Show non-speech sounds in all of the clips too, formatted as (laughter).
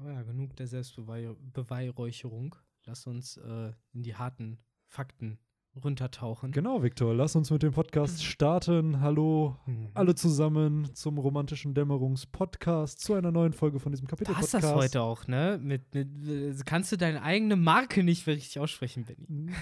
Aber ja, genug der Selbstbeweihräucherung. Lass uns äh, in die harten Fakten runtertauchen. Genau, Viktor, lass uns mit dem Podcast starten. Hallo Mhm. alle zusammen zum romantischen Dämmerungs-Podcast, zu einer neuen Folge von diesem Du hast das heute auch, ne? Mit, mit, äh, kannst du deine eigene Marke nicht richtig aussprechen, Benny?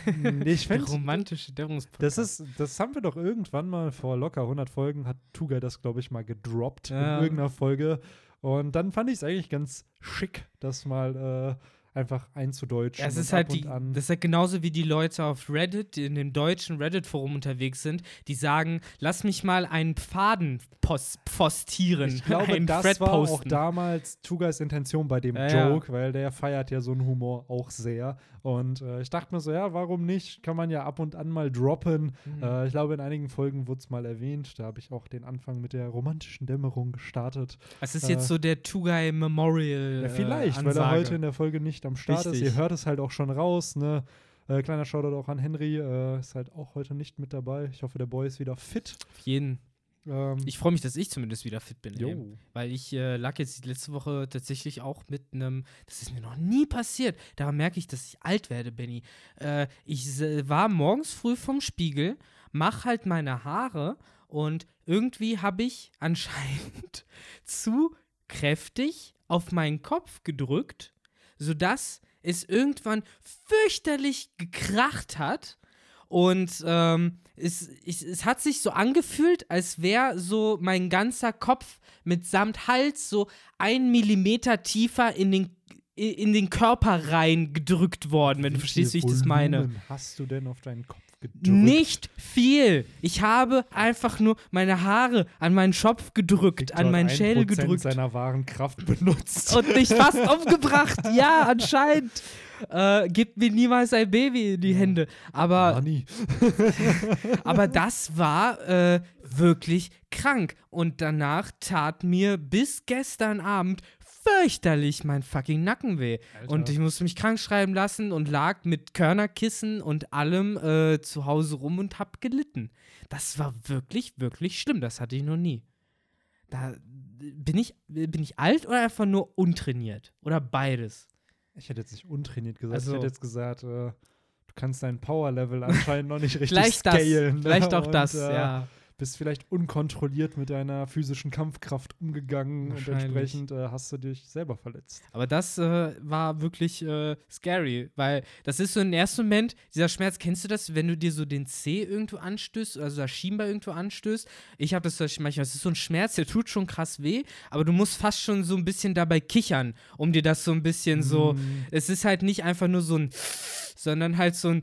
Nee, ich (laughs) Der romantische Dämmerungspodcast. das ist, das haben wir doch irgendwann mal vor locker 100 Folgen, hat Tuga das, glaube ich, mal gedroppt Ja. in irgendeiner Folge. Und dann fand ich es eigentlich ganz schick, das mal äh, einfach einzudeutschen. Ja, es ist halt die, das ist halt genauso wie die Leute auf Reddit, die in dem deutschen Reddit-Forum unterwegs sind, die sagen, lass mich mal einen Pfaden pos postieren. Ich glaube, einen das Thread war auch posten. damals Tugas Intention bei dem Ja, ja. Joke, weil der feiert ja so einen Humor auch sehr. Und äh, ich dachte mir so, ja, warum nicht? Kann man ja ab und an mal droppen. Mhm. Äh, ich glaube, in einigen Folgen wurde es mal erwähnt. Da habe ich auch den Anfang mit der romantischen Dämmerung gestartet. Es ist äh, jetzt so der Two-Guy Memorial. Ja, vielleicht, äh, weil er heute in der Folge nicht am Start ist. Richtig. Ihr hört es halt auch schon raus, ne? Äh, kleiner Shoutout auch an Henry, äh, ist halt auch heute nicht mit dabei. Ich hoffe, der Boy ist wieder fit. Auf jeden. Ähm, Ich freue mich, dass ich zumindest wieder fit bin. jo. Weil ich äh, lag jetzt die letzte Woche tatsächlich auch mit einem, das ist mir noch nie passiert. Daran merke ich, dass ich alt werde, Benny. Äh, ich war morgens früh vom Spiegel, mach halt meine Haare und irgendwie habe ich anscheinend (laughs) zu kräftig auf meinen Kopf gedrückt, sodass es irgendwann fürchterlich gekracht hat. Und ähm, es, es, es hat sich so angefühlt, als wäre so mein ganzer Kopf mitsamt Hals so ein Millimeter tiefer in den, in den Körper rein gedrückt worden, wenn du verstehst, wie ich das meine. Volumen hast du denn auf deinen Kopf gedrückt? Nicht viel. Ich habe einfach nur meine Haare an meinen Schopf gedrückt, Victor an meinen 1% Schädel gedrückt seiner wahren Kraft benutzt. und mich fast umgebracht. Ja, anscheinend. Äh, gibt mir niemals ein Baby in die Hände. Aber. (laughs) Aber das war äh, wirklich krank. Und danach tat mir bis gestern Abend fürchterlich mein fucking Nacken weh. Alter. Und ich musste mich krank schreiben lassen und lag mit Körnerkissen und allem äh, zu Hause rum und hab gelitten. Das war wirklich, wirklich schlimm. Das hatte ich noch nie. Da bin ich, bin ich alt oder einfach nur untrainiert? Oder beides? Ich hätte jetzt nicht untrainiert gesagt. Also- ich hätte jetzt gesagt, äh, du kannst dein Power-Level anscheinend noch nicht richtig Vielleicht das. scalen. ne? Vielleicht auch Und, das, äh, ja. Bist vielleicht unkontrolliert mit deiner physischen Kampfkraft umgegangen und entsprechend äh, hast du dich selber verletzt. Aber das äh, war wirklich äh, scary, weil das ist so im ersten Moment, dieser Schmerz, kennst du das, wenn du dir so den Zeh irgendwo anstößt, also das Schienbein irgendwo anstößt? Ich habe das manchmal, das ist so ein Schmerz, der tut schon krass weh, aber du musst fast schon so ein bisschen dabei kichern, um dir das so ein bisschen so, Mm, es ist halt nicht einfach nur so ein, sondern halt so ein,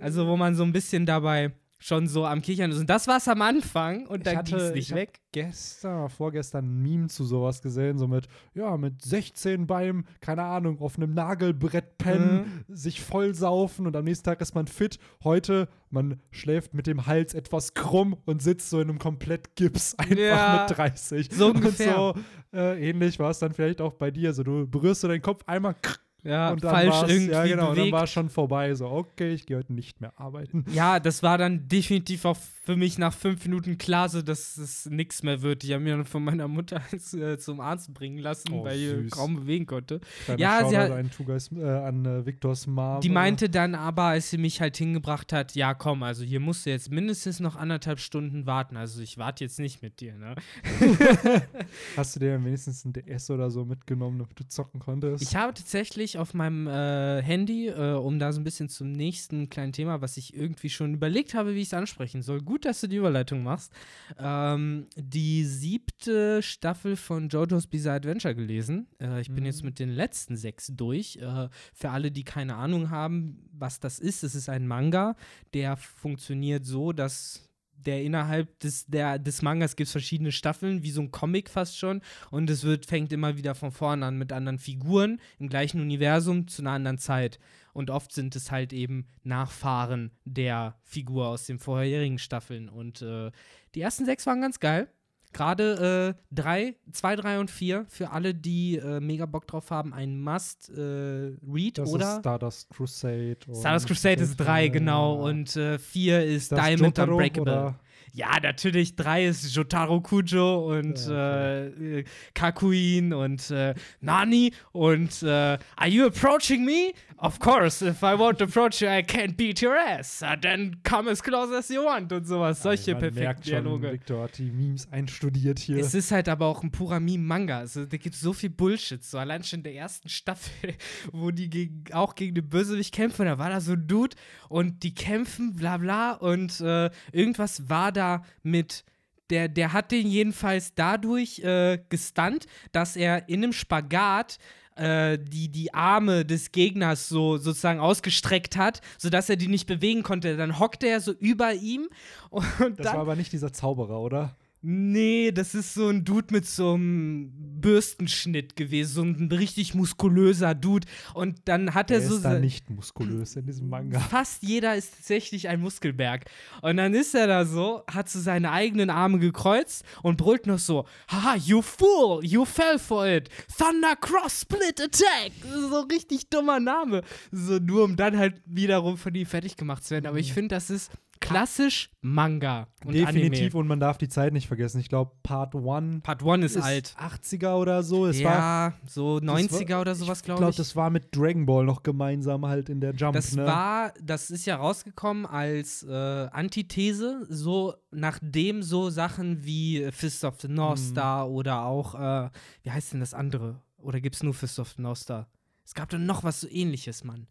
also wo man so ein bisschen dabei schon so am Kichern ist. Und das war's am Anfang und Ich dann ging's ich nicht hab weg. gestern vorgestern ein Meme zu sowas gesehen, so mit, ja, mit 16 beim, keine Ahnung, auf einem Nagelbrett pennen, Mhm. sich vollsaufen und am nächsten Tag ist man fit. Heute, man schläft mit dem Hals etwas krumm und sitzt so in einem Komplettgips (laughs) einfach Ja, mit 30. so ungefähr. Und so äh, ähnlich war es dann vielleicht auch bei dir. So, du berührst so deinen Kopf einmal Ja, und dann falsch irgendwie ja, genau, und dann bewegt. war es schon vorbei. So, okay, ich gehe heute nicht mehr arbeiten. Ja, das war dann definitiv auch für mich nach fünf Minuten klar, so dass es nichts mehr wird. Ich habe mir dann von meiner Mutter (laughs) äh, zum Arzt bringen lassen, Oh, weil ich süß. kaum bewegen konnte. Kleiner Ja, sie Shoutout hat- an, Tugas, äh, an äh, Victors Mom. Die meinte dann aber, als sie mich halt hingebracht hat, ja komm, also hier musst du jetzt mindestens noch anderthalb Stunden warten. Also ich warte jetzt nicht mit dir, ne? (laughs) Hast du dir wenigstens ein DS oder so mitgenommen, damit du zocken konntest? Ich habe tatsächlich auf meinem äh, Handy, äh, um da so ein bisschen zum nächsten kleinen Thema, was ich irgendwie schon überlegt habe, wie ich es ansprechen soll. Gut, dass du die Überleitung machst. Ähm, die siebte Staffel von JoJo's Bizarre Adventure gelesen. Äh, ich bin Mhm. jetzt mit den letzten sechs durch. Äh, für alle, die keine Ahnung haben, was das ist, es ist ein Manga, der funktioniert so, dass der innerhalb des, der, des Mangas gibt es verschiedene Staffeln, wie so ein Comic fast schon. Und es wird, fängt immer wieder von vorne an mit anderen Figuren im gleichen Universum zu einer anderen Zeit. Und oft sind es halt eben Nachfahren der Figur aus den vorherigen Staffeln. Und äh, die ersten sechs waren ganz geil. Gerade äh, drei, zwei, drei und vier für alle, die äh, mega Bock drauf haben, ein Must-Read, das oder? ist Stardust Crusade. Stardust Crusade ist drei, äh, genau. Und äh, vier ist das Diamond Jotaro Unbreakable. Oder? Ja, natürlich. Drei ist Jotaro Kujo und Ja, äh, Kakuin und äh, Nani und äh, Are you approaching me? Of course, if I want to approach you, I can't beat your ass. Then come as close as you want und sowas. Solche Man perfekten merkt schon, Dialoge. Victor hat die Memes einstudiert hier. Es ist halt aber auch ein purer Meme-Manga. Also, da gibt es so viel Bullshit. So allein schon in der ersten Staffel, (laughs) wo die gegen, auch gegen den Bösewicht kämpfen. Da war da so ein Dude und die kämpfen, bla bla. Und äh, irgendwas war da mit. Der, der hat den jedenfalls dadurch äh, gestunt, dass er in einem Spagat äh, die, die Arme des Gegners so sozusagen ausgestreckt hat, sodass er die nicht bewegen konnte. Dann hockte er so über ihm und das dann war aber nicht dieser Zauberer, oder? Nee, das ist so ein Dude mit so einem Bürstenschnitt gewesen, so ein richtig muskulöser Dude. Und dann hat Der er so. ist da nicht muskulös in diesem Manga. Fast jeder ist tatsächlich ein Muskelberg. Und dann ist er da so, hat so seine eigenen Arme gekreuzt und brüllt noch so: Haha, you fool, you fell for it. Thunder Cross Split Attack. So richtig dummer Name. So nur um dann halt wiederum von ihm fertig gemacht zu werden. Aber ich finde, das ist klassisch Manga. Und Definitiv Anime. und man darf die Zeit nicht vergessen. Ich glaube, Part 1 Part 1 ist, alt. 80er oder so. Es war, ja, so das war- 90er oder sowas, ich glaube glaube, ich. das war mit Dragon Ball noch gemeinsam halt in der Jump, Das ne? war, das ist ja rausgekommen als äh, Antithese, so nachdem so Sachen wie Fist of the North Mhm. Star oder auch, äh, wie heißt denn das andere? Oder gibt es nur Fist of the North Star? Es gab dann noch was so ähnliches, Mann.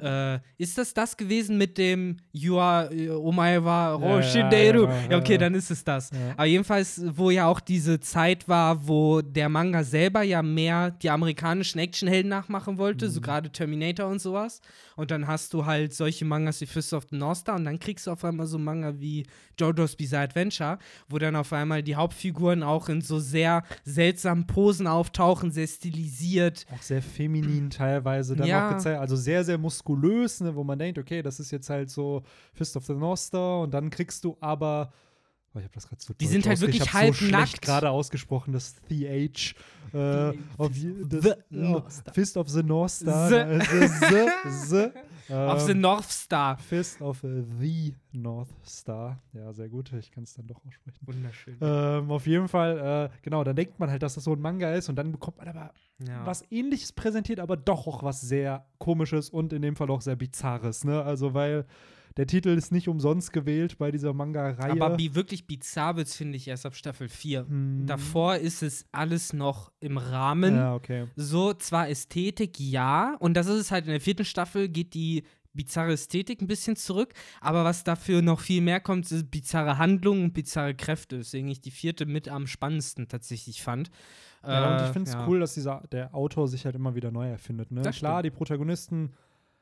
Mhm. Äh, ist das das gewesen mit dem You are äh, Omae wa Ja, ja, okay, dann ist es das. Aber jedenfalls, wo ja auch diese Zeit war, wo der Manga selber ja mehr die amerikanischen Actionhelden nachmachen wollte, Mhm. so gerade Terminator und sowas. Und dann hast du halt solche Mangas wie Fist of the North Star und dann kriegst du auf einmal so Manga wie JoJo's Bizarre Adventure, wo dann auf einmal die Hauptfiguren auch in so sehr seltsamen Posen auftauchen, sehr stilisiert. auch sehr feminin teilweise dann Ja. auch gezeigt. Also sehr, sehr muskulös, ne, wo man denkt, okay, das ist jetzt halt so Fist of the North Star und dann kriegst du aber. Oh, ich habe das gerade so Die sind halt wirklich ich halb so nackt. gerade ausgesprochen, das TH. Äh, je- das, The oh. Fist of the North Star. The- ne, the, the, (laughs) the, Auf the ähm, North Star. Fist of the North Star. Ja, sehr gut. Ich kann es dann doch aussprechen. Wunderschön. Ähm, auf jeden Fall, äh, genau, dann denkt man halt, dass das so ein Manga ist und dann bekommt man aber ja. was ähnliches präsentiert, aber doch auch was sehr komisches und in dem Fall auch sehr bizarres, ne? Also weil der Titel ist nicht umsonst gewählt bei dieser Manga-Reihe. Aber bi wirklich bizarr wird's, finde ich, erst ab Staffel 4. Hm. Davor ist es alles noch im Rahmen. Ja, okay. So, zwar Ästhetik, ja. Und das ist es halt in der vierten Staffel, geht die bizarre Ästhetik ein bisschen zurück. Aber was dafür noch viel mehr kommt, sind bizarre Handlungen und bizarre Kräfte. Deswegen ich die vierte mit am spannendsten tatsächlich fand. Ja, und Äh, ich finde es ja. cool, dass dieser, der Autor sich halt immer wieder neu erfindet. Ne? Klar, stimmt. die Protagonisten,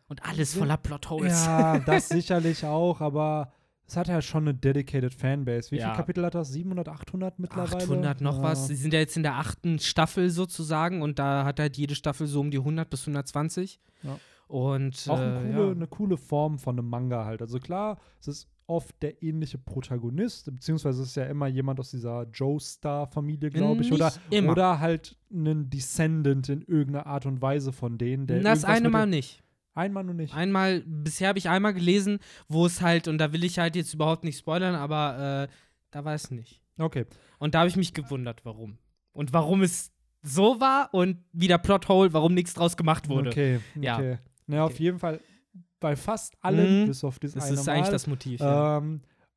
Und alles voller Plotholes. ja, das (laughs) sicherlich auch, aber es hat ja schon eine dedicated Fanbase. Wie Ja. viele Kapitel hat das? 700, 800 mittlerweile? 800 noch ja. was. Sie sind ja jetzt in der achten Staffel sozusagen und da hat halt jede Staffel so um die 100 bis 120. Ja. Und Auch eine äh, coole, eine coole Form von einem Manga halt. Also klar, es ist oft der ähnliche Protagonist, beziehungsweise es ist ja immer jemand aus dieser Joestar-Familie, glaube ich, oder, immer. oder halt ein Descendant in irgendeiner Art und Weise von denen. Der das eine Mal nicht. Einmal nur nicht. Einmal, bisher habe ich einmal gelesen, wo es halt, und da will ich halt jetzt überhaupt nicht spoilern, aber äh, da war es nicht. Okay. Und da habe ich mich gewundert, warum. Und warum es so war und wie der Plothole, warum nichts draus gemacht wurde. Okay. Ja. okay. Na, auf Okay. jeden Fall bei fast allen, Mhm. bis auf Das eine ist eigentlich das Motiv. ja.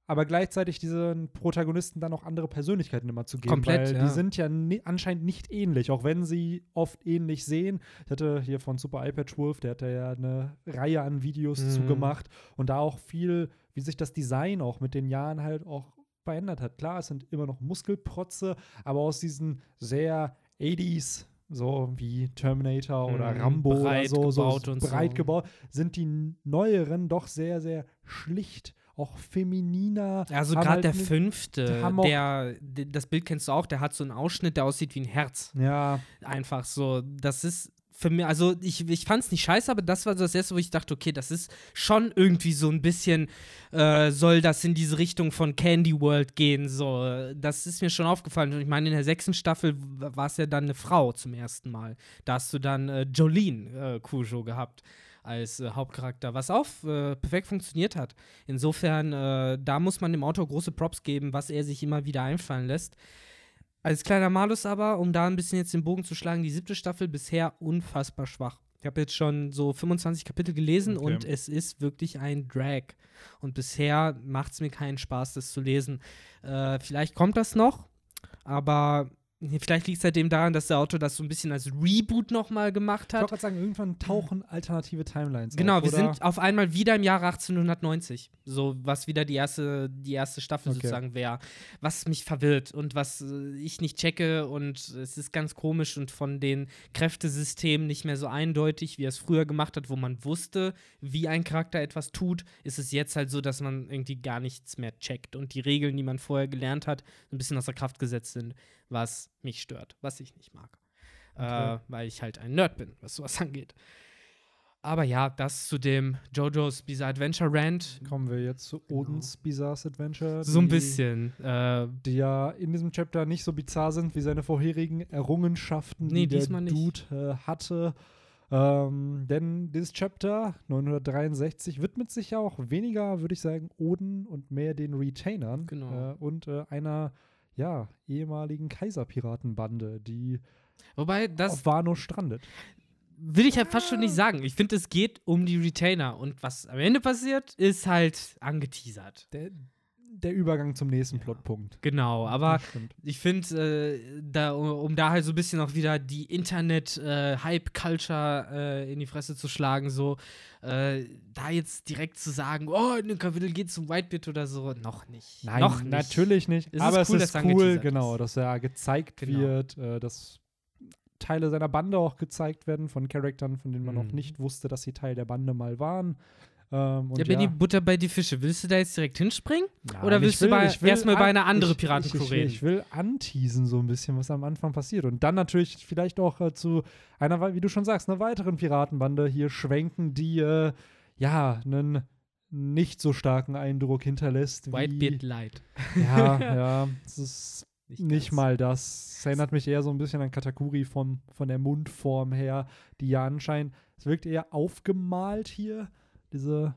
Aber gleichzeitig diesen Protagonisten dann auch andere Persönlichkeiten immer zu geben. Komplett, weil ja. die sind ja ni anscheinend nicht ähnlich, auch wenn sie oft ähnlich sehen. Ich hatte hier von Super iPad Wolf, der hat da ja eine Reihe an Videos Mhm. zu gemacht und da auch viel, wie sich das Design auch mit den Jahren halt auch verändert hat. Klar, es sind immer noch Muskelprotze, aber aus diesen sehr 80s so wie Terminator oder Mhm, Rambo oder so, so breit so. gebaut, sind die neueren doch sehr, sehr schlicht, auch femininer. Also gerade halt der ne- fünfte, auch- der, das Bild kennst du auch, der hat so einen Ausschnitt, der aussieht wie ein Herz. Ja, Einfach so. Das ist für mich, also ich, ich fand es nicht scheiße, aber das war so das erste, wo ich dachte, okay, das ist schon irgendwie so ein bisschen, äh, soll das in diese Richtung von Candy World gehen, so. Das ist mir schon aufgefallen. Und ich meine, in der sechsten Staffel war es ja dann eine Frau zum ersten Mal. Da hast du dann äh, Jolene äh, Cujo gehabt als äh, Hauptcharakter, was auch äh, perfekt funktioniert hat. Insofern, äh, da muss man dem Autor große Props geben, was er sich immer wieder einfallen lässt. Als kleiner Malus aber, um da ein bisschen jetzt den Bogen zu schlagen, die siebte Staffel bisher unfassbar schwach. Ich habe jetzt schon so 25 Kapitel gelesen Okay. und es ist wirklich ein Drag. Und bisher macht es mir keinen Spaß, das zu lesen. Äh, vielleicht kommt das noch, aber vielleicht liegt es halt eben daran, dass der Autor das so ein bisschen als Reboot nochmal gemacht Ich wollte hat. gerade sagen, irgendwann tauchen alternative Timelines Genau, auf, wir sind auf einmal wieder im Jahre 1890. So, was wieder die erste, die erste Staffel Okay. sozusagen wäre. Was mich verwirrt und was äh, ich nicht checke und es ist ganz komisch und von den Kräftesystemen nicht mehr so eindeutig, wie er es früher gemacht hat, wo man wusste, wie ein Charakter etwas tut, ist es jetzt halt so, dass man irgendwie gar nichts mehr checkt und die Regeln, die man vorher gelernt hat, ein bisschen außer Kraft gesetzt sind, was mich stört, was ich nicht mag. Okay. Äh, weil ich halt ein Nerd bin, was sowas (laughs) angeht. Aber ja, das zu dem JoJo's Bizarre Adventure Rant. Kommen wir jetzt zu Genau. Odins Bizarre Adventure. So ein bisschen. Äh, Die ja in diesem Chapter nicht so bizarr sind wie seine vorherigen Errungenschaften, Nee, die der. Dude äh, hatte. Ähm, denn dieses Chapter 963 widmet sich ja auch weniger, würde ich sagen, Oden und mehr den Retainern Genau. äh, und äh, einer ja, ehemaligen Kaiserpiratenbande, die wobei, das auf Wano strandet. will ich halt fast schon nicht sagen. Ich finde, es geht um die Retainer. Und was am Ende passiert, ist halt angeteasert. Der, der Übergang zum nächsten Plotpunkt. Genau, aber ich finde, äh, da, um da halt so ein bisschen auch wieder die Internet-Hype-Culture äh, in die Fresse zu schlagen, so, äh, da jetzt direkt zu sagen, oh, in dem Kapitel geht es um Whitebeard oder so, noch nicht. Nein, noch nicht. natürlich nicht. Es ist aber cool, es ist dass cool, genau, ist. dass er gezeigt Genau. wird, äh, dass Teile seiner Bande auch gezeigt werden von Charaktern, von denen man noch Mhm. nicht wusste, dass sie Teil der Bande mal waren. Ähm, Ja, Benny, Butter bei die Fische. Willst du da jetzt direkt hinspringen? Nein, oder willst du will erstmal bei einer anderen ich, reden? ich will anteasen so ein bisschen, was am Anfang passiert. Und dann natürlich vielleicht auch äh, zu einer, wie du schon sagst, einer weiteren Piratenbande hier schwenken, die äh, ja einen nicht so starken Eindruck hinterlässt. Whitebeard Light. Ja, ja. (laughs) Es ist nicht ganz. mal das. Es erinnert mich eher so ein bisschen an Katakuri von, von der Mundform her, die ja anscheinend, es wirkt eher aufgemalt hier, diese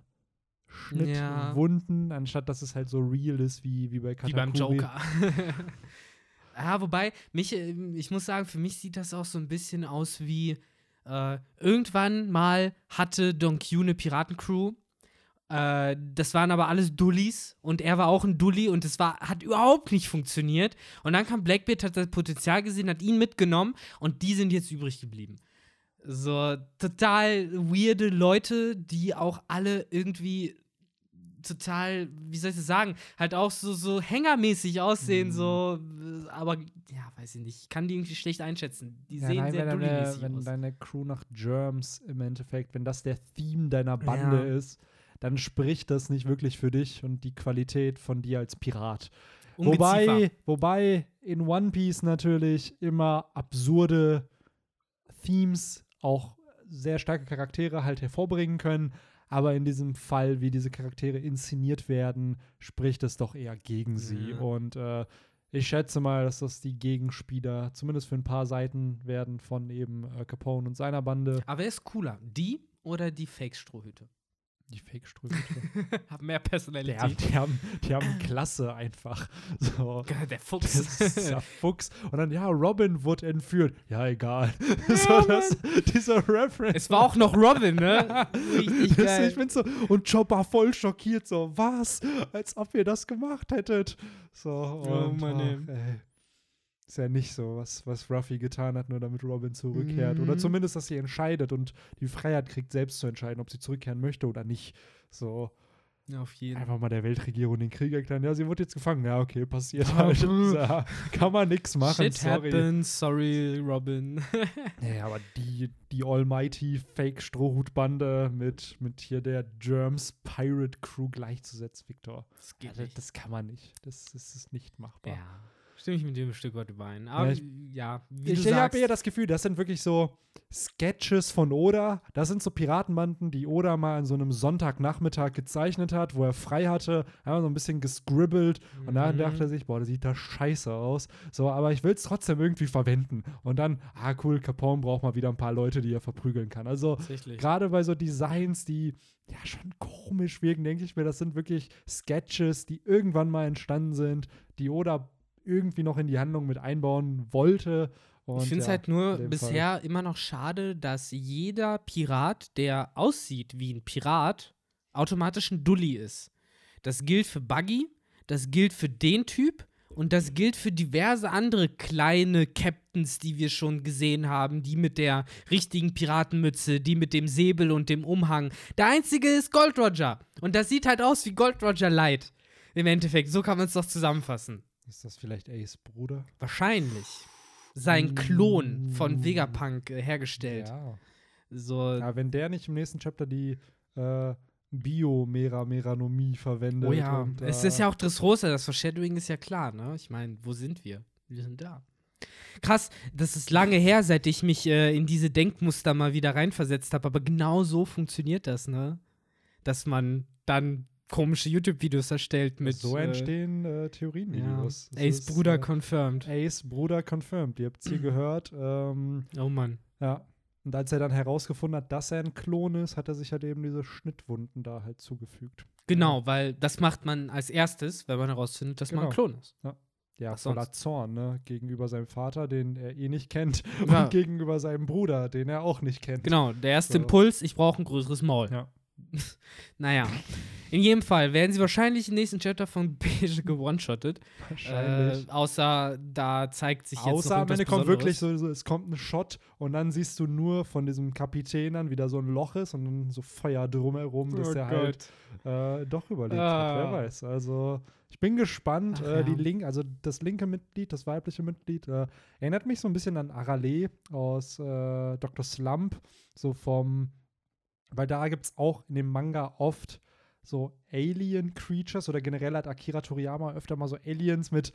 Ja. Schnittwunden, anstatt dass es halt so real ist wie, wie bei Wie Katakuri. beim Joker. (laughs) ja, wobei, mich, äh, ich muss sagen, für mich sieht das auch so ein bisschen aus wie äh, irgendwann mal hatte Don Q eine Piratencrew. Äh, das waren aber alles Dullis und er war auch ein Dulli und es war, hat überhaupt nicht funktioniert. Und dann kam Blackbeard, hat das Potenzial gesehen, hat ihn mitgenommen und die sind jetzt übrig geblieben. So total weirde Leute, die auch alle irgendwie total, wie soll ich das sagen, halt auch so, so hängermäßig aussehen, Mhm. so, aber ja, weiß ich nicht, ich kann die irgendwie schlecht einschätzen. Die Ja, sehen nein, sehr wenn, deine, dulli-mäßig wenn aus. deine Crew nach Germs im Endeffekt, wenn das der Theme deiner Bande Ja. ist, dann spricht das nicht wirklich für dich und die Qualität von dir als Pirat. Wobei, wobei in One Piece natürlich immer absurde Themes, auch sehr starke Charaktere halt hervorbringen können. Aber in diesem Fall, wie diese Charaktere inszeniert werden, spricht es doch eher gegen sie. Ja. Und äh, ich schätze mal, dass das die Gegenspieler zumindest für ein paar Seiten werden von eben äh, Capone und seiner Bande. Aber wer ist cooler, die oder die Fake-Strohhüte? Die Fake-Strömhüte. (laughs) Haben mehr die, Personalität. die, haben, die haben Klasse einfach. (laughs) So. Der Fuchs. der (laughs) Fuchs. Und dann, ja, Robin wurde entführt. Ja, egal. Ja, so, das, dieser Reference. es war auch noch Robin, ne? Richtig geil. ich bin so, und Chopper voll schockiert, so, was? Als ob ihr das gemacht hättet. So, Oh, und, Mann, ey. ach, ey. Ist ja nicht so, was, was Ruffy getan hat, nur damit Robin zurückkehrt. Oder Mhm. zumindest, dass sie entscheidet und die Freiheit kriegt, selbst zu entscheiden, ob sie zurückkehren möchte oder nicht. So, auf jeden Fall. einfach mal der Weltregierung den Krieg erklären. Ja, sie wurde jetzt gefangen. Ja, okay, passiert halt. (laughs) Ja, kann man nix machen, Shit sorry. happens, sorry, Robin. (laughs) Ja, aber die, die Almighty Fake-Strohhutbande mit, mit hier der Germs Pirate Crew gleichzusetzen, Victor. Das geht Also, nicht. das kann man nicht. Das, das ist nicht machbar. Ja, stimme ich mit ein Stück weit überein. Aber Ja, ja, ich- wie ich ich habe eher das Gefühl, das sind wirklich so Sketches von Oda. Das sind so Piratenbanden, die Oda mal an so einem Sonntagnachmittag gezeichnet hat, wo er frei hatte, einfach so ein bisschen gescribbelt und dann Mhm. dachte er sich, boah, das sieht da scheiße aus. So, aber ich will es trotzdem irgendwie verwenden. Und dann, ah cool, Capone braucht mal wieder ein paar Leute, die er verprügeln kann. Also gerade bei so Designs, die ja schon komisch wirken, denke ich mir, das sind wirklich Sketches, die irgendwann mal entstanden sind, die Oda irgendwie noch in die Handlung mit einbauen wollte. Ich finde es ja, halt nur bisher immer noch schade, dass jeder Pirat, der aussieht wie ein Pirat, automatisch ein Dulli ist. Das gilt für Buggy, das gilt für den Typ und das gilt für diverse andere kleine Captains, die wir schon gesehen haben, die mit der richtigen Piratenmütze, die mit dem Säbel und dem Umhang. Der einzige ist Gold Roger. Und das sieht halt aus wie Gold Roger Light. Im Endeffekt, so kann man es doch zusammenfassen. Ist das vielleicht Ace Bruder? Wahrscheinlich. Sein Klon von Vegapunk äh, hergestellt. Ja. So, ja. Wenn der nicht im nächsten Chapter die äh, Bio-Mera-Meranomie verwendet. oh ja. Und, es äh, ist ja auch Dressrosa, das Foreshadowing ist ja klar, ne? Ich meine, wo sind wir? Wir sind da. Krass, das ist lange her, seit ich mich äh, in diese Denkmuster mal wieder reinversetzt habe, aber genau so funktioniert das, ne? Dass man dann komische YouTube-Videos erstellt mit. so äh, entstehen äh, ja, Theorienvideos. Es Ace ist, Bruder äh, confirmed. Ace Bruder confirmed. Ihr habt es hier (clears throat) gehört. Ähm, Oh Mann. ja. Und als er dann herausgefunden hat, dass er ein Klon ist, hat er sich halt eben diese Schnittwunden da halt zugefügt. Genau, weil das macht man als erstes, wenn man herausfindet, dass man ein Genau. Klon ist. Ja, Was voller sonst? Zorn, ne? Gegenüber seinem Vater, den er eh nicht kennt. Ja. Und gegenüber seinem Bruder, den er auch nicht kennt. Genau, der erste So. Impuls, ich brauche ein größeres Maul. Ja. (laughs) Naja. In jedem Fall werden sie wahrscheinlich im nächsten Chapter von (laughs) Beige gewone-shottet. Wahrscheinlich. Äh, außer da zeigt sich jetzt Außer am Ende kommt wirklich so, so, es kommt ein Shot und dann siehst du nur von diesem Kapitän dann wieder so ein Loch ist und dann so Feuer drumherum, dass Oh er Gott. halt äh, doch überlebt Ah. hat. Wer weiß. Also ich bin gespannt. Ach äh, die ja. Link, also das linke Mitglied, das weibliche Mitglied, äh, erinnert mich so ein bisschen an Arale aus äh, Dr. Slump. So vom, weil da gibt es auch in dem Manga oft so Alien-Creatures oder generell hat Akira Toriyama öfter mal so Aliens mit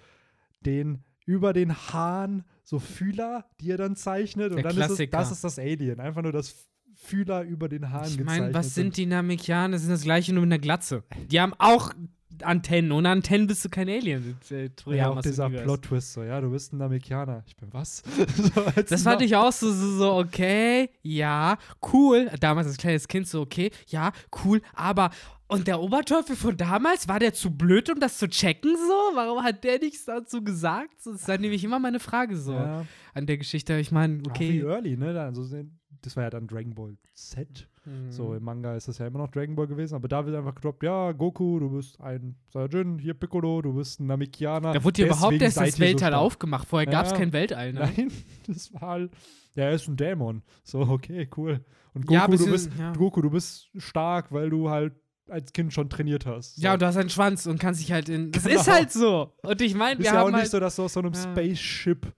den über den Haaren so Fühler, die er dann zeichnet. Und Der dann ist es, Klassiker. das ist das Alien. Einfach nur das Fühler über den Haaren Ich gezeichnet. meine, was sind sind. die Namekianer? Sind das gleiche nur mit einer Glatze. Die haben auch Antennen. Ohne Antennen bist du kein Alien. Äh, Ja, auch dieser. Plot-Twist, so, ja, du bist ein Namekianer. Ich bin was? (laughs) so, Das fand ich auch so, so, so, okay, ja, cool. Damals als kleines Kind so, okay, ja, cool, aber. Und der Oberteufel von damals, war der zu blöd, um das zu checken so? Warum hat der nichts dazu gesagt? Das ist dann nämlich immer meine Frage so Ja, an der Geschichte. Ich meine, okay. Auch wie early, ne? Also, das war ja dann Dragon Ball Z. hm, So, im Manga ist das ja immer noch Dragon Ball gewesen, aber da wird einfach gedroppt, ja, Goku, du bist ein Saiyajin, hier Piccolo, du bist ein Namekianer. Da wurde ja überhaupt erst das so Weltall stark. aufgemacht. Vorher Ja, gab es kein Weltall, ne? Nein, (laughs) das war halt, ja, er ist ein Dämon. So, okay, cool. Und Goku, Ja, du beziehungs- bist, ja. Goku, du bist stark, weil du halt als Kind schon trainiert hast. So. Ja, und du hast einen Schwanz und kannst dich halt in. Das Genau. ist halt so. Und ich meine, ist wir ja auch haben nicht halt. so, dass du aus so einem Ja. Spaceship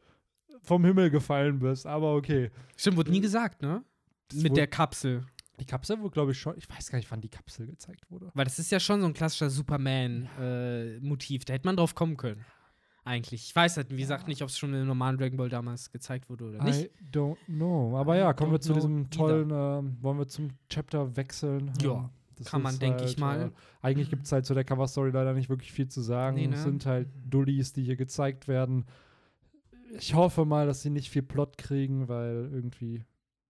vom Himmel gefallen bist, aber okay. Stimmt, wurde nie gesagt, ne? Das Mit der Kapsel. Die Kapsel wurde, glaube ich, schon, ich weiß gar nicht, wann die Kapsel gezeigt wurde. Weil das ist ja schon so ein klassischer Superman-Motiv. da hätte man drauf kommen können. Eigentlich. Ich weiß halt, wie gesagt, nicht, ob es schon im normalen Dragon Ball damals gezeigt wurde oder nicht. I don't know. Aber ja, kommen wir zu diesem tollen, ähm, wollen wir zum Chapter wechseln? Ja, das kann man, denke ich halt, mal. Äh, eigentlich gibt es halt zu der Cover-Story leider nicht wirklich viel zu sagen. Nee, ne? Es sind halt Dullis, die hier gezeigt werden. Ich hoffe mal, dass sie nicht viel Plot kriegen, weil irgendwie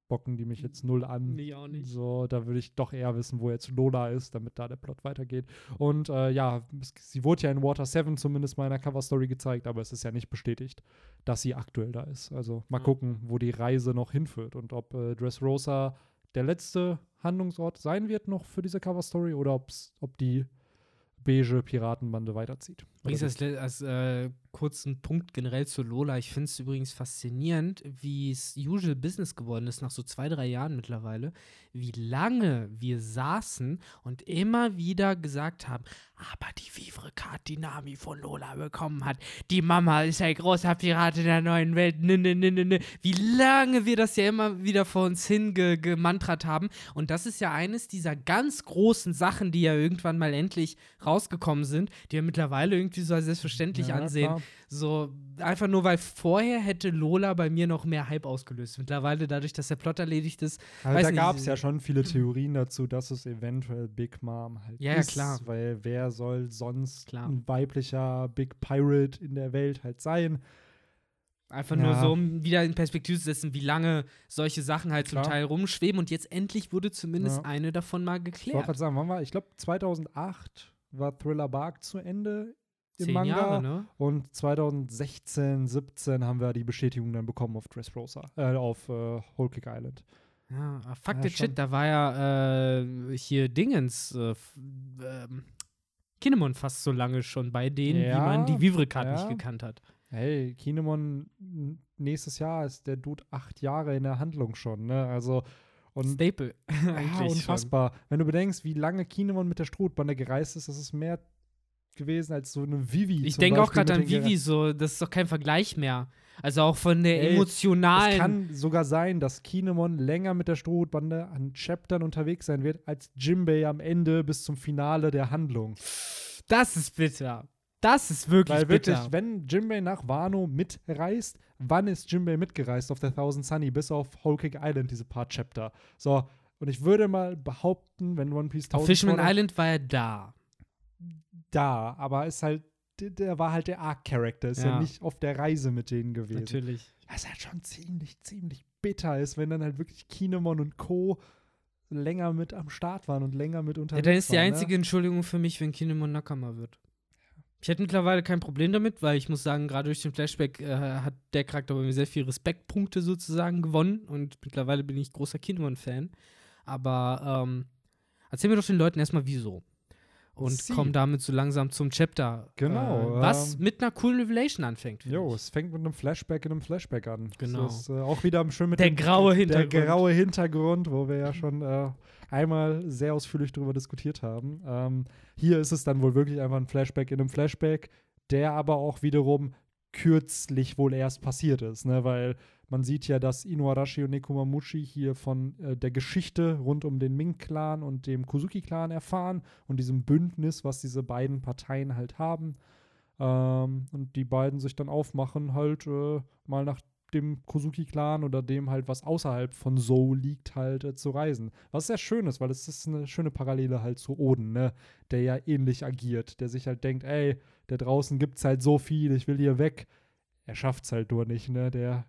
bocken die mich jetzt null an. Nee, auch nicht. So, da würde ich doch eher wissen, wo jetzt Lola ist, damit da der Plot weitergeht. Und äh, ja, sie wurde ja in Water 7 zumindest mal in der Cover-Story gezeigt, aber es ist ja nicht bestätigt, dass sie aktuell da ist. Also mal Ja. gucken, wo die Reise noch hinführt und ob äh, Dressrosa der letzte Handlungsort sein wird noch für diese Cover-Story oder ob's, ob die beige Piratenbande weiterzieht. Übrigens als, als äh, kurzen Punkt generell zu Lola. Ich finde es übrigens faszinierend, wie es usual Business geworden ist, nach so zwei, drei Jahren mittlerweile, wie lange wir saßen und immer wieder gesagt haben, aber die Vivre Card, die Nami von Lola bekommen hat, die Mama ist ein großer Pirat in der neuen Welt, ne, ne, ne, ne, ne. Wie lange wir das ja immer wieder vor uns hingemantrat haben. Und das ist ja eines dieser ganz großen Sachen, die ja irgendwann mal endlich rausgekommen sind, die ja mittlerweile irgendwie irgendwie so als selbstverständlich Ja, ansehen. klar. So, einfach nur, weil vorher hätte Lola bei mir noch mehr Hype ausgelöst. Mittlerweile, dadurch, dass der Plot erledigt ist, Also da gab es ja schon viele Theorien dazu, dass es eventuell Big Mom halt Ja, ja, ist. klar. Weil wer soll sonst Klar. ein weiblicher Big Pirate in der Welt halt sein? Einfach nur Ja. so, um wieder in Perspektive zu setzen, wie lange solche Sachen halt Klar. zum Teil rumschweben. Und jetzt endlich wurde zumindest Ja. eine davon mal Ich wollte geklärt. gerade sagen, wann war, ich glaube 2008 war Thriller Bark zu Ende im Zehn Manga. Jahre, ne? Und 2016, 17 haben wir die Bestätigung dann bekommen auf Dressrosa, äh, auf äh, Whole Cake Island. Ja, ah, fuck Ja, the schon. shit, da war ja äh, hier Dingens, äh, ähm, Kinemon fast so lange schon bei denen, wie Ja, man die Vivre-Card ja. nicht gekannt hat. Hey, Kinemon, nächstes Jahr ist der Dude acht Jahre in der Handlung schon, ne? Also, und Staple. (laughs) ja, unfassbar. Wenn du bedenkst, wie lange Kinemon mit der Strohbande gereist ist, das ist mehr gewesen als so eine Vivi. Ich denke auch gerade an Vivi so, das ist doch kein Vergleich mehr. Also auch von der Ey, emotionalen. Es kann sogar sein, dass Kinemon länger mit der Strohbande an Chaptern unterwegs sein wird, als Jimbei am Ende bis zum Finale der Handlung. das ist bitter. Das ist wirklich Weil bitter. wirklich, wenn Jimbei nach Wano mitreist, wann ist Jimbei mitgereist auf der Thousand Sunny bis auf Whole Cake Island, diese paar Chapter? So, und ich würde mal behaupten, wenn One Piece Auf 1000 Fishman Sword Art Island war er da. Da, aber ist halt, der, war halt der Arc-Character, ist ja. Ja. nicht auf der Reise mit denen gewesen. Natürlich. Was halt schon ziemlich, ziemlich bitter ist, wenn dann halt wirklich Kinemon und Co. länger mit am Start waren und länger mit Ja, unterwegs dann ist die waren, einzige Entschuldigung für mich, wenn Kinemon Nakama wird. Ich hätte mittlerweile kein Problem damit, weil ich muss sagen, gerade durch den Flashback äh, hat der Charakter bei mir sehr viele Respektpunkte sozusagen gewonnen und mittlerweile bin ich großer Kinemon-Fan. Aber ähm, erzähl mir doch den Leuten erstmal wieso. Und Sie. komm damit so langsam zum Chapter. Genau, Äh, was ähm, mit einer coolen Revelation anfängt. Jo, ich. es fängt mit einem Flashback in einem Flashback an. Genau. Das ist äh, auch wieder schön mit Der dem graue Hintergrund. Der graue Hintergrund, wo wir ja schon äh, einmal sehr ausführlich darüber diskutiert haben. Ähm, hier ist es dann wohl wirklich einfach ein Flashback in einem Flashback, der aber auch wiederum kürzlich wohl erst passiert ist, ne? weil man sieht ja, dass Inuarashi und Nekomamushi hier von äh, der Geschichte rund um den Ming-Clan und dem Kozuki-Clan erfahren und diesem Bündnis, was diese beiden Parteien halt haben. Ähm, und die beiden sich dann aufmachen, halt äh, mal nach dem Kozuki-Clan oder dem halt, was außerhalb von Seoul liegt, halt äh, zu reisen. Was sehr schön ist, weil es ist eine schöne Parallele halt zu Oden, ne? Der ja ähnlich agiert, der sich halt denkt, ey, da draußen gibt's halt so viel, ich will hier weg. Er schafft's halt nur nicht, ne? Der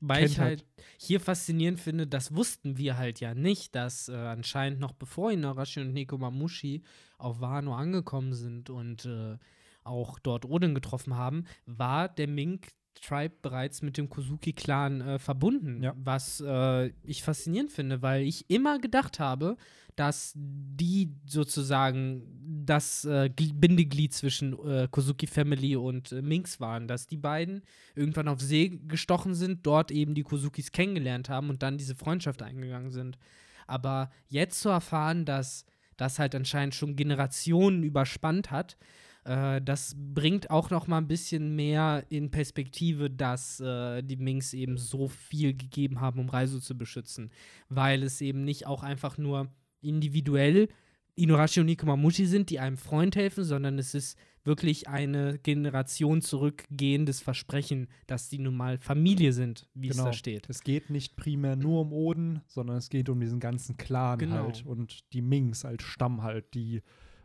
Weil ich kennt halt hier faszinierend finde, das wussten wir halt ja nicht, dass äh, anscheinend noch bevor Inarashi und Nekomamushi auf Wano angekommen sind und äh, auch dort Odin getroffen haben, war der Mink Tribe bereits mit dem Kozuki-Clan äh, verbunden. Ja. Was äh, ich faszinierend finde, weil ich immer gedacht habe, dass die sozusagen das äh, Gl- Bindeglied zwischen äh, Kozuki Family und äh, Minks waren, dass die beiden irgendwann auf See gestochen sind, dort eben die Kozukis kennengelernt haben und dann diese Freundschaft eingegangen sind. Aber jetzt zu erfahren, dass das halt anscheinend schon Generationen überspannt hat, äh, das bringt auch noch mal ein bisschen mehr in Perspektive, dass äh, die Minks eben so viel gegeben haben, um Reiso zu beschützen, weil es eben nicht auch einfach nur individuell Inuarashi und Nikomamushi sind, die einem Freund helfen, sondern es ist wirklich eine Generation zurückgehendes Versprechen, dass die nun mal Familie sind, wie es Genau. da steht. Es geht nicht primär nur um Oden, sondern es geht um diesen ganzen Clan Genau. halt und die Mings als Stamm halt, die,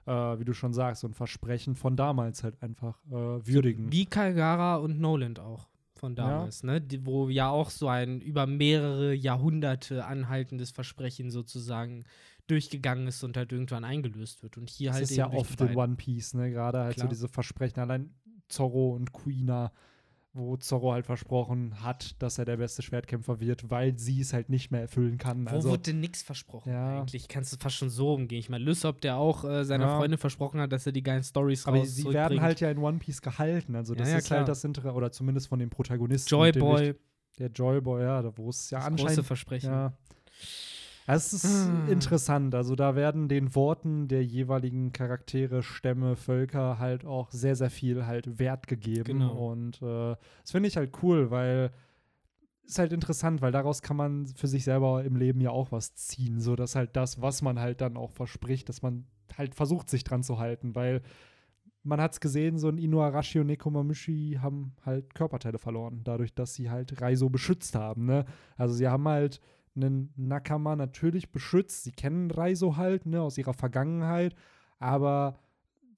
äh, wie du schon sagst, so ein Versprechen von damals halt einfach äh, würdigen. Wie Kalgara und Noland auch von damals, ne? Die, wo ja auch so ein über mehrere Jahrhunderte anhaltendes Versprechen sozusagen durchgegangen ist und halt irgendwann eingelöst wird. Und hier das halt ist eben ja oft in. One Piece, ne? Gerade halt so Klar. diese Versprechen, allein Zorro und Kuina, wo Zorro halt versprochen hat, dass er der beste Schwertkämpfer wird, weil sie es halt nicht mehr erfüllen kann. Wo also, wurde denn nichts versprochen Ja. eigentlich? Kannst du fast schon so umgehen. Ich meine, Lysop, der auch äh, seiner Ja. Freundin versprochen hat, dass er die geilen Stories aber raus sie werden halt ja in One Piece gehalten. Also das ja, ist klar. halt das Interesse, oder zumindest von den Protagonisten. Joy mit den Boy, wichtig- Der Joyboy, ja, wo es ja das anscheinend große Versprechen. Ja. Es ist Ah. interessant. Also da werden den Worten der jeweiligen Charaktere, Stämme, Völker halt auch sehr, sehr viel halt Wert gegeben. Genau. Und äh, das finde ich halt cool, weil ist halt interessant, weil daraus kann man für sich selber im Leben ja auch was ziehen. So dass halt das, was man halt dann auch verspricht, dass man halt versucht, sich dran zu halten, weil man hat es gesehen, so ein Inuarashi und Nekomamushi haben halt Körperteile verloren, dadurch, dass sie halt Raizo beschützt haben. Ne? Also sie haben halt einen Nakama natürlich beschützt. Sie kennen Raizo halt ne, aus ihrer Vergangenheit, aber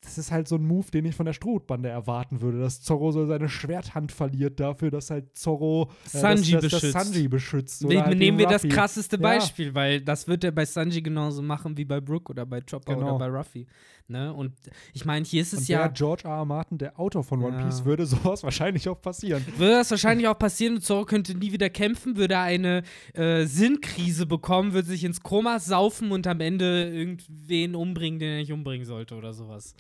das ist halt so ein Move, den ich von der Strohbande erwarten würde, dass Zorro so seine Schwerthand verliert dafür, dass halt Zorro äh, Sanji das, das, das, beschützt. Sanji beschützt. Ne halt nehmen wir den das Ruffy. krasseste Ja. Beispiel, weil das wird er bei Sanji genauso machen wie bei Brook oder bei Chopper Genau. oder bei Ruffy. Ne? Und ich meine, hier ist es Und ja. der George R. R. Martin, der Autor von One Ja. Piece, würde sowas (laughs) wahrscheinlich auch passieren. Würde das wahrscheinlich auch passieren und Zoro könnte nie wieder kämpfen, würde eine äh, Sinnkrise bekommen, würde sich ins Koma saufen und am Ende irgendwen umbringen, den er nicht umbringen sollte oder sowas.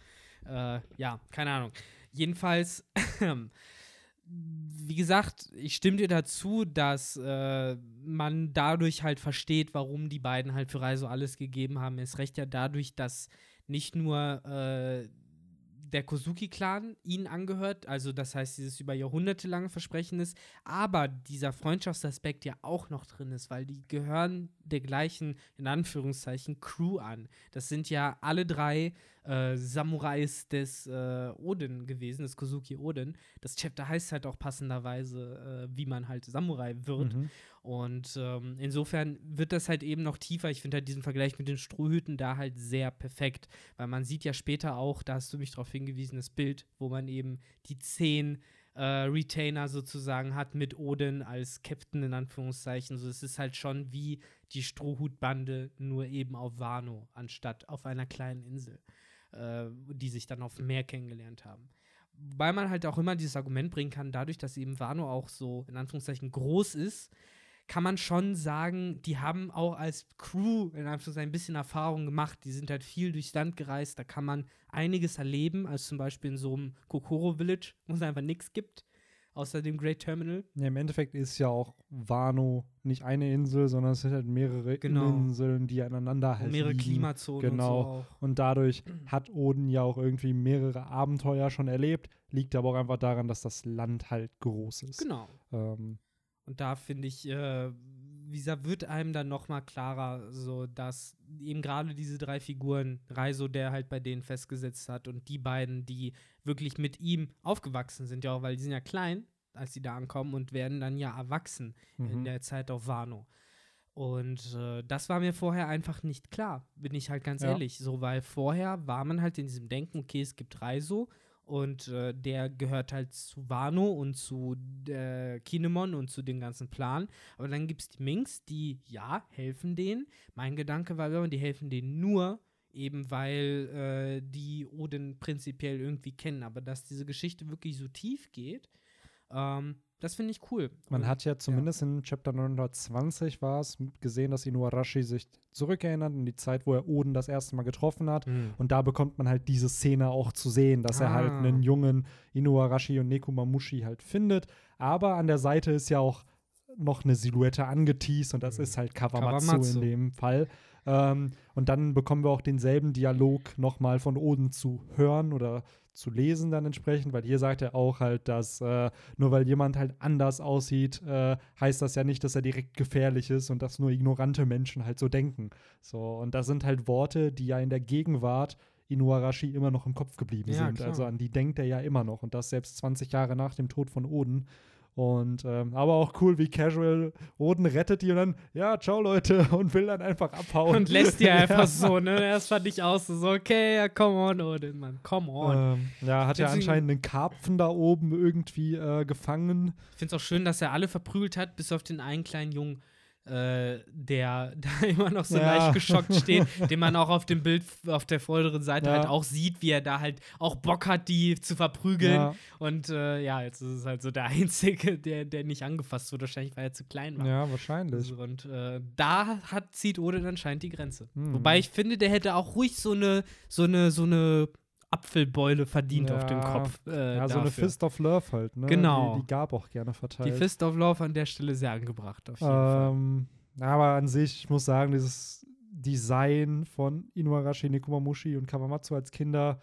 Äh, ja, keine Ahnung. Jedenfalls, (clears throat) wie gesagt, ich stimme dir dazu, dass äh, man dadurch halt versteht, warum die beiden halt für Reiso alles gegeben haben. Es recht ja dadurch, dass nicht nur äh, der Kozuki-Clan ihnen angehört, also das heißt, dieses über Jahrhunderte lange Versprechen ist, aber dieser Freundschaftsaspekt ja auch noch drin ist, weil die gehören der gleichen, in Anführungszeichen, Crew an. Das sind ja alle drei äh, Samurais des äh, Odin gewesen, des Kozuki Odin. Das Chapter heißt halt auch passenderweise, äh, wie man halt Samurai wird. Mhm. Und ähm, insofern wird das halt eben noch tiefer. Ich finde halt diesen Vergleich mit den Strohhüten da halt sehr perfekt, weil man sieht ja später auch, da hast du mich darauf hingewiesen, das Bild, wo man eben die zehn äh, Retainer sozusagen hat mit Odin als Captain in Anführungszeichen. So, es ist halt schon wie die Strohhutbande, nur eben auf Wano, anstatt auf einer kleinen Insel, äh, die sich dann auf dem Meer kennengelernt haben. Wobei man halt auch immer dieses Argument bringen kann, dadurch, dass eben Wano auch so in Anführungszeichen groß ist, kann man schon sagen, die haben auch als Crew in Anführungszeichen ein bisschen Erfahrung gemacht. Die sind halt viel durchs Land gereist, da kann man einiges erleben, als zum Beispiel in so einem Kokoro Village, wo es einfach nichts gibt, außer dem Great Terminal. Ja, Im Endeffekt ist ja auch Wano nicht eine Insel, sondern es sind halt mehrere Genau. Inseln, die aneinander Und halt mehrere liegen. Klimazonen Genau. und so auch. Und dadurch hat Oden ja auch irgendwie mehrere Abenteuer schon erlebt. Liegt aber auch einfach daran, dass das Land halt groß ist. Genau. Ähm, Und da finde ich, äh, wie gesagt, wird einem dann noch mal klarer, so dass eben gerade diese drei Figuren, Reiso, der halt bei denen festgesetzt hat, und die beiden, die wirklich mit ihm aufgewachsen sind, ja auch, weil die sind ja klein, als sie da ankommen und werden dann ja erwachsen in mhm. der Zeit auf Wano. Und äh, das war mir vorher einfach nicht klar, bin ich halt ganz Ja. ehrlich. So, weil vorher war man halt in diesem Denken, okay, es gibt Reiso und äh, der gehört halt zu Wano und zu äh, Kinemon und zu dem ganzen Plan. Aber dann gibt es die Minks, die ja helfen denen. Mein Gedanke war immer, die helfen denen nur, eben weil äh, die Odin prinzipiell irgendwie kennen. Aber dass diese Geschichte wirklich so tief geht, ähm, das finde ich cool. Man hat ja zumindest in Chapter 920 war es gesehen, dass Inuarashi sich zurückerinnert in die Zeit, wo er Oden das erste Mal getroffen hat. Mhm. Und da bekommt man halt diese Szene auch zu sehen, dass er halt Ah. einen jungen Inuarashi und Nekomamushi halt findet. Aber an der Seite ist ja auch noch eine Silhouette angeteased und das Mhm. ist halt Kawamatsu, Kawamatsu. in dem Fall. Ähm, und dann bekommen wir auch denselben Dialog nochmal von Oden zu hören oder zu lesen dann entsprechend, weil hier sagt er auch halt, dass äh, nur weil jemand halt anders aussieht, äh, heißt das ja nicht, dass er direkt gefährlich ist und dass nur ignorante Menschen halt so denken. So, und das sind halt Worte, die ja in der Gegenwart Inuarashi immer noch im Kopf geblieben Ja, sind. klar. Also an die denkt er ja immer noch und das selbst 20 Jahre nach dem Tod von Oden. Und ähm, aber auch cool, wie casual Oden rettet die und dann, ja, ciao Leute, (laughs) und will dann einfach abhauen. Und lässt die (laughs) einfach Ja. so, ne? Das fand ich auch so, so okay, ja, come on, Odin, Mann, come on. Ähm, ja, hat ja anscheinend einen Karpfen da oben irgendwie äh, gefangen. Ich finde es auch schön, dass er alle verprügelt hat, bis auf den einen kleinen Jungen, äh, der (laughs) da immer noch so Ja. leicht geschockt steht, den man auch auf dem Bild auf der vorderen Seite Ja. halt auch sieht, wie er da halt auch Bock hat, die zu verprügeln. Ja, Und äh, ja, jetzt ist es halt so der (laughs) Einzige, der, der nicht angefasst wird, wahrscheinlich, weil er zu klein war. ja, wahrscheinlich. Und äh, da hat, zieht Odin anscheinend die Grenze. Hm. Wobei ich finde, der hätte auch ruhig so eine, so eine, so eine Apfelbeule verdient auf dem Ja. Kopf. Äh, Ja, so eine dafür. Fist of Love halt, ne? Genau. Die, die gab auch gerne Die verteilt. Fist of Love an der Stelle sehr angebracht, auf jeden Fall. ähm, aber an sich, ich muss sagen, dieses Design von Inuarashi, Nekomamushi und Kawamatsu als Kinder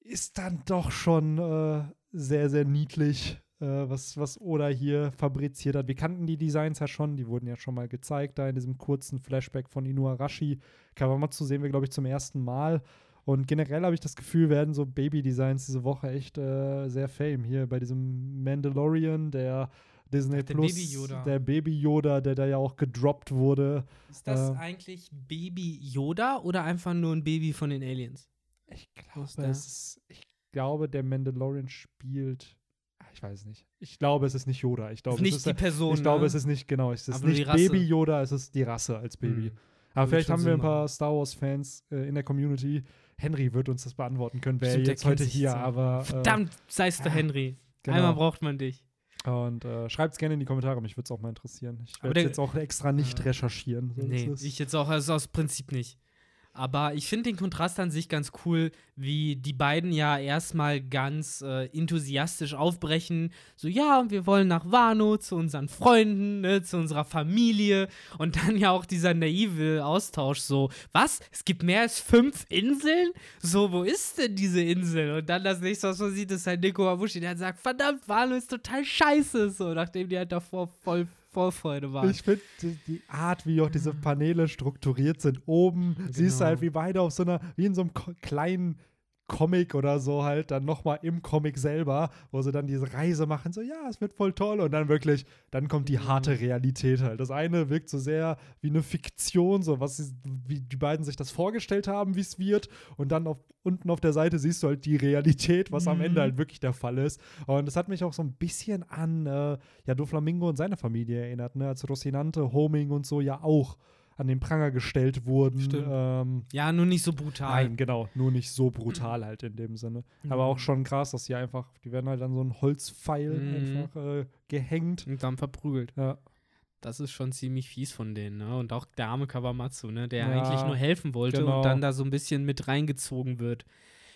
ist dann doch schon äh, sehr, sehr niedlich, äh, was, was Oda hier fabriziert hat. Wir kannten die Designs ja schon, die wurden ja schon mal gezeigt, da in diesem kurzen Flashback von Inuarashi. Kawamatsu sehen wir, glaube ich, zum ersten Mal. Und generell habe ich das Gefühl, werden so Baby-Designs diese Woche echt äh, sehr fame. Hier bei diesem Mandalorian, der Disney Ach, der Plus, Baby Yoda. der Baby Yoda, der da ja auch gedroppt wurde. Ist das Äh. eigentlich Baby Yoda oder einfach nur ein Baby von den Aliens? Ich glaube, ist es ich glaube, der Mandalorian spielt. ah, Ich weiß nicht. Ich glaube, es ist nicht Yoda. Ich glaube, ist nicht es ist die Person. Ich glaube, ne? es ist nicht, genau, es ist Aber nicht. Baby Yoda, es ist die Rasse als Baby. Hm. Aber Würde vielleicht haben wir ein paar. Star Wars-Fans äh, in der Community. Henry wird uns das beantworten können, wer Stimmt, jetzt heute hier, so. aber. Äh, Verdammt, seist du ja, Henry. genau. Einmal braucht man dich. Und äh, schreibt es gerne in die Kommentare, mich würde es auch mal interessieren. Ich werde jetzt auch extra nicht Ja. recherchieren. So, Nee, ich jetzt auch also aus Prinzip nicht. Aber ich finde den Kontrast an sich ganz cool, wie die beiden ja erstmal ganz äh, enthusiastisch aufbrechen. So, ja, und wir wollen nach Wano zu unseren Freunden, ne, zu unserer Familie. Und dann ja auch dieser naive Austausch. So, was? Es gibt mehr als fünf Inseln? So, wo ist denn diese Insel? Und dann das nächste, was man sieht, ist halt Nico Abushi, der halt sagt: Verdammt, Wano ist total scheiße. So, nachdem die halt davor voll Vorfreude waren. Ich finde die, die Art, wie auch diese Paneele strukturiert sind. Oben siehst du Genau. halt, wie beide auf so einer, wie in so einem kleinen Comic oder so halt, dann nochmal im Comic selber, wo sie dann diese Reise machen, so, ja, es wird voll toll. Und dann wirklich, dann kommt die Mhm. harte Realität halt. Das eine wirkt so sehr wie eine Fiktion, so was, sie- wie die beiden sich das vorgestellt haben, wie es wird. Und dann auf, unten auf der Seite siehst du halt die Realität, was am Mhm. Ende halt wirklich der Fall ist. Und das hat mich auch so ein bisschen an äh, ja, Doflamingo und seine Familie erinnert, ne? als Rocinante, Homing und so ja auch an den Pranger gestellt wurden. Ähm, ja, nur nicht so brutal. nein, genau, nur nicht so brutal halt in dem Sinne. Aber Mhm. auch schon krass, dass die einfach, die werden halt an so einen Holzpfeil Mhm. einfach äh, gehängt. Und dann verprügelt. Ja. Das ist schon ziemlich fies von denen, ne? Und auch der arme Kawamatsu, ne? Der Ja, eigentlich nur helfen wollte genau. und dann da so ein bisschen mit reingezogen wird.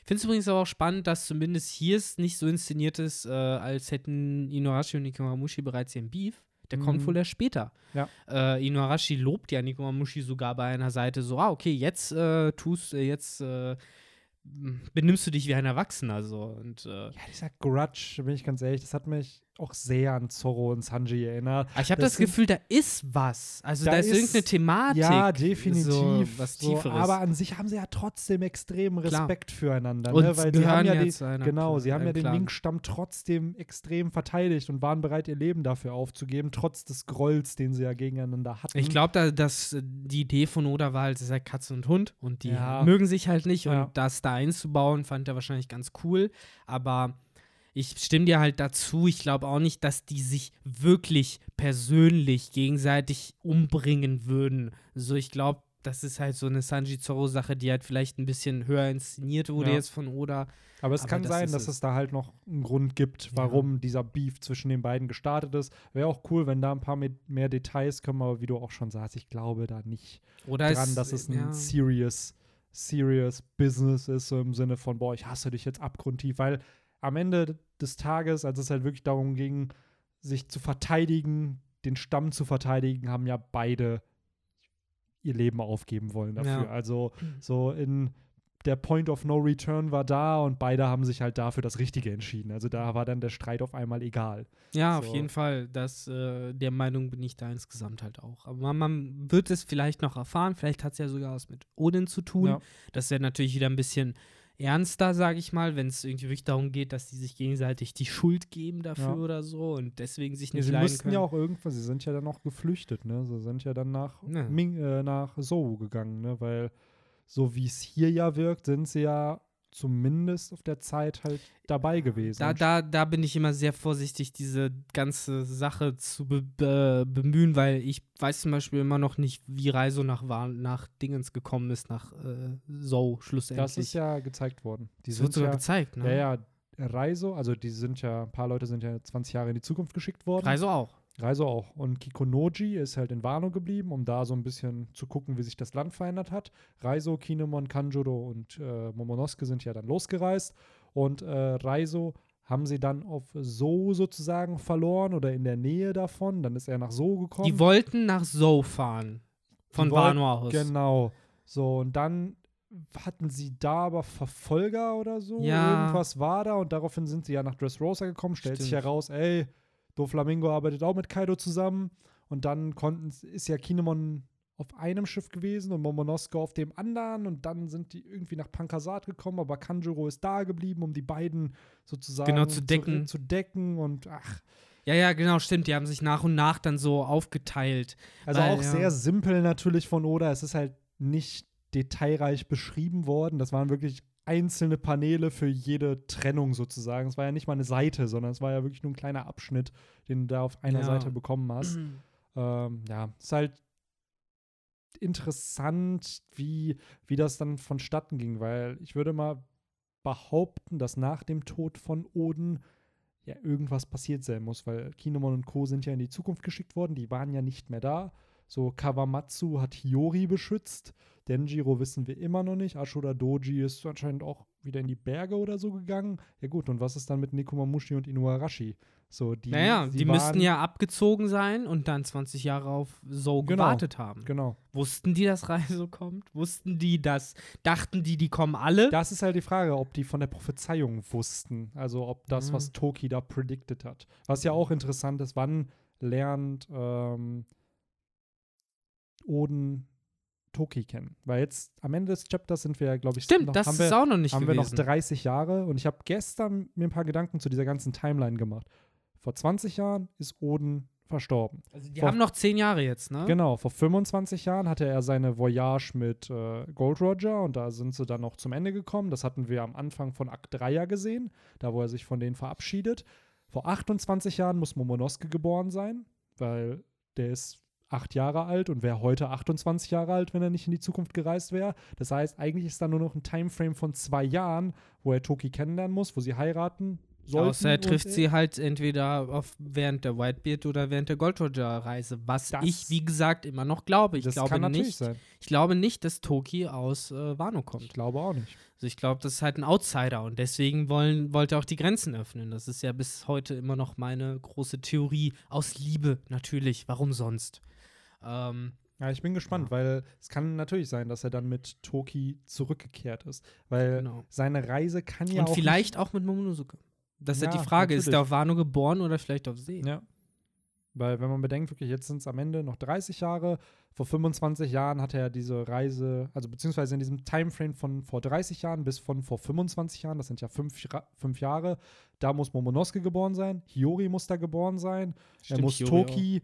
Ich finde es übrigens aber auch spannend, dass zumindest hier es nicht so inszeniert ist, äh, als hätten Inuarashi und Nikomamushi bereits ihren Beef. Der kommt Mhm. wohl erst später. Ja. Äh, Inuarashi lobt ja Nikomamushi sogar bei einer Seite so, ah, okay, jetzt äh, tust, äh, jetzt äh, benimmst du dich wie ein Erwachsener so. Und äh, ja, dieser Grudge, bin ich ganz ehrlich, das hat mich auch sehr an Zorro und Sanji erinnert. Aber ich habe Das das, sind- Gefühl, da ist was. Also Da da, ist, ist- irgendeine Thematik. Ja, definitiv. So, was So, Tieferes. aber an sich haben sie ja trotzdem extremen Klar. Respekt füreinander. Und ne? Weil sie haben ja, ja einer genau, sie haben ja einem den Clan. Ming-Stamm trotzdem extrem verteidigt und waren bereit, ihr Leben dafür aufzugeben, trotz des Grolls, den sie ja gegeneinander hatten. ich glaube, da, dass äh, die Idee von Oda war halt, es ist halt Katze und Hund und die Ja. mögen sich halt nicht Ja. und das da einzubauen, fand er wahrscheinlich ganz cool. Aber ich stimme dir halt dazu, ich glaube auch nicht, dass die sich wirklich persönlich gegenseitig umbringen würden. So, ich glaube, das ist halt so eine Sanji Zorro-Sache, die halt vielleicht ein bisschen höher inszeniert wurde Ja. jetzt von Oda. Aber es aber kann das sein, dass es. es da halt noch einen Grund gibt, warum dieser Beef zwischen den beiden gestartet ist. Wäre auch cool, wenn da ein paar mehr, mehr Details kommen, aber wie du auch schon sagst, ich glaube da nicht Oder dran, ist, dass es ein ja. serious, serious Business ist, so im Sinne von, boah, ich hasse dich jetzt abgrundtief, weil am Ende des Tages, als es halt wirklich darum ging, sich zu verteidigen, den Stamm zu verteidigen, haben ja beide ihr Leben aufgeben wollen dafür. Ja. Also (clears throat) so in der Point of No Return war da und beide haben sich halt dafür das Richtige entschieden. Also da war dann der Streit auf einmal egal. Ja, auf So. jeden Fall. Das, äh, der Meinung bin ich da insgesamt halt auch. Aber man, man wird es vielleicht noch erfahren. Vielleicht hat es ja sogar was mit Odin zu tun. Ja. Das wäre natürlich wieder ein bisschen ernster, sage ich mal, wenn es irgendwie wirklich darum geht, dass die sich gegenseitig die Schuld geben dafür Ja. oder so und deswegen sich Ja, nicht sie leiden mussten können. ja auch irgendwann, sie sind ja dann auch geflüchtet, ne? Sie sind ja dann nach, Ja. Ming, äh, nach Zhou gegangen, ne? Weil so wie es hier ja wirkt, sind sie ja zumindest auf der Zeit halt dabei gewesen. Da, da, da bin ich immer sehr vorsichtig, diese ganze Sache zu be be bemühen, weil ich weiß zum Beispiel immer noch nicht, wie Reiso nach, nach Dingens gekommen ist, nach äh, So schlussendlich. das ist ja gezeigt worden. Die das wird sogar ja, gezeigt, ne? ja, ja, Reiso, also die sind ja, ein paar Leute sind ja 20 Jahre in die Zukunft geschickt worden. Reiso auch. Reiso auch. Und Kikonoji ist halt in Wano geblieben, um da so ein bisschen zu gucken, wie sich das Land verändert hat. Reiso, Kinemon, Kanjuro und äh, Momonosuke sind ja dann losgereist. Und äh, Reiso haben sie dann auf So sozusagen verloren oder in der Nähe davon. Dann ist er nach So gekommen. Die wollten nach So fahren. Von Wano aus. Genau. So, und dann hatten sie da aber Verfolger oder so. Ja. Irgendwas war da und daraufhin sind sie ja nach Dressrosa gekommen. Stellt sich Stimmt. heraus, ey, Doflamingo arbeitet auch mit Kaido zusammen. Und dann konnten, ist ja Kinemon auf einem Schiff gewesen und Momonosuke auf dem anderen und dann sind die irgendwie nach Pankasat gekommen, aber Kanjuro ist da geblieben, um die beiden sozusagen Genau, zu decken. zu, zu decken und ach, Ja, ja, genau, stimmt. Die haben sich nach und nach dann so aufgeteilt. Also Weil, auch ja. sehr simpel natürlich von Oda. Es ist halt nicht detailreich beschrieben worden. Das waren wirklich einzelne Paneele für jede Trennung sozusagen. Es war ja nicht mal eine Seite, sondern es war ja wirklich nur ein kleiner Abschnitt, den du da auf einer Ja. Seite bekommen hast. ähm, ja, ist halt interessant, wie, wie das dann vonstatten ging, weil ich würde mal behaupten, dass nach dem Tod von Oden ja irgendwas passiert sein muss, weil Kinemon und Co. sind ja in die Zukunft geschickt worden, die waren ja nicht mehr da. So, Kawamatsu hat Hiyori beschützt, Denjiro wissen wir immer noch nicht, Ashura Doji ist anscheinend auch wieder in die Berge oder so gegangen. Ja gut, und was ist dann mit Nekomamushi und Inuarashi? So, die, naja, die müssten ja abgezogen sein und dann 20 Jahre auf so Genau. gewartet haben. Genau. Wussten die, dass Reise kommt? Wussten die, dass, dachten die, die kommen alle? Das ist halt die Frage, ob die von der Prophezeiung wussten. Also ob das, Mhm. was Toki da predicted hat. Was ja auch interessant ist, wann lernt ähm, Oden Toki kennen? Weil jetzt am Ende des Chapters sind wir ja, glaube ich, Stimmt, noch, das haben ist wir, auch noch nicht haben wir gewesen. noch 30 Jahre und ich habe gestern mir ein paar Gedanken zu dieser ganzen Timeline gemacht. Vor 20 Jahren ist Oden verstorben. also die vor- haben noch 10 Jahre jetzt, ne? Genau, vor 25 Jahren hatte er seine Voyage mit äh, Gold Roger und da sind sie dann auch zum Ende gekommen. Das hatten wir am Anfang von Akt 3 ja gesehen, da wo er sich von denen verabschiedet. Vor 28 Jahren muss Momonosuke geboren sein, weil der ist acht Jahre alt und wäre heute 28 Jahre alt, wenn er nicht in die Zukunft gereist wäre. Das heißt, eigentlich ist da nur noch ein Timeframe von zwei Jahren, wo er Toki kennenlernen muss, wo sie heiraten sollten. Außer er trifft sie halt entweder auf, während der Whitebeard oder während der Gold Roger-Reise. Was Das- ich, wie gesagt, immer noch glaube. Ich Das glaube kann nicht. sein. Ich glaube nicht, dass Toki aus äh, Wano kommt. Ich glaube auch nicht. Also ich glaube, das ist halt ein Outsider und deswegen wollen, wollte er auch die Grenzen öffnen. Das ist ja bis heute immer noch meine große Theorie. Aus Liebe, natürlich. Warum sonst? Ähm, Ja, ich bin gespannt, Ja. weil es kann natürlich sein, dass er dann mit Toki zurückgekehrt ist. Weil genau. seine Reise kann ja und auch. vielleicht auch mit Momonosuke. Das ist ja, Ja, die Frage. Ist natürlich. er auf Wano geboren oder vielleicht auf See? Ja. Weil, wenn man bedenkt, wirklich, jetzt sind es am Ende noch 30 Jahre. Vor 25 Jahren hatte er diese Reise, also beziehungsweise in diesem Timeframe von vor 30 Jahren bis von vor 25 Jahren, das sind ja fünf, fünf Jahre, da muss Momonosuke geboren sein, Hiyori muss da geboren sein, er Stimmt, muss Hiyori Toki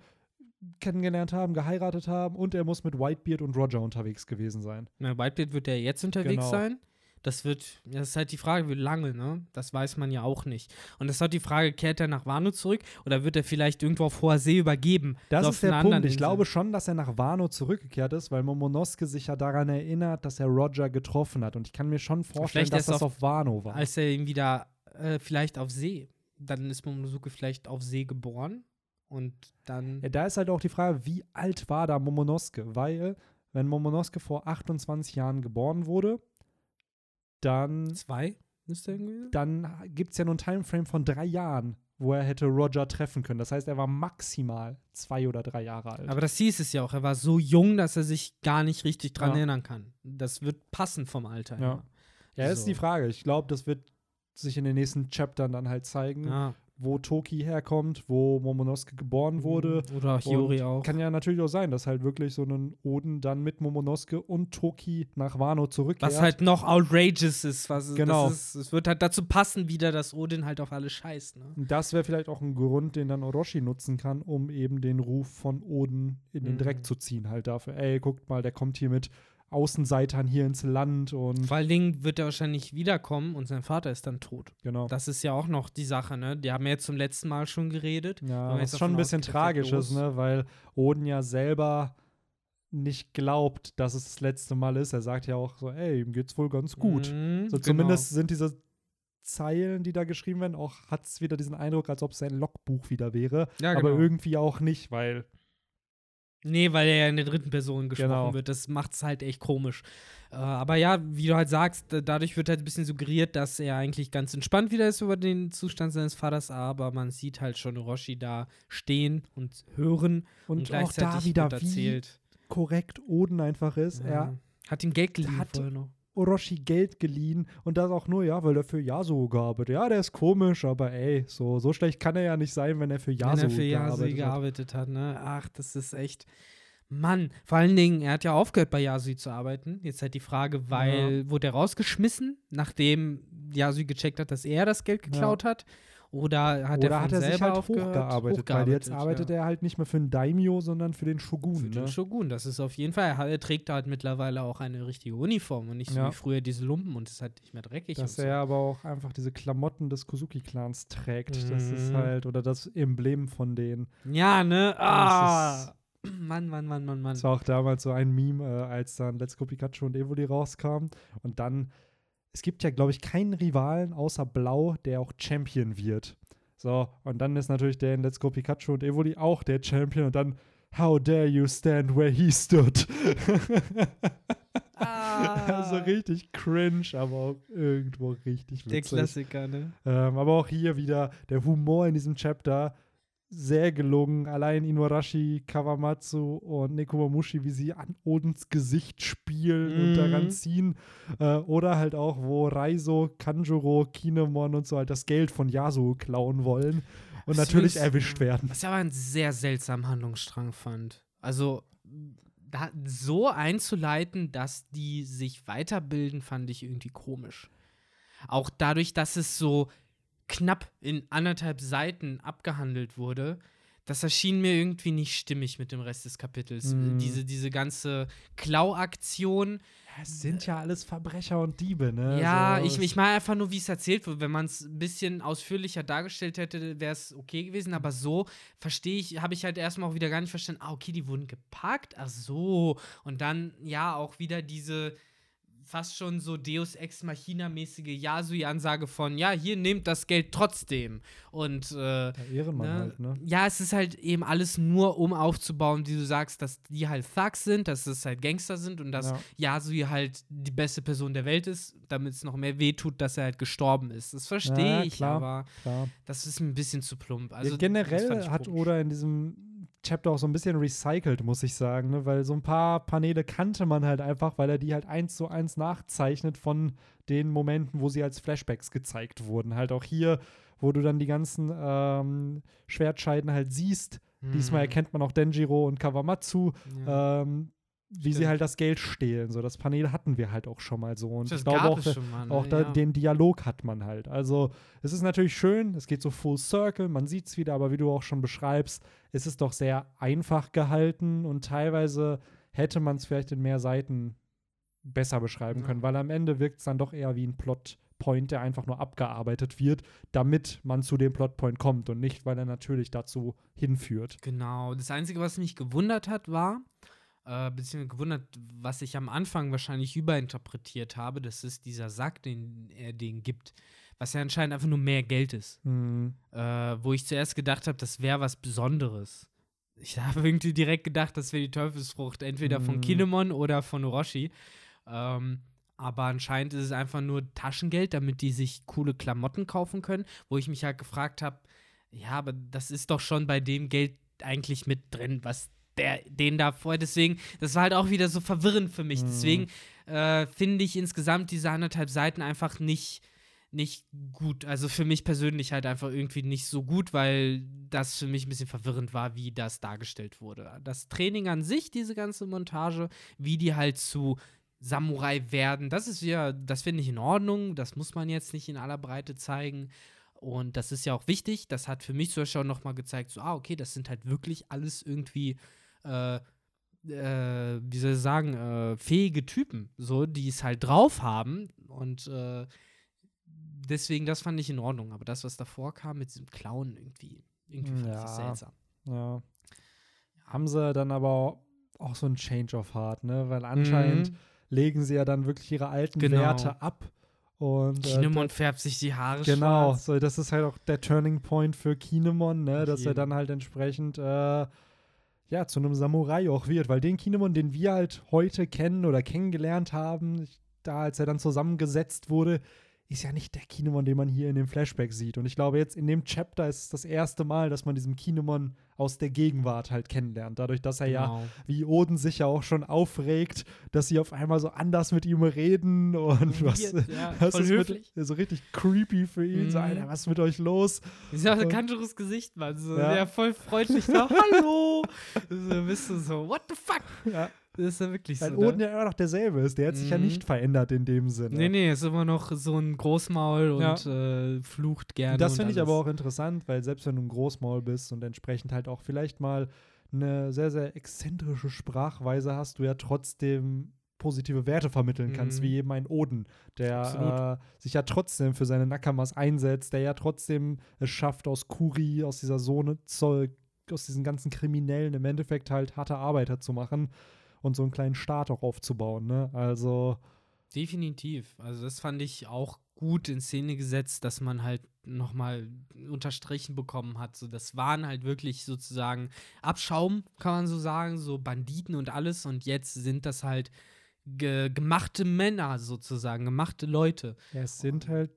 kennengelernt haben, geheiratet haben und er muss mit Whitebeard und Roger unterwegs gewesen sein. Na, Whitebeard wird er jetzt unterwegs Genau. sein. Das wird, das ist halt die Frage, wie lange, ne? Das weiß man ja auch nicht. Und das ist halt die Frage, kehrt er nach Wano zurück oder wird er vielleicht irgendwo auf hoher See übergeben? Das So ist der Punkt. Ich glaube schon, dass er nach Wano zurückgekehrt ist, weil Momonosuke sich ja daran erinnert, dass er Roger getroffen hat. Und ich kann mir schon vorstellen, Vielleicht dass das auf- auf Wano war. Als er ihn wieder, äh, vielleicht auf See. Dann ist Momonosuke vielleicht auf See geboren. Und dann. Ja, da ist halt auch die Frage, wie alt war da Momonosuke? Weil, wenn Momonosuke vor 28 Jahren geboren wurde, dann, zwei er irgendwie. dann gibt es ja nur ein Timeframe von drei Jahren, wo er hätte Roger treffen können. Das heißt, er war maximal zwei oder drei Jahre alt. Aber das hieß es ja auch. Er war so jung, dass er sich gar nicht richtig dran Ja. erinnern kann. Das wird passen vom Alter Ja. ja, ist so. die Frage. Ich glaube, das wird sich in den nächsten Chaptern dann halt zeigen, Ja. Wo Toki herkommt, wo Momonosuke geboren wurde. Oder auch Hiyori auch. Kann ja natürlich auch sein, dass halt wirklich so ein Oden dann mit Momonosuke und Toki nach Wano zurückkehrt. Was halt noch outrageous ist. Was Genau. Es wird halt dazu passen, wieder, dass Odin halt auf alles scheißt. Ne? Das wäre vielleicht auch ein Grund, den dann Orochi nutzen kann, um eben den Ruf von Oden in den Mhm. Dreck zu ziehen, halt dafür. Ey, guckt mal, der kommt hier mit Außenseitern hier ins Land und Vor allen Dingen wird er wahrscheinlich wiederkommen und sein Vater ist dann tot. genau. Das ist ja auch noch die Sache, ne? Die haben ja jetzt zum letzten Mal schon geredet. Ja, was schon ein bisschen tragisch ist, ne, weil Oden ja selber nicht glaubt, dass es das letzte Mal ist. Er sagt ja auch so, ey, ihm geht's wohl ganz gut. Mhm, So genau. zumindest sind diese Zeilen, die da geschrieben werden, auch hat es wieder diesen Eindruck, als ob es ein Logbuch wieder wäre. Ja, Aber genau. irgendwie auch nicht, weil Nee, weil er ja in der dritten Person gesprochen Genau. wird. Das macht es halt echt komisch. Äh, aber ja, wie du halt sagst, da- dadurch wird halt ein bisschen suggeriert, dass er eigentlich ganz entspannt wieder ist über den Zustand seines Vaters, aber man sieht halt schon Orochi da stehen und hören und, und, auch gleichzeitig da wieder, wird wie erzählt. korrekt Oden einfach ist. Ja. Er hat ihm Geld geliehen hat-. Orochi Geld geliehen und das auch nur, ja, weil er für Yasuo gearbeitet Ja, der ist komisch, aber ey, so, so schlecht kann er ja nicht sein, wenn er für Wenn Yasuo er für Yasui gearbeitet hat. gearbeitet hat, ne? Ach, das ist echt. Mann, vor allen Dingen, er hat ja aufgehört bei Yasui zu arbeiten. Jetzt halt die Frage, weil wurde er rausgeschmissen, nachdem Yasui gecheckt hat, dass er das Geld geklaut hat? Oder hat Oder er, hat er sich halt aufgehört? hochgearbeitet, weil jetzt Hochgearbeitet, arbeitet ja. er halt nicht mehr für einen Daimyo, sondern für den Shogun. Für ne? den Shogun, das ist auf jeden Fall. Er, er trägt halt mittlerweile auch eine richtige Uniform und nicht so Ja. wie früher diese Lumpen und ist halt nicht mehr dreckig. Dass und so. er aber auch einfach diese Klamotten des Kozuki-Clans trägt. Das ist Mhm. halt, oder das Emblem von denen. Ja, ne? Ah! (clears throat) Mann, Mann, Mann, Mann, Mann. Das war auch damals so ein Meme, äh, als dann Let's Go Pikachu und Evoli rauskamen. Und dann, es gibt ja, glaube ich, keinen Rivalen außer Blau, der auch Champion wird. So, und dann ist natürlich der in Let's Go Pikachu und Evoli auch der Champion und dann How dare you stand where he stood? Ah. (laughs) also richtig cringe, aber auch irgendwo richtig Der witzig. Klassiker, ne? Ähm, aber auch hier wieder der Humor in diesem Chapter sehr gelungen. Allein Inuarashi, Kawamatsu und Nekomamushi, wie sie an Odins Gesicht spielen und Mhm. daran ziehen. Äh, oder halt auch, wo Raizo, Kanjuro, Kinemon und so halt das Geld von Yasuo klauen wollen und Was natürlich erwischt werden. Was ich aber einen sehr seltsamen Handlungsstrang fand. Also, da, so einzuleiten, dass die sich weiterbilden, fand ich irgendwie komisch. Auch dadurch, dass es so knapp in anderthalb Seiten abgehandelt wurde, das erschien mir irgendwie nicht stimmig mit dem Rest des Kapitels. Mhm. Diese, diese ganze Klauaktion, Es sind ja alles Verbrecher und Diebe, ne? Ja, So, ich, ich meine einfach nur, wie es erzählt wird. Wenn man es ein bisschen ausführlicher dargestellt hätte, wäre es okay gewesen. Aber so verstehe ich, habe ich halt erstmal auch wieder gar nicht verstanden. Ah, okay, die wurden gepackt. Ach so. Und dann, ja, auch wieder diese fast schon so Deus Ex Machina-mäßige Yasui-Ansage von, ja, hier nehmt das Geld trotzdem. Und äh, Der Ehrenmann Ne? halt, ne? Ja, es ist halt eben alles nur, um aufzubauen, wie du sagst, dass die halt Thugs sind, dass es halt Gangster sind und dass Ja. Yasui halt die beste Person der Welt ist, damit es noch mehr wehtut, dass er halt gestorben ist. Das verstehe Ja, ich, aber Klar. das ist ein bisschen zu plump. Also, ja, generell hat. Oda in diesem Chapter auch so ein bisschen recycelt, muss ich sagen, ne? weil so ein paar Paneele kannte man halt einfach, weil er die halt eins zu eins nachzeichnet von den Momenten, wo sie als Flashbacks gezeigt wurden. Halt auch hier, wo du dann die ganzen ähm, Schwertscheiden halt siehst. Diesmal Hm, erkennt man auch Denjiro und Kawamatsu, ja. ähm, wie sie Stimmt. halt das Geld stehlen. So, das Panel hatten wir halt auch schon mal so. Und das ich glaube auch, mal. Ne? auch da, ja. den Dialog hat man halt. Also, es ist natürlich schön, es geht so full circle, man sieht es wieder, aber wie du auch schon beschreibst, ist es doch sehr einfach gehalten und teilweise hätte man es vielleicht in mehr Seiten besser beschreiben Ja. können, weil am Ende wirkt es dann doch eher wie ein Plotpoint, der einfach nur abgearbeitet wird, damit man zu dem Plotpoint kommt und nicht, weil er natürlich dazu hinführt. Genau. Das Einzige, was mich gewundert hat, war, äh, beziehungsweise gewundert, was ich am Anfang wahrscheinlich überinterpretiert habe, das ist dieser Sack, den er den gibt, was ja anscheinend einfach nur mehr Geld ist. Hm. Äh, wo ich zuerst gedacht habe, das wäre was Besonderes. Ich (laughs) habe irgendwie direkt gedacht, das wäre die Teufelsfrucht, entweder von Mhm. Kinemon oder von Orochi. Ähm, aber anscheinend ist es einfach nur Taschengeld, damit die sich coole Klamotten kaufen können, wo ich mich halt gefragt habe, ja, aber das ist doch schon bei dem Geld eigentlich mit drin, was der den da vorher. Deswegen, das war halt auch wieder so verwirrend für mich. Mhm. Deswegen äh, finde ich insgesamt diese anderthalb Seiten einfach nicht, nicht gut. Also für mich persönlich halt einfach irgendwie nicht so gut, weil das für mich ein bisschen verwirrend war, wie das dargestellt wurde. Das Training an sich, diese ganze Montage, wie die halt zu Samurai werden, das ist ja, das finde ich in Ordnung. Das muss man jetzt nicht in aller Breite zeigen. Und das ist ja auch wichtig. Das hat für mich zum Beispiel auch nochmal gezeigt, so, ah, okay, das sind halt wirklich alles irgendwie, äh, äh, wie soll ich sagen, äh, fähige Typen, so, die es halt drauf haben. Und äh, deswegen, das fand ich in Ordnung. Aber das, was davor kam mit diesem Clown, irgendwie, irgendwie fand ich das Ja. seltsam. Ja. Haben sie dann aber auch so ein Change of Heart, ne? Weil anscheinend Mhm. legen sie ja dann wirklich ihre alten Genau. Werte ab. Und äh, Kinemon färbt sich die Haare Genau, schwarz. so, das ist halt auch der Turning Point für Kinemon, ne, dass er dann halt entsprechend äh, ja, zu einem Samurai auch wird, weil den Kinemon, den wir halt heute kennen oder kennengelernt haben, da als er dann zusammengesetzt wurde, ist ja nicht der Kinemon, den man hier in dem Flashback sieht. Und ich glaube, jetzt in dem Chapter ist es das erste Mal, dass man diesen Kinemon aus der Gegenwart halt kennenlernt. Dadurch, dass er ja, Genau. wie Oden sich ja auch schon aufregt, dass sie auf einmal so anders mit ihm reden und was, ja, (laughs) was ist höflich. mit, so richtig creepy für ihn. So, Mhm. Alter, was ist mit euch los? Das ist ja auch Und- Kanjuros Gesicht, Mann. So, Ja. Der voll freundlich da. (laughs) Hallo! so bist du so, what the fuck? Ja, Das ist ja wirklich weil so. Oden ne? ja immer noch derselbe ist. Der hat sich ja Mhm. nicht verändert in dem Sinne. Nee, nee, ist immer noch so ein Großmaul und äh, flucht gerne. Das finde ich aber auch interessant, weil selbst wenn du ein Großmaul bist und entsprechend halt auch vielleicht mal eine sehr, sehr exzentrische Sprachweise hast, du ja trotzdem positive Werte vermitteln kannst, Mhm. wie eben ein Oden, der äh, sich ja trotzdem für seine Nakamas einsetzt, der ja trotzdem es schafft, aus Kuri, aus dieser Sohne Zoll, aus diesen ganzen Kriminellen im Endeffekt halt harte Arbeiter zu machen und so einen kleinen Staat auch aufzubauen. Ne? Also, Definitiv. Also das fand ich auch gut in Szene gesetzt, dass man halt nochmal unterstrichen bekommen hat. So, das waren halt wirklich sozusagen Abschaum, kann man so sagen, so Banditen und alles. Und jetzt sind das halt ge gemachte Männer sozusagen, gemachte Leute. Ja, es sind halt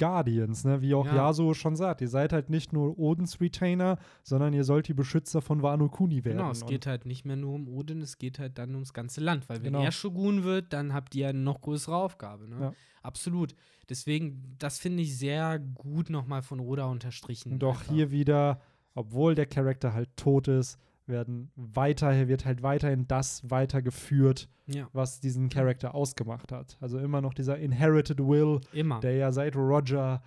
Guardians, ne? wie auch Ja. Yasuo schon sagt. Ihr seid halt nicht nur Odins Retainer, sondern ihr sollt die Beschützer von Wano Kuni werden. Genau, es geht halt nicht mehr nur um Odin, es geht halt dann ums ganze Land. Weil wenn Genau. er Shogun wird, dann habt ihr eine noch größere Aufgabe. Ne? Ja. Absolut. Deswegen, das finde ich sehr gut nochmal von Roda unterstrichen. Auch einfach. hier wieder, obwohl der Charakter halt tot ist, werden weiter, wird halt weiterhin das weitergeführt, Ja, was diesen Charakter ausgemacht hat. Also immer noch dieser Inherited Will, immer. der ja seit Roger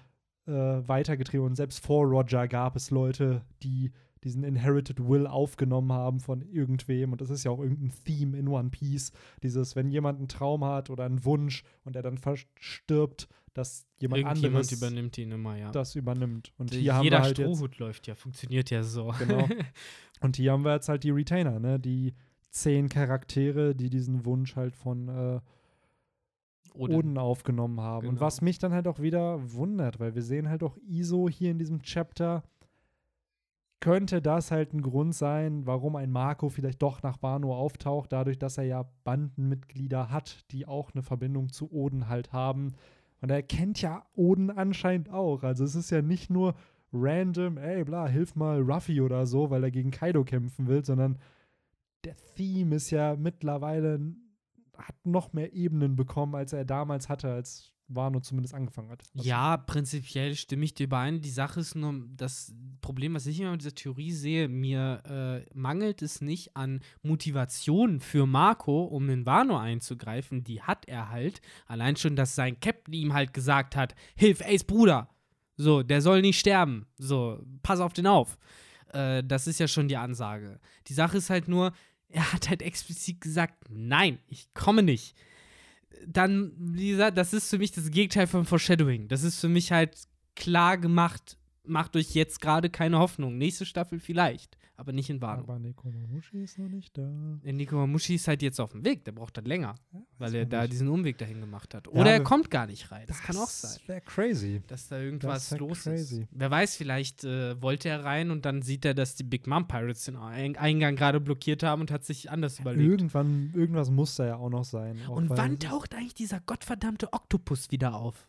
äh, weitergetrieben und selbst vor Roger gab es Leute, die diesen Inherited Will aufgenommen haben von irgendwem und das ist ja auch irgendein Theme in One Piece, dieses, wenn jemand einen Traum hat oder einen Wunsch und er dann verstirbt, dass jemand anderes übernimmt ihn immer, ja. das übernimmt. Und hier haben Jeder wir halt Strohhut läuft ja, funktioniert ja so. Genau. (laughs) und hier haben wir jetzt halt die Retainer, ne, die zehn Charaktere, die diesen Wunsch halt von äh, Odin. Oden aufgenommen haben. Und Genau. was mich dann halt auch wieder wundert, weil wir sehen halt auch Iso hier in diesem Chapter, könnte das halt ein Grund sein, warum ein Marco vielleicht doch nach Wano auftaucht, dadurch, dass er ja Bandenmitglieder hat, die auch eine Verbindung zu Oden halt haben. Und er kennt ja Oden anscheinend auch. Also es ist ja nicht nur random, ey, bla, hilf mal Ruffy oder so, weil er gegen Kaido kämpfen will, sondern der Theme ist ja mittlerweile hat noch mehr Ebenen bekommen, als er damals hatte, als Wano zumindest angefangen hat. Was- Ja, prinzipiell stimme ich dir überein. Die Sache ist nur, das Problem, was ich immer mit dieser Theorie sehe, mir äh, mangelt es nicht an Motivation für Marco, um in Wano einzugreifen. Die hat er halt. Allein schon, dass sein Captain ihm halt gesagt hat: Hilf Ace Bruder. So, der soll nicht sterben. So, pass auf den auf. Äh, das ist ja schon die Ansage. Die Sache ist halt nur, er hat halt explizit gesagt: Nein, ich komme nicht dann, wie gesagt, das ist für mich das Gegenteil von Foreshadowing. Das ist für mich halt klar gemacht, macht euch jetzt gerade keine Hoffnung. Nächste Staffel vielleicht, aber nicht in Wano. Aber Nekomamushi ist noch nicht da. Nico Mamushi ist halt jetzt auf dem Weg, der braucht dann länger, weil weiß er da nicht. diesen Umweg dahin gemacht hat. Ja, Oder er aber- kommt gar nicht rein. Das, kann auch sein. Das wäre crazy. Dass da irgendwas los crazy. ist. Wer weiß, vielleicht äh, wollte er rein und dann sieht er, dass die Big Mom Pirates den Ein- Eingang gerade blockiert haben und hat sich anders überlegt. Irgendwann, irgendwas muss da ja auch noch sein. Und weil- wann taucht eigentlich dieser gottverdammte Oktopus wieder auf?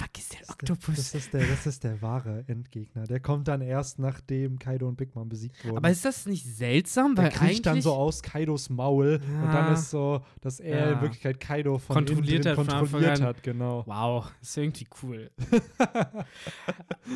Das ist- Fuck ist der Oktopus? Der, das, ist der, das ist der wahre Endgegner. Der kommt dann erst, nachdem Kaido und Big Mom besiegt wurden. Aber ist das nicht seltsam? der Weil kriecht eigentlich dann so aus Kaidos Maul und dann Ja. ist so, dass er in Ja. Wirklichkeit Kaido von Kontrolliert hat von kontrolliert an. hat, genau. Wow, ist irgendwie cool. (laughs)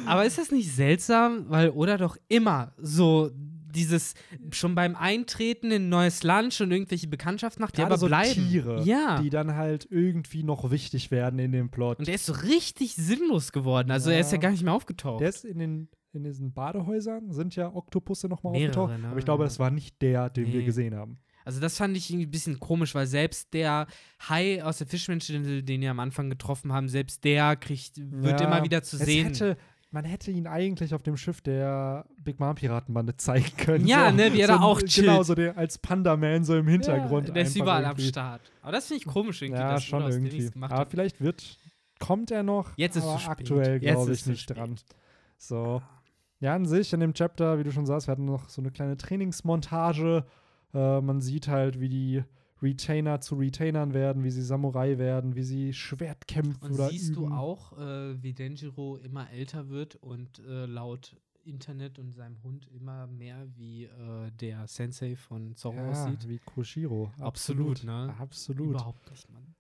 Aber ist das nicht seltsam, weil Oda doch immer so dieses schon beim Eintreten in ein neues Land schon irgendwelche Bekanntschaften macht, die Gerade aber so bleiben. Tiere, ja. die dann halt irgendwie noch wichtig werden in dem Plot. Und der ist so richtig sinnlos geworden. Also er ist ja Ja. gar nicht mehr aufgetaucht. Der ist in den in diesen Badehäusern sind ja Oktopusse nochmal aufgetaucht. ne? Aber ich glaube, das war nicht der, den wir Nee. gesehen haben. Also das fand ich irgendwie ein bisschen komisch, weil selbst der Hai aus der Fischmenscheninsel, den wir am Anfang getroffen haben, selbst der kriegt, wird Ja, immer wieder zu sehen. Hätte, man hätte ihn eigentlich auf dem Schiff der Big Mom Piratenbande zeigen können. Ja, so, ne, wie er so da auch chillt. Genau, so der, als Panda-Man so im Hintergrund. der ist überall am irgendwie. Start. Aber das finde ich komisch irgendwie. Ja, dass schon irgendwie. Aber hat. vielleicht wird, kommt er noch. Jetzt ist aber spät. aktuell Jetzt glaube ist ich nicht spät. dran. So. Ja, an sich in dem Chapter, wie du schon sagst, wir hatten noch so eine kleine Trainingsmontage. Äh, man sieht halt, wie die Retainer zu Retainern werden, wie sie Samurai werden, wie sie Schwert kämpfen Und oder siehst üben. du auch, äh, wie Denjiro immer älter wird und äh, laut Internet und seinem Hund immer mehr wie äh, der Sensei von Zorro ja, aussieht? wie Koshiro. Absolut, ne? Absolut. Überhaupt nicht, Mann.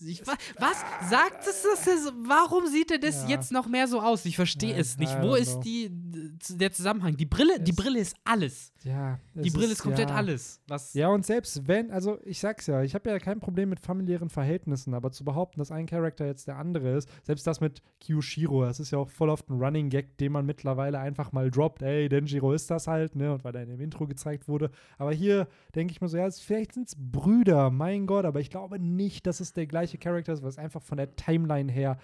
Ich, wa- was? Sagt es das? Warum sieht er das Ja. jetzt noch mehr so aus? Ich verstehe es nicht. Wo ist die, der Zusammenhang? Die Brille, die Es- Brille ist alles. Ja, Die Brille ist komplett ja. alles. Was? Ja, und selbst wenn, also ich sag's ja, ich habe ja kein Problem mit familiären Verhältnissen, aber zu behaupten, dass ein Charakter jetzt der andere ist, selbst das mit Kyushiro, das ist ja auch voll oft ein Running Gag, den man mittlerweile einfach mal droppt, ey, Denjiro ist das halt, ne, und weil er in dem Intro gezeigt wurde. Aber hier denke ich mir so, ja, vielleicht sind's Brüder, mein Gott, aber ich glaube nicht, dass es der gleiche Charakter ist, was einfach von der Timeline her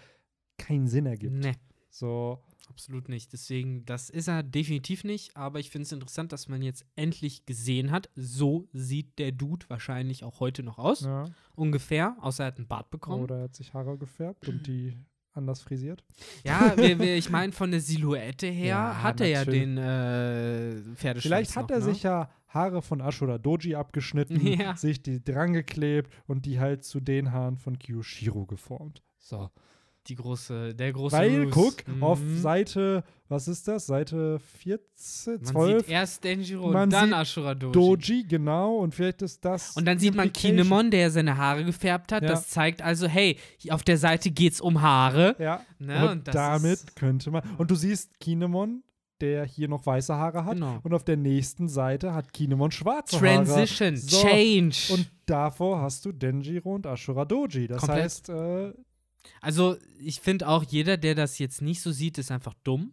keinen Sinn ergibt. Nee. So, Absolut nicht. Deswegen, das ist er definitiv nicht. Aber ich finde es interessant, dass man jetzt endlich gesehen hat. So sieht der Dude wahrscheinlich auch heute noch aus. ja. Ungefähr. Außer er hat einen Bart bekommen. Oder er hat sich Haare gefärbt und die anders frisiert. Ja, (laughs) wir, wir, ich meine, von der Silhouette her Ja, hat er ja den äh, Pferdeschwanz Vielleicht hat noch, er ne? sich ja Haare von Ashura Doji abgeschnitten, (laughs) Ja. sich die dran geklebt und die halt zu den Haaren von Kyushiro geformt. So. Die große, der große Weil, Ruse. guck, Mhm. auf Seite, was ist das? Seite 14, Man 12, sieht erst Denjiro Man und dann Ashura Doji. Doji, genau, und vielleicht ist das. Und dann sieht man. Kinemon, der seine Haare gefärbt hat. Ja. Das zeigt also, hey, auf der Seite geht's um Haare. Ja, Ne? und, das damit könnte man. Und du siehst Kinemon, der hier noch weiße Haare hat. Genau. Und auf der nächsten Seite hat Kinemon schwarze Haare. Transition, So, Change. Und davor hast du Denjiro und Ashura Doji. Das Komplett. heißt, äh, also, ich finde auch, jeder, der das jetzt nicht so sieht, ist einfach dumm.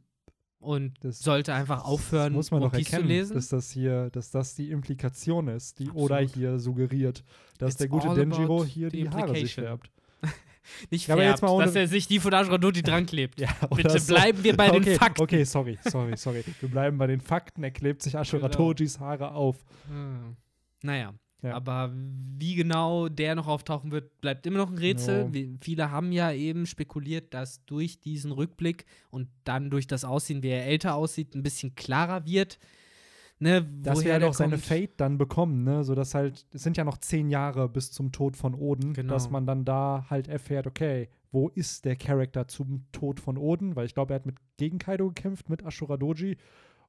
Und Das- sollte einfach aufhören, das muss man One doch Piece erkennen, zu lesen. dass das hier, dass das die Implikation ist, die Absolut. Oda hier suggeriert, dass It's der gute Denjiro hier die Haare sich färbt. (laughs) nicht Ja, aber jetzt färbt, mal ohne- dass er sich die von Ashura Doji dran klebt. (laughs) Ja, Bitte so. bleiben wir bei den okay, Fakten. Okay, sorry, sorry, sorry. Wir bleiben bei den Fakten. Er klebt sich Ashura Genau. Haare auf. Hm. Naja, Ja. aber wie genau der noch auftauchen wird, bleibt immer noch ein Rätsel. No. Wie, viele haben ja eben spekuliert, dass durch diesen Rückblick und dann durch das Aussehen, wie er älter aussieht, ein bisschen klarer wird. Ne, Dass wir der auch seine. Fate dann bekommen, ne? So dass halt, es sind ja noch zehn Jahre bis zum Tod von Oden, Genau. dass man dann da halt erfährt, okay, wo ist der Charakter zum Tod von Oden? Weil ich glaube, er hat mit gegen Kaido gekämpft, mit Ashura Doji.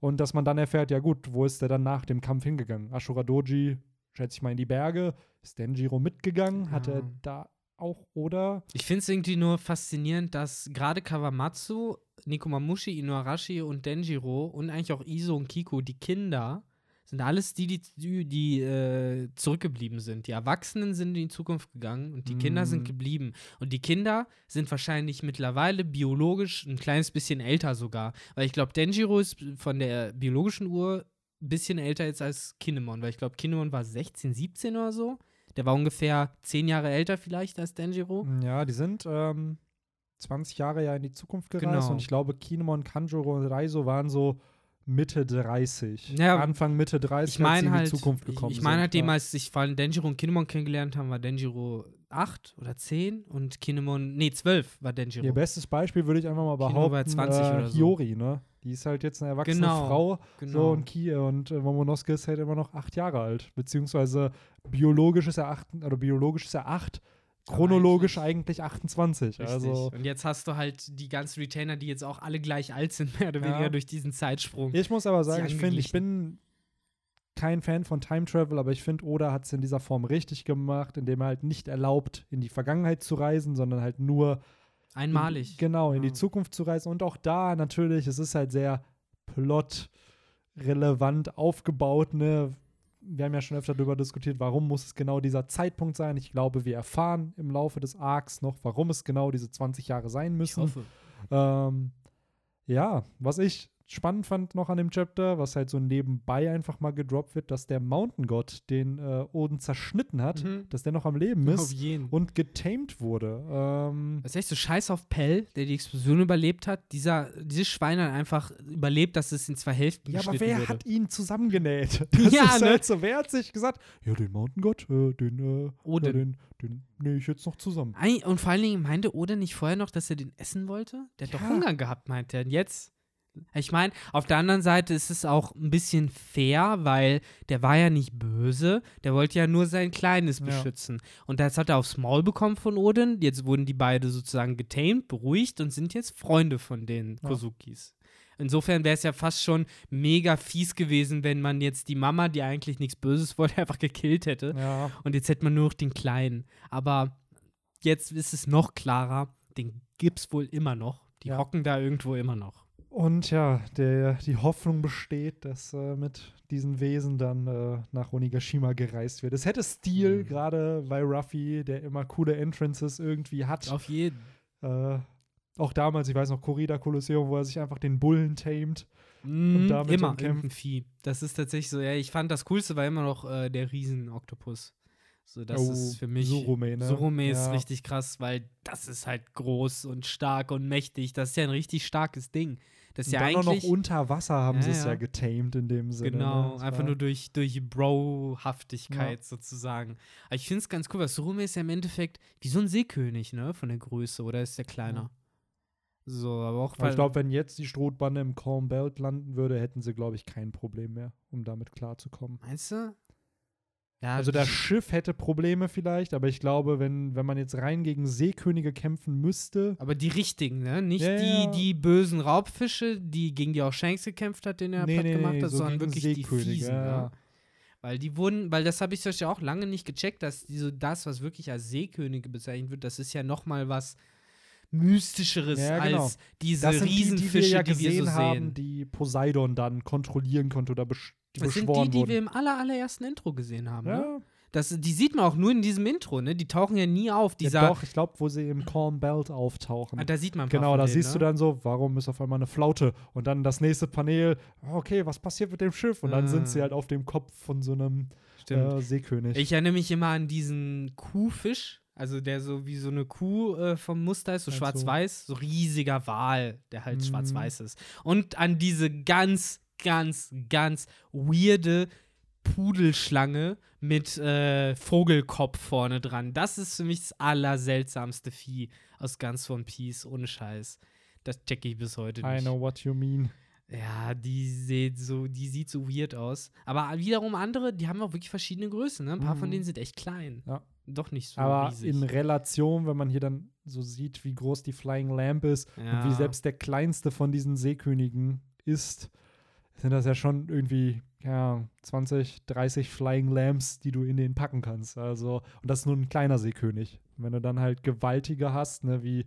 Und dass man dann erfährt, ja gut, wo ist der dann nach dem Kampf hingegangen? Ashura Doji, schätze ich mal, in die Berge. Ist Denjiro mitgegangen? Hat er Ja. da auch, oder? Ich finde es irgendwie nur faszinierend, dass gerade Kawamatsu, Nikomamushi, Inuarashi und Denjiro und eigentlich auch Iso und Kiko, die Kinder, sind alles die, die, die, die äh, zurückgeblieben sind. Die Erwachsenen sind in die Zukunft gegangen und die Kinder sind Mm. geblieben. Und die Kinder sind wahrscheinlich mittlerweile biologisch ein kleines bisschen älter sogar. Weil ich glaube, Denjiro ist von der biologischen Uhr bisschen älter jetzt als Kinemon. Weil ich glaube, Kinemon war 16, 17 oder so. Der war ungefähr 10 Jahre älter vielleicht als Denjiro. Ja, die sind ähm, 20 Jahre ja in die Zukunft gereist Genau. und ich glaube, Kinemon, Kanjuro und Raizo waren so Mitte 30. Ja, Anfang Mitte 30, Ich meine als sie halt, in die Zukunft ich, gekommen ich meine sind. halt, ja. als sich vor allem Denjiro und Kinemon kennengelernt haben, war Denjiro 8 oder 10 und Kinemon, nee, 12 war Denjiro. Ihr bestes Beispiel würde ich einfach mal behaupten, war 20 äh, oder so. Hiyori, ne? Die ist halt jetzt eine erwachsene Genau, Frau. genau. So, und, Ki und äh, Momonosuke ist halt immer noch acht Jahre alt. Beziehungsweise biologisch ist er acht, oder biologisch ist er acht, chronologisch eigentlich 28. Richtig. Also und jetzt hast du halt die ganzen Retainer, die jetzt auch alle gleich alt sind, (laughs) mehr oder Ja. weniger durch diesen Zeitsprung. Ich muss aber sagen, ich finde, ich bin kein Fan von Time Travel, aber ich finde, Oda hat es in dieser Form richtig gemacht, indem er halt nicht erlaubt, in die Vergangenheit zu reisen, sondern halt nur Einmalig. In, genau, in die. Zukunft zu reisen. Und auch da natürlich, es ist halt sehr plot-relevant aufgebaut, ne? Wir haben ja schon öfter darüber diskutiert, warum muss es genau dieser Zeitpunkt sein. Ich glaube, wir erfahren im Laufe des Arcs noch, warum es genau diese 20 Jahre sein Ich müssen. hoffe. Ähm, ja, was ich spannend fand noch an dem Chapter, was halt so nebenbei einfach mal gedroppt wird, dass der Mountain God, den äh, Oden zerschnitten hat, Mhm. dass der noch am Leben ist und getamed wurde. Ähm, Das ist echt so scheiß auf Pell, der die Explosion überlebt hat. Dieser, dieses Schwein hat einfach überlebt, dass es in zwei Hälften ja, aber wer wurde. hat ihn zusammengenäht? (laughs) Das (laughs) Ja, ist ne? halt so. Wer hat sich gesagt, ja, den Mountain God, äh, den, äh, Odin. Ja, den, den nähe ich jetzt noch zusammen. Und vor allen Dingen meinte Oda nicht vorher noch, dass er den essen wollte? Der hat Ja. doch Hunger gehabt, meinte er. Und jetzt Ich meine, auf der anderen Seite ist es auch ein bisschen fair, weil der war ja nicht böse, der wollte ja nur sein Kleines Ja. beschützen. Und das hat er aufs Maul bekommen von Odin. Jetzt wurden die beide sozusagen getamed, beruhigt und sind jetzt Freunde von den Ja. Kozukis. Insofern wäre es ja fast schon mega fies gewesen, wenn man jetzt die Mama, die eigentlich nichts Böses wollte, (laughs) einfach gekillt hätte. Ja, Und jetzt hätte man nur noch den Kleinen. Aber jetzt ist es noch klarer, den gibt's wohl immer noch. Die Ja. hocken da irgendwo immer noch. Und ja, der, die Hoffnung besteht, dass äh, mit diesen Wesen dann äh, nach Onigashima gereist wird. Es hätte Stil, Mhm. gerade weil Ruffy, der immer coole Entrances irgendwie hat. Auf jeden. Äh, auch damals, ich weiß noch, Corrida Kolosseum, wo er sich einfach den Bullen tamed. Mhm, damit immer irgendein Vieh. Das ist tatsächlich so. Ja, ich fand das Coolste war immer noch äh, der Riesen-Oktopus. So, das Oh, ist für mich. Surume, ne? Surume ist Ja. richtig krass, weil das ist halt groß und stark und mächtig. Das ist ja ein richtig starkes Ding. Das ist Und ja dann auch noch eigentlich. unter Wasser haben Ja, sie es ja ja. getamed in dem Sinne. Genau, ne? Einfach nur durch, durch Bro-Haftigkeit sozusagen. Aber ich finde es ganz cool, weil Surume ist ja im Endeffekt wie so ein Seekönig, ne, von der Größe, oder ist der kleiner? So, aber auch Aber ich glaube, wenn jetzt die Strohbande im Calm Belt landen würde, hätten sie, glaube ich, kein Problem mehr, um damit klarzukommen. meinst du? Ja, Also das Schiff hätte Probleme vielleicht, aber ich glaube, wenn, wenn man jetzt rein gegen Seekönige kämpfen müsste, Aber die richtigen, ne? Nicht Ja, die, ja. die bösen Raubfische, die gegen die auch Shanks gekämpft hat, den er platt gemacht hat, so sondern wirklich die Seekönige, fiesen, ja, ne? ja. Weil die wurden, weil das habe ich zum Beispiel auch lange nicht gecheckt, dass diese, das, was wirklich als Seekönige bezeichnet wird, das ist ja noch mal was mystischeres Ja, genau. als diese sind die, die wir Riesenfische, ja die wir, gesehen so haben, sehen. die Poseidon dann kontrollieren konnte oder die Das sind die, die wurden. wir im aller, allerersten Intro gesehen haben. Ne? ja, Das, die sieht man auch nur in diesem Intro, ne? Die tauchen ja nie auf. ja, Dieser, doch, ich glaube, wo sie im Calm Belt auftauchen. ah, da sieht man ein paar Genau, da denen, siehst ne? du dann so, warum ist auf einmal eine Flaute? Und dann das nächste Panel, okay, was passiert mit dem Schiff? Und dann Ah. sind sie halt auf dem Kopf von so einem äh, Seekönig. Ich erinnere mich immer an diesen Kuhfisch, also der so wie so eine Kuh äh, vom Muster ist, so du? schwarz-weiß, so riesiger Wal, der halt Mhm. schwarz-weiß ist. Und an diese ganz, ganz, ganz weirde Pudelschlange mit äh, Vogelkopf vorne dran. Das ist für mich das allerseltsamste Vieh aus ganz One Piece, ohne Scheiß. Das checke ich bis heute I nicht. know what you mean. Ja, die sieht so, die sieht so weird aus. Aber wiederum andere, die haben auch wirklich verschiedene Größen. Ne? Ein paar von Mhm. denen sind echt klein. Ja. Doch nicht so Aber riesig. in Relation, wenn man hier dann so sieht, wie groß die Flying Lamp ist ja. und wie selbst der kleinste von diesen Seekönigen ist, sind das ja schon irgendwie ja, 20, 30 Flying Lamps, die du in den packen kannst. Also, und das ist nur ein kleiner Seekönig. Und wenn du dann halt gewaltige hast, ne, wie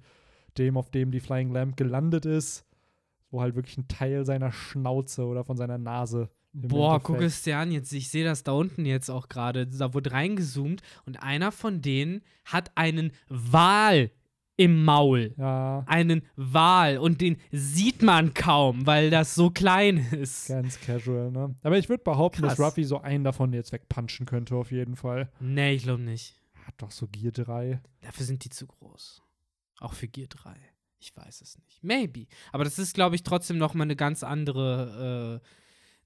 dem, auf dem die Flying Lamp gelandet ist, wo halt wirklich ein Teil seiner Schnauze oder von seiner Nase. Boah, Endeffekt- guck es dir an jetzt. Ich sehe das da unten jetzt auch gerade. Da wurde reingezoomt und einer von denen hat einen Wal im Maul. Ja, Einen Wal und den sieht man kaum, weil das so klein ist. ganz casual, ne? Aber ich würde behaupten, dass Krass. Ruffy so einen davon jetzt wegpunchen könnte, auf jeden Fall. Nee, ich glaube nicht. Hat doch so Gear 3. Dafür sind die zu groß. Auch für Gear 3. Ich weiß es nicht. Maybe. Aber das ist, glaube ich, trotzdem noch mal eine ganz andere, äh,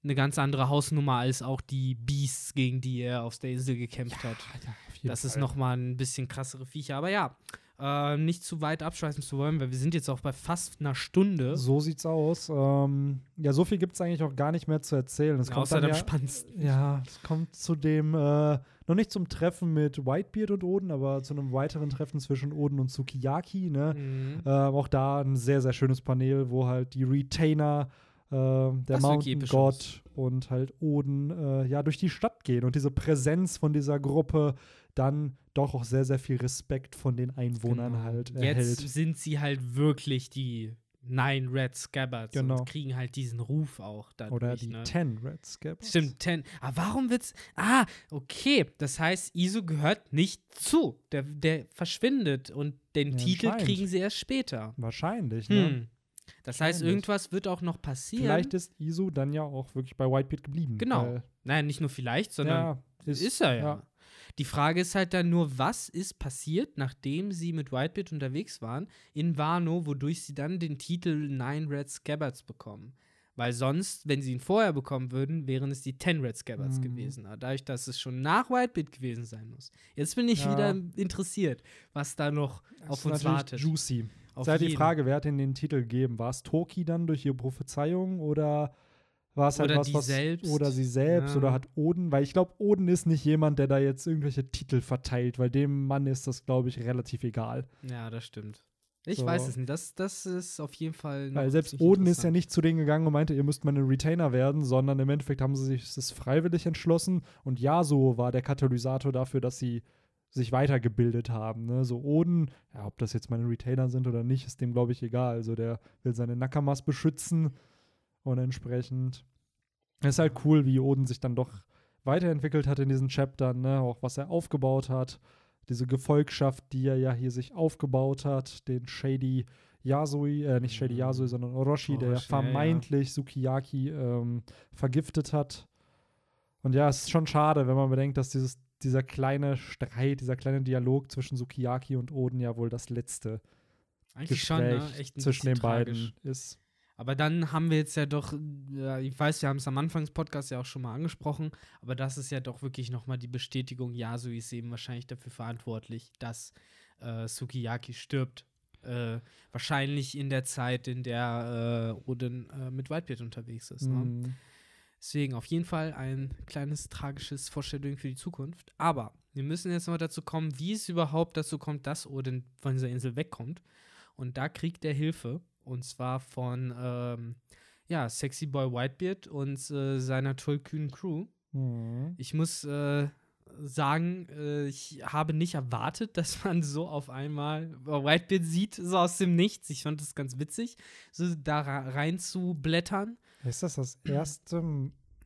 eine ganz andere Hausnummer als auch die Beasts, gegen die er auf der Insel gekämpft hat. ja, auf jeden Das ist Fall. noch mal ein bisschen krassere Viecher. Aber ja, äh, nicht zu weit abschweifen zu wollen, weil wir sind jetzt auch bei fast einer Stunde. So sieht's aus. Ähm, ja, so viel gibt es eigentlich auch gar nicht mehr zu erzählen. Es kommt außer dann dem ja, spannendsten. ja, es kommt zu dem, äh, noch nicht zum Treffen mit Whitebeard und Oden, aber zu einem weiteren Treffen zwischen Oden und Sukiyaki, ne? Mhm. Ähm, auch da ein sehr, sehr schönes Panel, wo halt die Retainer, äh, der Das Mountain God und halt Oden äh, ja durch die Stadt gehen und diese Präsenz von dieser Gruppe dann doch auch sehr, sehr viel Respekt von den Einwohnern Genau. halt Jetzt erhält. sind sie halt wirklich die Nine Red Scabbards Genau. und kriegen halt diesen Ruf auch dadurch. Oder die ne? Ten Red Scabbards. Stimmt, Ten. Aber warum wird's. Ah, okay. Das heißt, Iso gehört nicht zu. Der, der verschwindet und den Ja, Titel kriegen sie erst später. Wahrscheinlich, ne? Hm. Das heißt, irgendwas wird auch noch passieren. Vielleicht ist Isu dann ja auch wirklich bei Whitebeard geblieben. Genau. Nein, nicht nur vielleicht, sondern ja, ist, er ja. ja. Die Frage ist halt dann nur, was ist passiert, nachdem sie mit Whitebeard unterwegs waren in Wano, wodurch sie dann den Titel Nine Red Scabbards bekommen. Weil sonst, wenn sie ihn vorher bekommen würden, wären es die Ten Red Scabbards Mhm. gewesen. Aber dadurch, dass es schon nach Whitebeard gewesen sein muss. Jetzt bin ich Ja. wieder interessiert, was da noch Das auf uns wartet. Juicy. Auf ist halt die. Frage, wer hat ihnen den Titel gegeben? War es Toki dann durch ihre Prophezeiung oder war es halt Oder was, was selbst. oder sie selbst Ja. oder hat Oden, weil ich glaube, Oden ist nicht jemand, der da jetzt irgendwelche Titel verteilt, weil dem Mann ist das, glaube ich, relativ egal. Ja, das stimmt. Ich So. weiß es nicht. Das, das ist auf jeden Fall. Weil selbst Oden ist ja nicht zu denen gegangen und meinte, ihr müsst meine Retainer werden, sondern im Endeffekt haben sie sich das freiwillig entschlossen und Yasuo war der Katalysator dafür, dass sie sich weitergebildet haben. Ne? So Oden, ja, ob das jetzt meine Retainer sind oder nicht, ist dem, glaube ich, egal. Also der will seine Nakamas beschützen und entsprechend ist halt cool, wie Oden sich dann doch weiterentwickelt hat in diesen Chaptern, ne? auch was er aufgebaut hat. Diese Gefolgschaft, die er ja hier sich aufgebaut hat, den Shady Yasui, äh, nicht Shady Mhm. Yasui, sondern Orochi, der ja Orochi, ja, ja. vermeintlich Sukiyaki ähm, vergiftet hat. Und ja, es ist schon schade, wenn man bedenkt, dass dieses, dieser kleine Streit, dieser kleine Dialog zwischen Sukiyaki und Oden ja wohl das letzte Eigentlich Gespräch schon, ne? Zwischen den tragisch. beiden ist. Aber dann haben wir jetzt ja doch, ja, ich weiß, wir haben es am Anfang des Podcasts ja auch schon mal angesprochen, aber das ist ja doch wirklich nochmal die Bestätigung, Yasui ist eben wahrscheinlich dafür verantwortlich, dass äh, Sukiyaki stirbt. Äh, wahrscheinlich in der Zeit, in der äh, Odin äh, mit Whitebeard unterwegs ist. Ne? Mhm. Deswegen auf jeden Fall ein kleines tragisches Foreshadowing für die Zukunft. Aber wir müssen jetzt mal dazu kommen, wie es überhaupt dazu kommt, dass Odin von dieser Insel wegkommt. Und da kriegt er Hilfe. Und zwar von ähm, ja, Sexy Boy Whitebeard und äh, seiner tollkühnen Crew. Mhm. Ich muss äh, sagen, äh, ich habe nicht erwartet, (laughs) dass man so auf einmal Whitebeard sieht, so aus dem Nichts. Ich fand das ganz witzig, so da rein zu blättern. Ist das das erste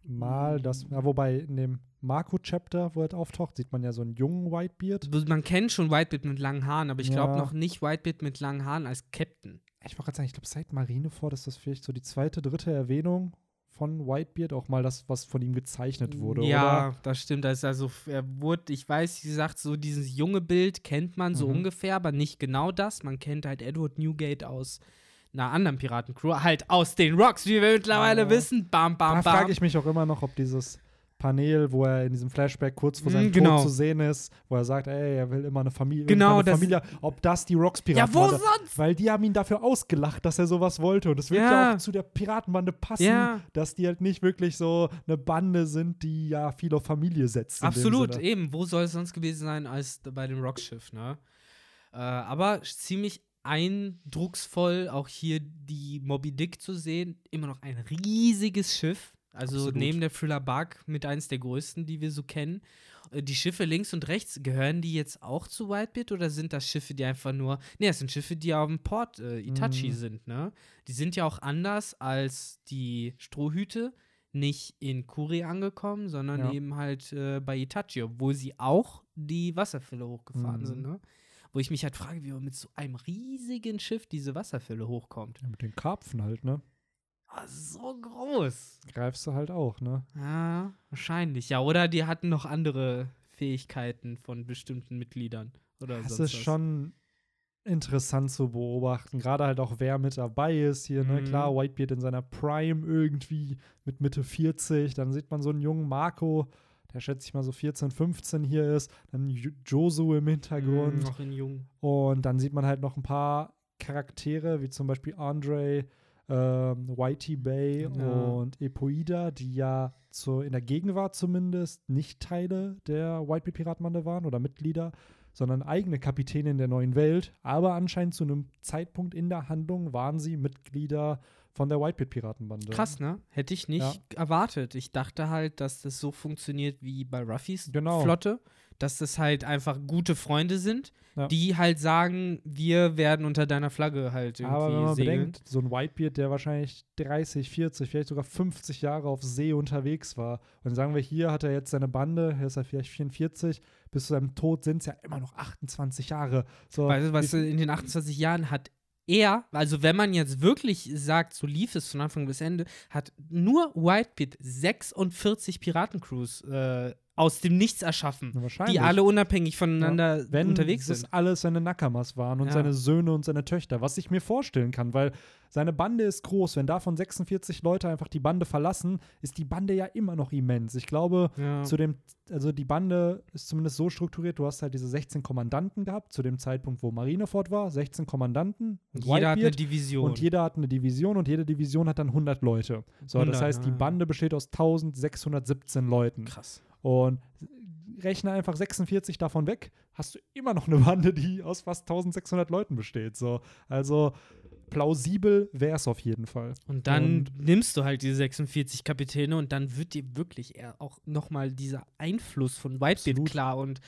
Mal, dass, ja, wobei in dem Marco-Chapter, wo er auftaucht, sieht man ja so einen jungen Whitebeard. Man kennt schon Whitebeard mit langen Haaren, aber ich glaube Ja. noch nicht Whitebeard mit langen Haaren als Captain. Ich wollte gerade sagen, ich glaube, seit Marineford ist das vielleicht so die zweite, dritte Erwähnung von Whitebeard, auch mal das, was von ihm gezeichnet wurde, ja, oder? das stimmt. Das also, er wurde, ich weiß, wie gesagt, so dieses junge Bild kennt man so Mhm. ungefähr, aber nicht genau das. Man kennt halt Edward Newgate aus einer anderen Piratencrew, halt aus den Rocks, wie wir mittlerweile Ja. wissen. Bam, bam, Da bam. frage ich mich auch immer noch, ob dieses Panel, wo er in diesem Flashback kurz vor Mm, seinem genau. Tod zu sehen ist, wo er sagt, ey, er will immer eine Familie, Genau, eine das- Familie, ob das die Rocks ja, Piraten wo sonst? Weil die haben ihn dafür ausgelacht, dass er sowas wollte. Und es wird ja. Ja. auch zu der Piratenbande passen, Ja. dass die halt nicht wirklich so eine Bande sind, die ja viel auf Familie setzt. Absolut, eben. Wo soll es sonst gewesen sein als bei dem Rockschiff, ne? Äh, aber ziemlich eindrucksvoll auch hier die Moby Dick zu sehen. Immer noch ein riesiges Schiff. Also Absolut. neben der Thriller Bark mit eins der größten, die wir so kennen. Äh, Die Schiffe links und rechts, gehören die jetzt auch zu Whitebeard oder sind das Schiffe, die einfach nur. Ne, das sind Schiffe, die auf dem Port äh, Itachi Mhm. sind, ne? Die sind ja auch anders als die Strohhüte nicht in Kuri angekommen, sondern Ja. eben halt äh, bei Itachi, obwohl sie auch die Wasserfälle hochgefahren Mhm. sind, ne? Wo ich mich halt frage, wie man mit so einem riesigen Schiff diese Wasserfälle hochkommt. Ja, mit den Karpfen halt, ne? Ah, so groß. Greifst du halt auch, ne? Ja, wahrscheinlich. Ja, oder die hatten noch andere Fähigkeiten von bestimmten Mitgliedern. Oder Das ist was. schon interessant zu beobachten. Gerade halt auch, wer mit dabei ist hier. Ne? Mhm. Klar, Whitebeard in seiner Prime irgendwie mit Mitte 40. Dann sieht man so einen jungen Marco, der schätze ich mal so 14, 15 hier ist. Dann Jo- Josu im Hintergrund. Mm, noch in jung. Und dann sieht man halt noch ein paar Charaktere, wie zum Beispiel Andre, ähm, Whitey Bay Ja. und Epoida, die ja zu, in der Gegenwart zumindest nicht Teile der Whitebeard Piratenbande waren oder Mitglieder, sondern eigene Kapitäne in der neuen Welt. Aber anscheinend zu einem Zeitpunkt in der Handlung waren sie Mitglieder von der Whitebeard Piratenbande. Krass, ne? Hätte ich nicht erwartet. Ich dachte halt, dass das so funktioniert wie bei Ruffys Genau. Flotte, dass das halt einfach gute Freunde sind, Ja. die halt sagen, wir werden unter deiner Flagge halt irgendwie Aber wenn man segeln. bedenkt, so ein Whitebeard, der wahrscheinlich 30, 40, vielleicht sogar 50 Jahre auf See unterwegs war. Und sagen wir, hier hat er jetzt seine Bande, hier ist er vielleicht 44, bis zu seinem Tod sind es ja immer noch 28 Jahre. So, Weißt du, was in den 28 Jahren hat er, also wenn man jetzt wirklich sagt, so lief es von Anfang bis Ende, hat nur Whitebeard 46 Piratencrews äh, aus dem Nichts erschaffen, die alle unabhängig voneinander wenn unterwegs sind. alles seine Nakamas waren und Ja. seine Söhne und seine Töchter, was ich mir vorstellen kann, weil seine Bande ist groß. Wenn davon 46 Leute einfach die Bande verlassen, ist die Bande ja immer noch immens. Ich glaube, Ja. zu dem, also die Bande ist zumindest so strukturiert, du hast halt diese 16 Kommandanten gehabt, zu dem Zeitpunkt, wo Marineford war, 16 Kommandanten. Und jeder hat eine Whitebeard. Division. Und jeder hat eine Division und jede Division hat dann 100 Leute. So, 100, das heißt, die ja. Bande besteht aus 1617 Leuten. Krass. Und rechne einfach 46 davon weg, hast du immer noch eine Bande, die aus fast 1600 Leuten besteht. So. Also plausibel wäre es auf jeden Fall. Und dann Und- nimmst du halt diese 46 Kapitäne und dann wird dir wirklich eher auch nochmal dieser Einfluss von Whitebeard Absolut. klar und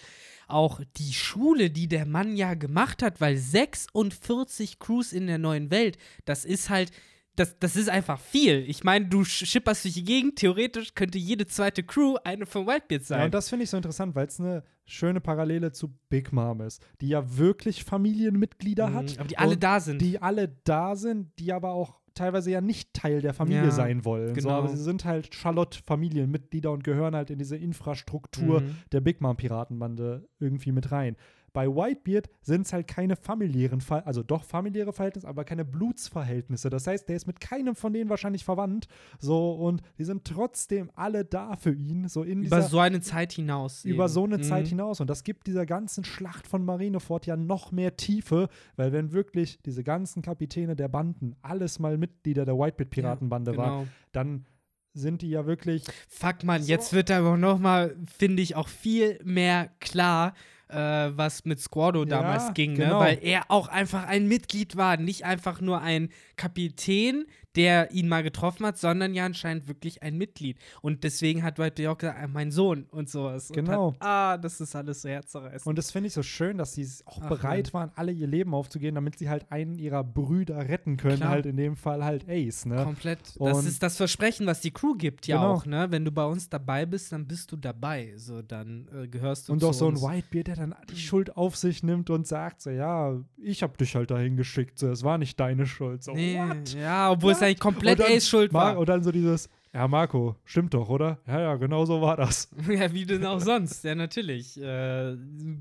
auch die Schule, die der Mann ja gemacht hat, weil 46 Crews in der neuen Welt, das ist halt, das, das ist einfach viel. Ich meine, du sch- schipperst durch die Gegend, theoretisch könnte jede zweite Crew eine von Whitebeard sein. Ja, und das finde ich so interessant, weil es eine schöne Parallele zu Big Mom ist, die ja wirklich Familienmitglieder Mhm, hat. aber die alle da sind. Die alle da sind, die aber auch teilweise ja nicht Teil der Familie Ja, sein wollen. So, genau. aber sie sind halt Charlotte-Familienmitglieder und gehören halt in diese Infrastruktur Mhm. der Big Mom Piratenbande irgendwie mit rein. Bei Whitebeard sind es halt keine familiären, Ver also doch familiäre Verhältnisse, aber keine Blutsverhältnisse. Das heißt, der ist mit keinem von denen wahrscheinlich verwandt. So, und die sind trotzdem alle da für ihn, so in über dieser so eine Zeit hinaus. über eben. so eine Zeit Mhm. hinaus. Und das gibt dieser ganzen Schlacht von Marineford ja noch mehr Tiefe, weil wenn wirklich diese ganzen Kapitäne der Banden alles mal Mitglieder der Whitebeard-Piratenbande waren, Genau. dann sind die ja wirklich Fuck, man, So. jetzt wird aber noch mal, finde ich, auch viel mehr klar, äh, was mit Squardo damals ging, ne? genau. weil er auch einfach ein Mitglied war, nicht einfach nur ein Kapitän, der ihn mal getroffen hat, sondern ja anscheinend wirklich ein Mitglied. Und deswegen hat White auch gesagt, ah, mein Sohn und sowas. Genau. Und hat, ah, das ist alles so herzerreißend. Und das finde ich so schön, dass sie auch Ach, bereit waren, alle ihr Leben aufzugehen, damit sie halt einen ihrer Brüder retten können. Klar. Halt in dem Fall halt Ace, ne? Komplett. Das Und- ist das Versprechen, was die Crew gibt, ja Genau. auch, ne? Wenn du bei uns dabei bist, dann bist du dabei. So, dann äh, gehörst du Und zu auch so ein. Whitebeard, der dann die Schuld auf sich nimmt und sagt so, ja, ich hab dich halt dahin geschickt, so, es war nicht deine Schuld. So, Nee, what? ja, obwohl es Eigentlich komplett dann Ace Schuld war. Und dann so dieses, ja, Marco, stimmt doch, oder? Ja, ja, genau so war das. (laughs) ja, wie denn auch sonst. Ja, natürlich. Äh,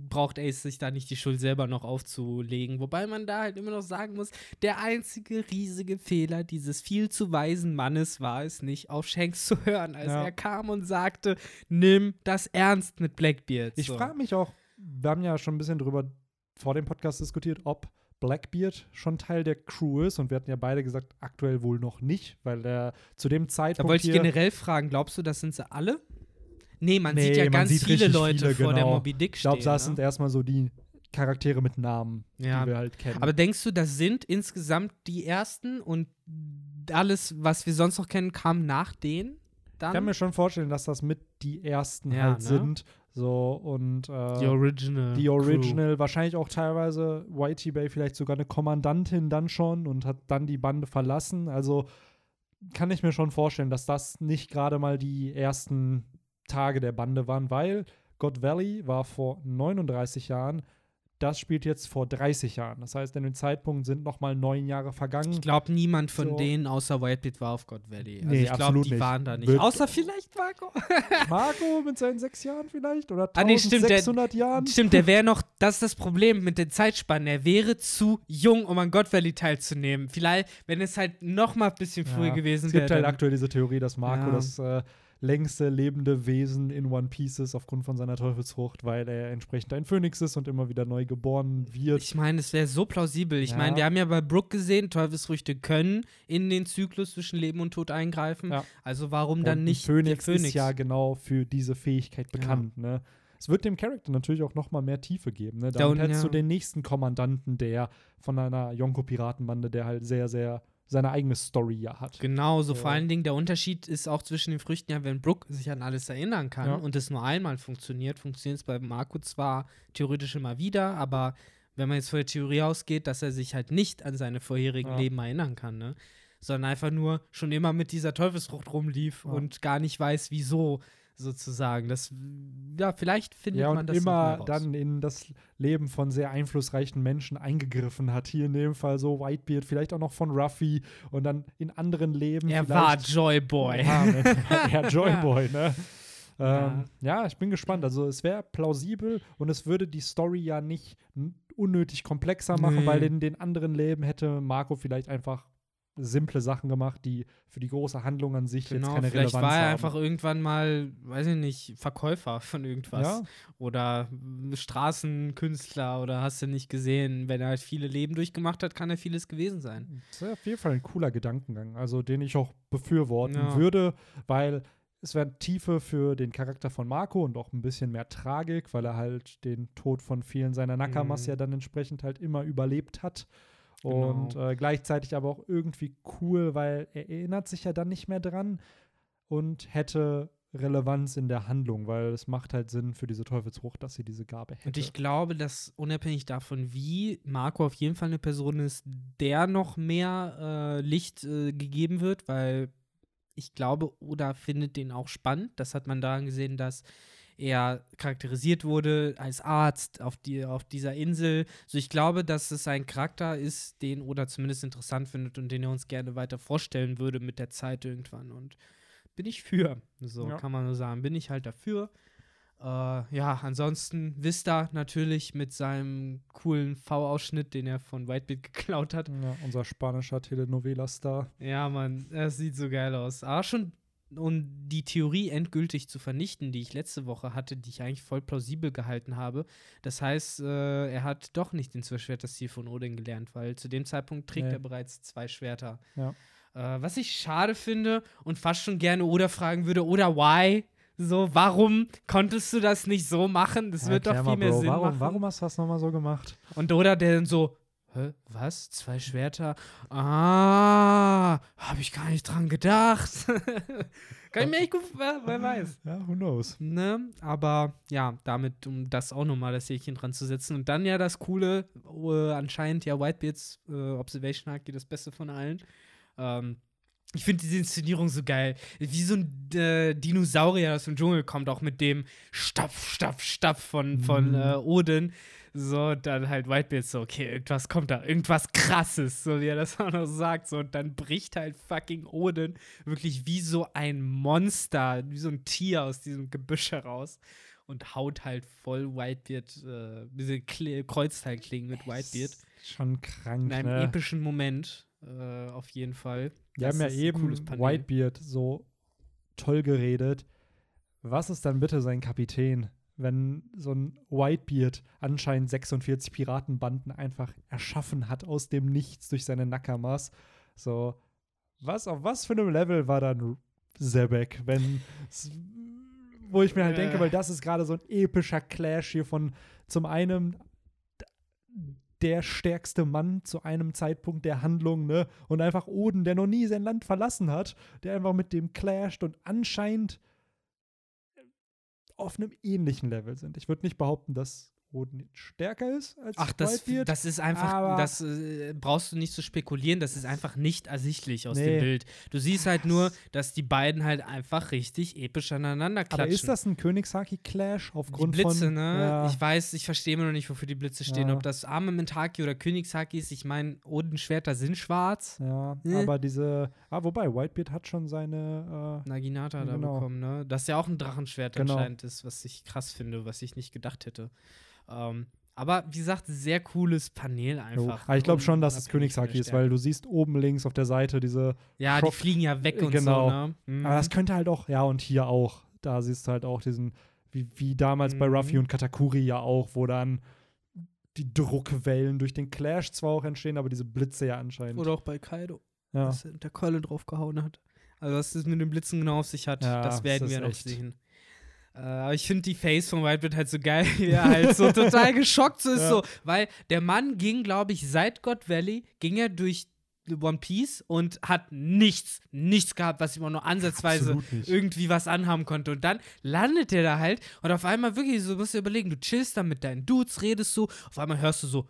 braucht Ace sich da nicht die Schuld selber noch aufzulegen. Wobei man da halt immer noch sagen muss, der einzige riesige Fehler dieses viel zu weisen Mannes war es nicht, auf Shanks zu hören, als Ja. er kam und sagte, nimm das ernst mit Blackbeard. Ich so. frage mich auch, wir haben ja schon ein bisschen drüber vor dem Podcast diskutiert, ob Blackbeard schon Teil der Crew ist und wir hatten ja beide gesagt, aktuell wohl noch nicht, weil er zu dem Da Zeitpunkt wollte ich generell fragen, glaubst du, das sind sie alle? Nee, man Nee, sieht ja man ganz sieht viele Leute viele, vor der genau. Moby Dick ich stehen. glaube, das ne? sind erstmal so die Charaktere mit Namen, Ja. die wir halt kennen. Aber denkst du, das sind insgesamt die ersten und alles, was wir sonst noch kennen, kam nach denen? Dann? ich kann mir schon vorstellen, dass das mit die ersten Ja, halt ne? sind. So und äh, die Original. Die Crew. Original, wahrscheinlich auch teilweise Whitey Bay vielleicht sogar eine Kommandantin dann schon und hat dann die Bande verlassen. Also kann ich mir schon vorstellen, dass das nicht gerade mal die ersten Tage der Bande waren, weil God Valley war vor 39 Jahren, das spielt jetzt vor 30 Jahren. Das heißt, in dem Zeitpunkt sind noch mal neun Jahre vergangen. Ich glaube, niemand von So. denen außer Whitebeard war auf God Valley. Also Nee, ich glaube, die nicht. waren da nicht. Wird- außer vielleicht Marco. (laughs) Marco mit seinen sechs Jahren vielleicht oder Ah, nee, stimmt, der- 1600 Jahren. Stimmt, der (laughs) wäre noch, das ist das Problem mit den Zeitspannen. Er wäre zu jung, um an God Valley teilzunehmen. Vielleicht, wenn es halt noch mal ein bisschen früher Ja, gewesen Es wäre. gibt halt aktuell diese Theorie, dass Marco Ja. das äh, längste lebende Wesen in One Piece ist aufgrund von seiner Teufelsfrucht, weil er entsprechend ein Phönix ist und immer wieder neu geboren wird. Ich meine, es wäre so plausibel. Ich Ja. meine, wir haben ja bei Brooke gesehen, Teufelsfrüchte können in den Zyklus zwischen Leben und Tod eingreifen. Ja. Also warum Und dann nicht Phönix, der Phönix? ist ja genau für diese Fähigkeit bekannt. Ne? Es wird dem Charakter natürlich auch noch mal mehr Tiefe geben. Ne? Da Damit unten, hättest ja. du den nächsten Kommandanten, der von einer Yonko-Piratenbande, der halt sehr, sehr seine eigene Story ja hat. Genau, so So. vor allen Dingen der Unterschied ist auch zwischen den Früchten, ja, wenn Brooke sich an alles erinnern kann Ja. und es nur einmal funktioniert, funktioniert es bei Marco zwar theoretisch immer wieder, aber wenn man jetzt von der Theorie ausgeht, dass er sich halt nicht an seine vorherigen Ja. Leben erinnern kann, ne? Sondern einfach nur schon immer mit dieser Teufelsfrucht rumlief Ja. und gar nicht weiß, wieso sozusagen. Das, ja, vielleicht findet Ja, man das immer dann in das Leben von sehr einflussreichen Menschen eingegriffen hat. Hier in dem Fall so Whitebeard, vielleicht auch noch von Ruffy und dann in anderen Leben. Er war Joyboy. Ja, er Joyboy, ne? (laughs) Ähm, ja. ich bin gespannt. Also es wäre plausibel und es würde die Story ja nicht unnötig komplexer machen, Nee. weil in den anderen Leben hätte Marco vielleicht einfach simple Sachen gemacht, die für die große Handlung an sich jetzt Genau, keine vielleicht Relevanz war er haben. einfach irgendwann mal, weiß ich nicht, Verkäufer von irgendwas. Ja. Oder Straßenkünstler oder hast du nicht gesehen. Wenn er halt viele Leben durchgemacht hat, kann er vieles gewesen sein. Das ist auf jeden Fall ein cooler Gedankengang, also den ich auch befürworten Ja. würde, weil es wäre Tiefe für den Charakter von Marco und auch ein bisschen mehr Tragik, weil er halt den Tod von vielen seiner Nakamas Mhm. ja dann entsprechend halt immer überlebt hat. Genau. Und äh, gleichzeitig aber auch irgendwie cool, weil er erinnert sich ja dann nicht mehr dran und hätte Relevanz in der Handlung, weil es macht halt Sinn für diese Teufelsfrucht, dass sie diese Gabe hätte. Und ich glaube, dass unabhängig davon, wie Marco auf jeden Fall eine Person ist, der noch mehr äh, Licht äh, gegeben wird, weil ich glaube, Oda findet den auch spannend. Das hat man daran gesehen, dass er charakterisiert wurde als Arzt auf, die, auf dieser Insel. So, ich glaube, dass es ein Charakter ist, den Oda zumindest interessant findet und den er uns gerne weiter vorstellen würde mit der Zeit irgendwann. Und bin ich für. So Ja. kann man nur sagen. Bin ich halt dafür. Äh, ja, ansonsten Vista natürlich mit seinem coolen V-Ausschnitt, den er von Whitebeard (laughs) geklaut hat. ja, unser spanischer Telenovela-Star. Ja, Mann, das sieht so geil aus. Aber schon, um die Theorie endgültig zu vernichten, die ich letzte Woche hatte, die ich eigentlich voll plausibel gehalten habe. Das heißt, äh, er hat doch nicht den Zwölfschwerter-Stil von Odin gelernt, weil zu dem Zeitpunkt trägt Nee. er bereits zwei Schwerter. Ja. Äh, was ich schade finde und fast schon gerne Oda fragen würde, oder why? So, warum konntest du das nicht so machen? Das Ja, wird doch viel mal, mehr Bro, Sinn warum, machen. Warum hast du das nochmal so gemacht? Und Oda, der dann so, hä, was? Zwei Schwerter? Ah, hab ich gar nicht dran gedacht. (laughs) Kann ich mir echt gut, wer, wer weiß. Ja, who knows? Ne? Aber ja, damit, um das auch nochmal das Häkchen dran zu setzen. Und dann ja das Coole, äh, anscheinend ja Whitebeards äh, Observation Haki das Beste von allen. Ähm, ich finde diese Inszenierung so geil. Wie so ein äh, Dinosaurier aus dem Dschungel kommt, auch mit dem Stapf, Stapf, Stapf von, von Mhm. äh, Odin. So, dann halt Whitebeard so, okay, irgendwas kommt da, irgendwas krasses, so wie er das (laughs) auch noch sagt. So, und dann bricht halt fucking Odin wirklich wie so ein Monster, wie so ein Tier aus diesem Gebüsch heraus und haut halt voll Whitebeard, äh, diese Kle Kreuzteilklingen mit Whitebeard. Schon krank, In einem ne? epischen Moment, äh, auf jeden Fall. Wir Das haben ja eben. Whitebeard so toll geredet. Was ist dann bitte sein Kapitän, wenn so ein Whitebeard anscheinend 46 Piratenbanden einfach erschaffen hat aus dem Nichts durch seine Nakamas? So, was, auf was für einem Level war dann Zebek, wenn wo ich mir halt denke, Äh. weil das ist gerade so ein epischer Clash hier von zum einen der stärkste Mann zu einem Zeitpunkt der Handlung, ne? Und einfach Oden, der noch nie sein Land verlassen hat, der einfach mit dem clasht und anscheinend auf einem ähnlichen Level sind. Ich würde nicht behaupten, dass Oden stärker ist als Ach, das, Whitebeard. das ist einfach, aber- das äh, brauchst du nicht zu spekulieren, das ist einfach nicht ersichtlich aus Nee. dem Bild. Du siehst halt nur, dass die beiden halt einfach richtig episch aneinander klatschen. aber ist das ein Königshaki-Clash die aufgrund Blitze, von ne? Ja, Ich weiß, ich verstehe immer noch nicht, wofür die Blitze stehen. Ja. Ob das Armament-Haki oder Königshaki ist. Ich meine, Odenschwerter sind schwarz. ja, Äh. aber diese Ah, wobei Whitebeard hat schon seine Naginata da Genau. bekommen, ne? Das ja auch ein Drachenschwert Genau. anscheinend ist, was ich krass finde, was ich nicht gedacht hätte. Ähm, aber wie gesagt, sehr cooles Panel einfach. aber ich glaube schon, dass es Königshaki ist, weil du siehst oben links auf der Seite diese Ja, die Schock- fliegen ja weg und genau. so, ne? Mhm. Aber das könnte halt auch, ja, und hier auch. Da siehst du halt auch diesen, wie, wie damals bei Mhm. Ruffy und Katakuri ja auch, wo dann die Druckwellen durch den Clash zwar auch entstehen, aber diese Blitze ja anscheinend. Oder auch bei Kaido, ja. dass er mit der Keule draufgehauen hat. Also, was das mit den Blitzen genau auf sich hat, Ja, das werden das wir ist noch echt- sehen. Äh, aber ich finde die Face von Whitebeard halt so geil, (laughs) wie er halt so total (laughs) geschockt so ist, Ja. so, weil der Mann ging, glaube ich, seit God Valley, ging er durch One Piece und hat nichts, nichts gehabt, was ihm auch nur ansatzweise irgendwie was anhaben konnte. Und dann landet er da halt und auf einmal wirklich so, musst du überlegen, du chillst da mit deinen Dudes, redest so, auf einmal hörst du so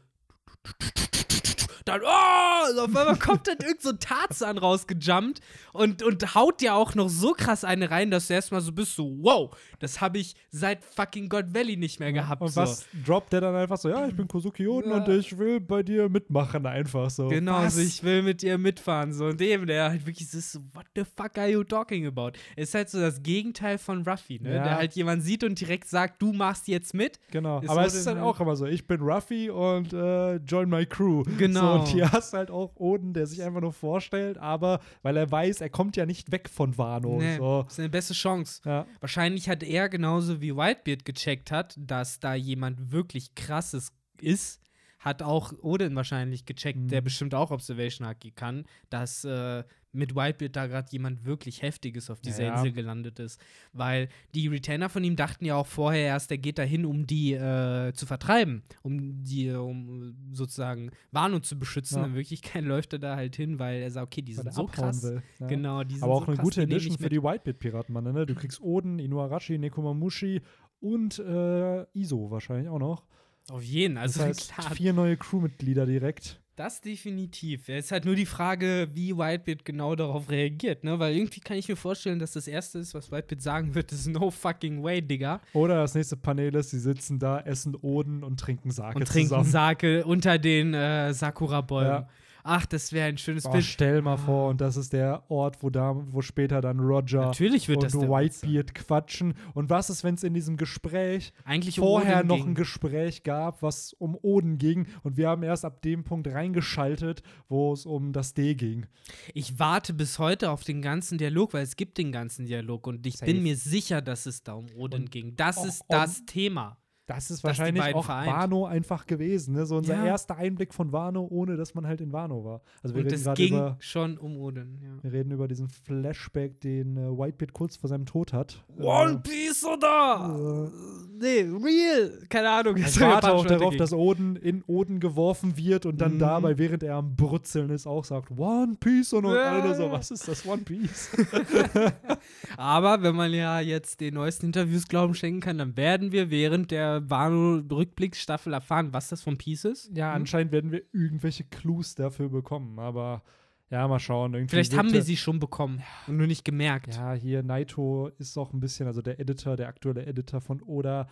dann, oh, auf einmal kommt dann irgend so ein Tarzan rausgejumpt und, und haut dir auch noch so krass eine rein, dass du erstmal so bist, so, wow, das habe ich seit fucking God Valley nicht mehr gehabt. Und so. was droppt der dann einfach so? Ja, ich bin Kosuki Oden Ja. und ich will bei dir mitmachen, einfach so. Genau, was? also ich will mit dir mitfahren. So, und eben, der halt wirklich ist so, what the fuck are you talking about? Ist halt so das Gegenteil von Ruffy, ne? Ja. Der halt jemand sieht und direkt sagt, du machst jetzt mit. Genau, Ist aber es ist den halt halt- auch immer so, ich bin Ruffy und äh, join my crew. Genau. So, und hier hast du halt auch Oden, der sich einfach nur vorstellt, aber weil er weiß, er kommt ja nicht weg von Wano. Nee, So. ist eine beste Chance. Ja, Wahrscheinlich hat er genauso wie Whitebeard gecheckt hat, dass da jemand wirklich krasses ist, hat auch Odin wahrscheinlich gecheckt, Mhm. der bestimmt auch Observation Haki kann, dass äh, mit Whitebeard da gerade jemand wirklich Heftiges auf dieser Ja. Insel gelandet ist. Weil die Retainer von ihm dachten ja auch vorher erst, der geht dahin, um die äh, zu vertreiben, um die, um sozusagen Wano zu beschützen. Ja. In Wirklichkeit (laughs) läuft er da halt hin, weil er sagt, okay, die sind er so krass. will. Ja. Genau, die sind Aber auch so eine gute Edition für die Whitebeard-Piraten, Mann. Ne? Du kriegst Oden, Inuarashi, Nekomamushi und äh, Iso wahrscheinlich auch noch. Auf jeden, also das heißt, (laughs) klar, vier neue Crewmitglieder direkt. Das definitiv. Es ist halt nur die Frage, wie Whitebeard genau darauf reagiert, ne? Weil irgendwie kann ich mir vorstellen, dass das Erste ist, was Whitebeard sagen wird, ist no fucking way, Digga. Oder das nächste Panel ist, sie sitzen da, essen Oden und trinken Sake Und trinken zusammen. Sake unter den äh, Sakura-Bäumen. Ja. Ach, das wäre ein schönes Boah, Bild. stell mal vor, und das ist der Ort, wo, da, wo später dann Roger Natürlich wird und das Whitebeard quatschen. Und was ist, wenn es in diesem Gespräch. Eigentlich um vorher Odin noch ging. ein Gespräch gab, was um Oden ging und wir haben erst ab dem Punkt reingeschaltet, wo es um das D ging. Ich warte bis heute auf den ganzen Dialog, weil es gibt den ganzen Dialog und ich Safe. bin mir sicher, dass es da um Odin Und ging. Das auch ist um- das Thema. Das ist wahrscheinlich auch vereint. Wano einfach gewesen. Ne? So unser Ja. erster Einblick von Wano, ohne dass man halt in Wano war. Also wir Und reden gerade ging über, schon um Odin, ja. wir reden über diesen Flashback, den äh, Whitebeard kurz vor seinem Tod hat. One Äh, Piece oder? Nee, real. Keine Ahnung. (laughs) Ich warte auch darauf, dass Oden in Oden geworfen wird und dann Mhm. dabei, während er am Brutzeln ist, auch sagt One Piece und, und alle so, was ist das One Piece? (laughs) Aber wenn man ja jetzt den neuesten Interviews Glauben schenken kann, dann werden wir während der Wano-Rückblicksstaffel erfahren, was das von Piece ist. ja, Hm? anscheinend werden wir irgendwelche Clues dafür bekommen, aber ja, mal schauen. Irgendwie Vielleicht haben wir sie schon bekommen und nur nicht gemerkt. Ja, hier Naito ist auch ein bisschen, also der Editor, der aktuelle Editor von Oda.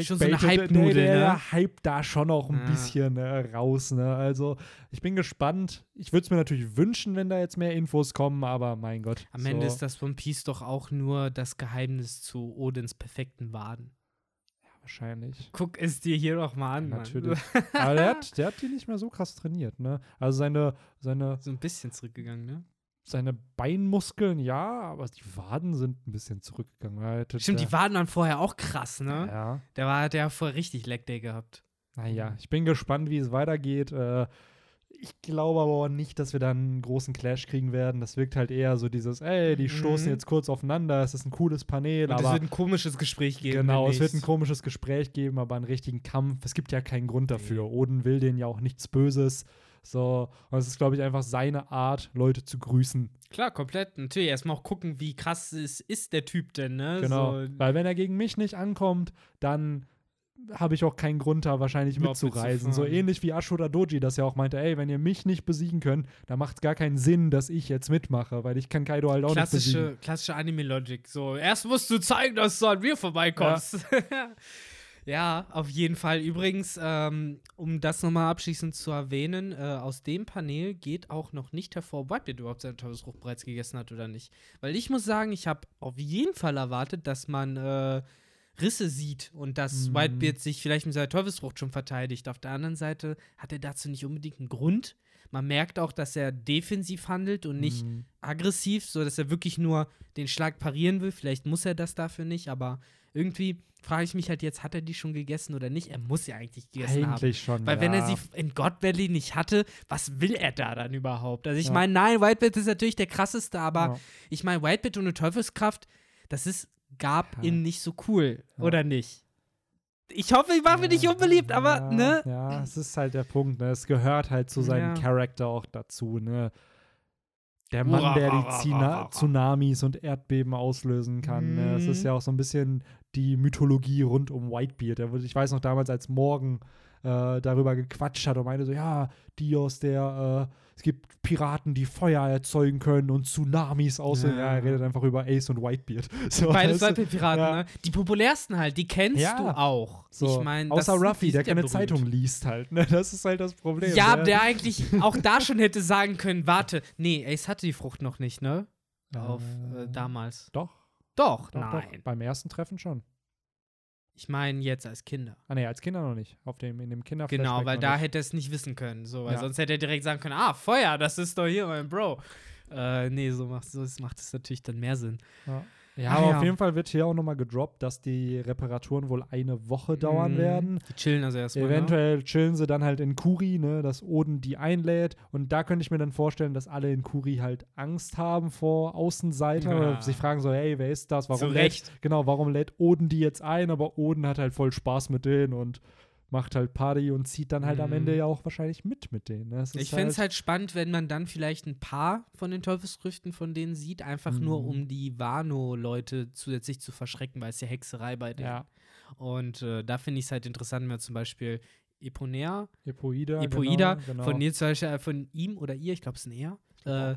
Schon so eine Hype-Nudel, der, der ne? hype da schon auch ein Ja. bisschen äh, raus, ne? Also, ich bin gespannt. Ich würde es mir natürlich wünschen, wenn da jetzt mehr Infos kommen, aber mein Gott. Am so. Ende ist das von Piece doch auch nur das Geheimnis zu Odins perfekten Waden. Wahrscheinlich. Guck es dir hier doch mal an. Mann. Natürlich. (laughs) Aber der hat, der hat die nicht mehr so krass trainiert, ne? Also seine, seine, So ein bisschen zurückgegangen, ne? seine Beinmuskeln, ja, aber die Waden sind ein bisschen zurückgegangen. Er hätte Stimmt, die Waden waren vorher auch krass, ne? Ja. Der war, der hat vorher richtig Leg Day gehabt. Naja, ich bin gespannt, wie es weitergeht. Äh, ich glaube aber auch nicht, dass wir dann einen großen Clash kriegen werden. Das wirkt halt eher so dieses, ey, die stoßen Mhm. jetzt kurz aufeinander, es ist ein cooles Panel, Und es aber wird ein komisches Gespräch geben. genau, es wird ein komisches Gespräch geben, aber einen richtigen Kampf. Es gibt ja keinen Grund dafür. Oden will denen ja auch nichts Böses. So, und es ist, glaube ich, einfach seine Art, Leute zu grüßen. Klar, komplett. Natürlich erstmal auch gucken, wie krass ist, ist der Typ denn, ne? Genau. So, Weil wenn er gegen mich nicht ankommt, dann habe ich auch keinen Grund, da wahrscheinlich Überhaupt mitzureisen. So ähnlich wie Ashura Doji, das ja auch meinte, ey, wenn ihr mich nicht besiegen könnt, dann macht es gar keinen Sinn, dass ich jetzt mitmache, weil ich kann Kaido halt auch nicht besiegen. klassische, klassische Anime-Logic. So, erst musst du zeigen, dass du an mir vorbeikommst. Ja. (laughs) auf jeden Fall. Übrigens, ähm, um das nochmal abschließend zu erwähnen, äh, aus dem Panel geht auch noch nicht hervor, ob Whitebeard überhaupt seine Teufelsfrucht bereits gegessen hat oder nicht. Weil ich muss sagen, ich habe auf jeden Fall erwartet, dass man äh, Risse sieht und dass Mhm. Whitebeard sich vielleicht mit seiner Teufelsfrucht schon verteidigt. Auf der anderen Seite hat er dazu nicht unbedingt einen Grund. Man merkt auch, dass er defensiv handelt und nicht Mhm. aggressiv, so dass er wirklich nur den Schlag parieren will. Vielleicht muss er das dafür nicht, aber irgendwie frage ich mich halt jetzt, hat er die schon gegessen oder nicht? Er muss ja eigentlich gegessen haben. Eigentlich schon. Weil ja. wenn er sie in God Valley nicht hatte, was will er da dann überhaupt? Also ich Ja. meine, nein, Whitebeard ist natürlich der krasseste, aber Ja. ich meine, Whitebeard ohne Teufelskraft, das ist gab Ja. ihn nicht so cool, Ja. oder nicht? Ich hoffe, ich mache mir nicht unbeliebt, aber ja, ne? Ja, es ist halt der Punkt, ne? Es gehört halt zu seinem Ja. Charakter auch dazu, ne? Der Mann, der die Zina. Tsunamis und Erdbeben auslösen kann. Ne? Es ist Mhm. ja auch so ein bisschen die Mythologie rund um Whitebeard. Er wurde, ich weiß noch damals, als Morgan äh, darüber gequatscht hat und meinte so, ja, Dios, der, äh, es gibt Piraten, die Feuer erzeugen können und Tsunamis aussehen. Ja. Ja. er redet einfach über Ace und Whitebeard. (laughs) So, Beides? Whitebeard-Piraten, Ja. ne? Die populärsten halt, die kennst Ja. du auch. So, ich meine, außer Ruffy, der keine berühmt. Zeitung liest halt. Ne? (laughs) Das ist halt das Problem. Ja, ne? der eigentlich auch da schon hätte sagen können, warte, nee, Ace hatte die Frucht noch nicht, ne? Auf äh, Äh, damals. Doch, Doch, doch, nein. doch. Beim ersten Treffen schon. Ich meine jetzt als Kinder. Ah, nee, als Kinder noch nicht. Auf dem, in dem Kinder Genau, weil da nicht. hätte er es nicht wissen können. So, weil Ja. sonst hätte er direkt sagen können, ah, Feuer, das ist doch hier mein Bro. Äh, nee, so macht so es macht es natürlich dann mehr Sinn. Ja, ja Ach aber ja. auf jeden Fall wird hier auch nochmal gedroppt, dass die Reparaturen wohl eine Woche dauern Mhm. werden. Die chillen also erstmal. Ne? Eventuell chillen sie dann halt in Kuri, ne, dass Oden die einlädt. Und da könnte ich mir dann vorstellen, dass alle in Kuri halt Angst haben vor Außenseiter Ja. oder sich fragen so, hey, wer ist das? Warum Zu lädt, Recht. genau, warum lädt Oden die jetzt ein? Aber Oden hat halt voll Spaß mit denen und macht halt Party und zieht dann halt am Mhm. Ende ja auch wahrscheinlich mit mit denen. Ne? Ich fände es halt spannend, wenn man dann vielleicht ein paar von den Teufelsfrüchten von denen sieht, einfach nur Mhm. um die Wano-Leute zusätzlich zu verschrecken, weil es ja Hexerei bei denen. Ja, Und äh, da finde ich es halt interessant, wenn man zum Beispiel Eponea, Epoida. Epoida, genau, genau. von, ihr zum Beispiel, äh, von ihm oder ihr, ich glaube, es ist ein er, äh,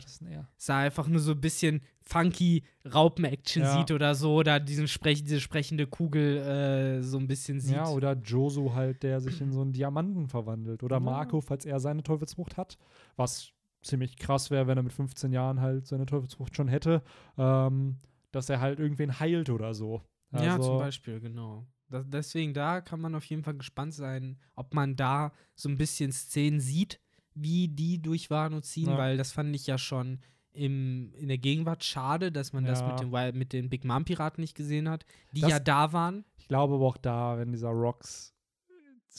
sah einfach nur so ein bisschen funky Raupen-Action Ja. sieht oder so, oder diesen Sprech diese sprechende Kugel äh, so ein bisschen sieht. Ja, oder Josu halt, der sich in so einen Diamanten verwandelt. Oder Ja. Marco, falls er seine Teufelsfrucht hat. Was ziemlich krass wäre, wenn er mit 15 Jahren halt seine Teufelsfrucht schon hätte. Ähm, dass er halt irgendwen heilt oder so. ja, Also, zum Beispiel, genau. Deswegen, da kann man auf jeden Fall gespannt sein, ob man da so ein bisschen Szenen sieht, wie die durch Wano ziehen, Ja. weil das fand ich ja schon im, in der Gegenwart schade, dass man das Ja. mit den, Wi- mit den Big Mom Piraten nicht gesehen hat, die Das- ja da waren. Ich glaube aber auch da, wenn dieser Rocks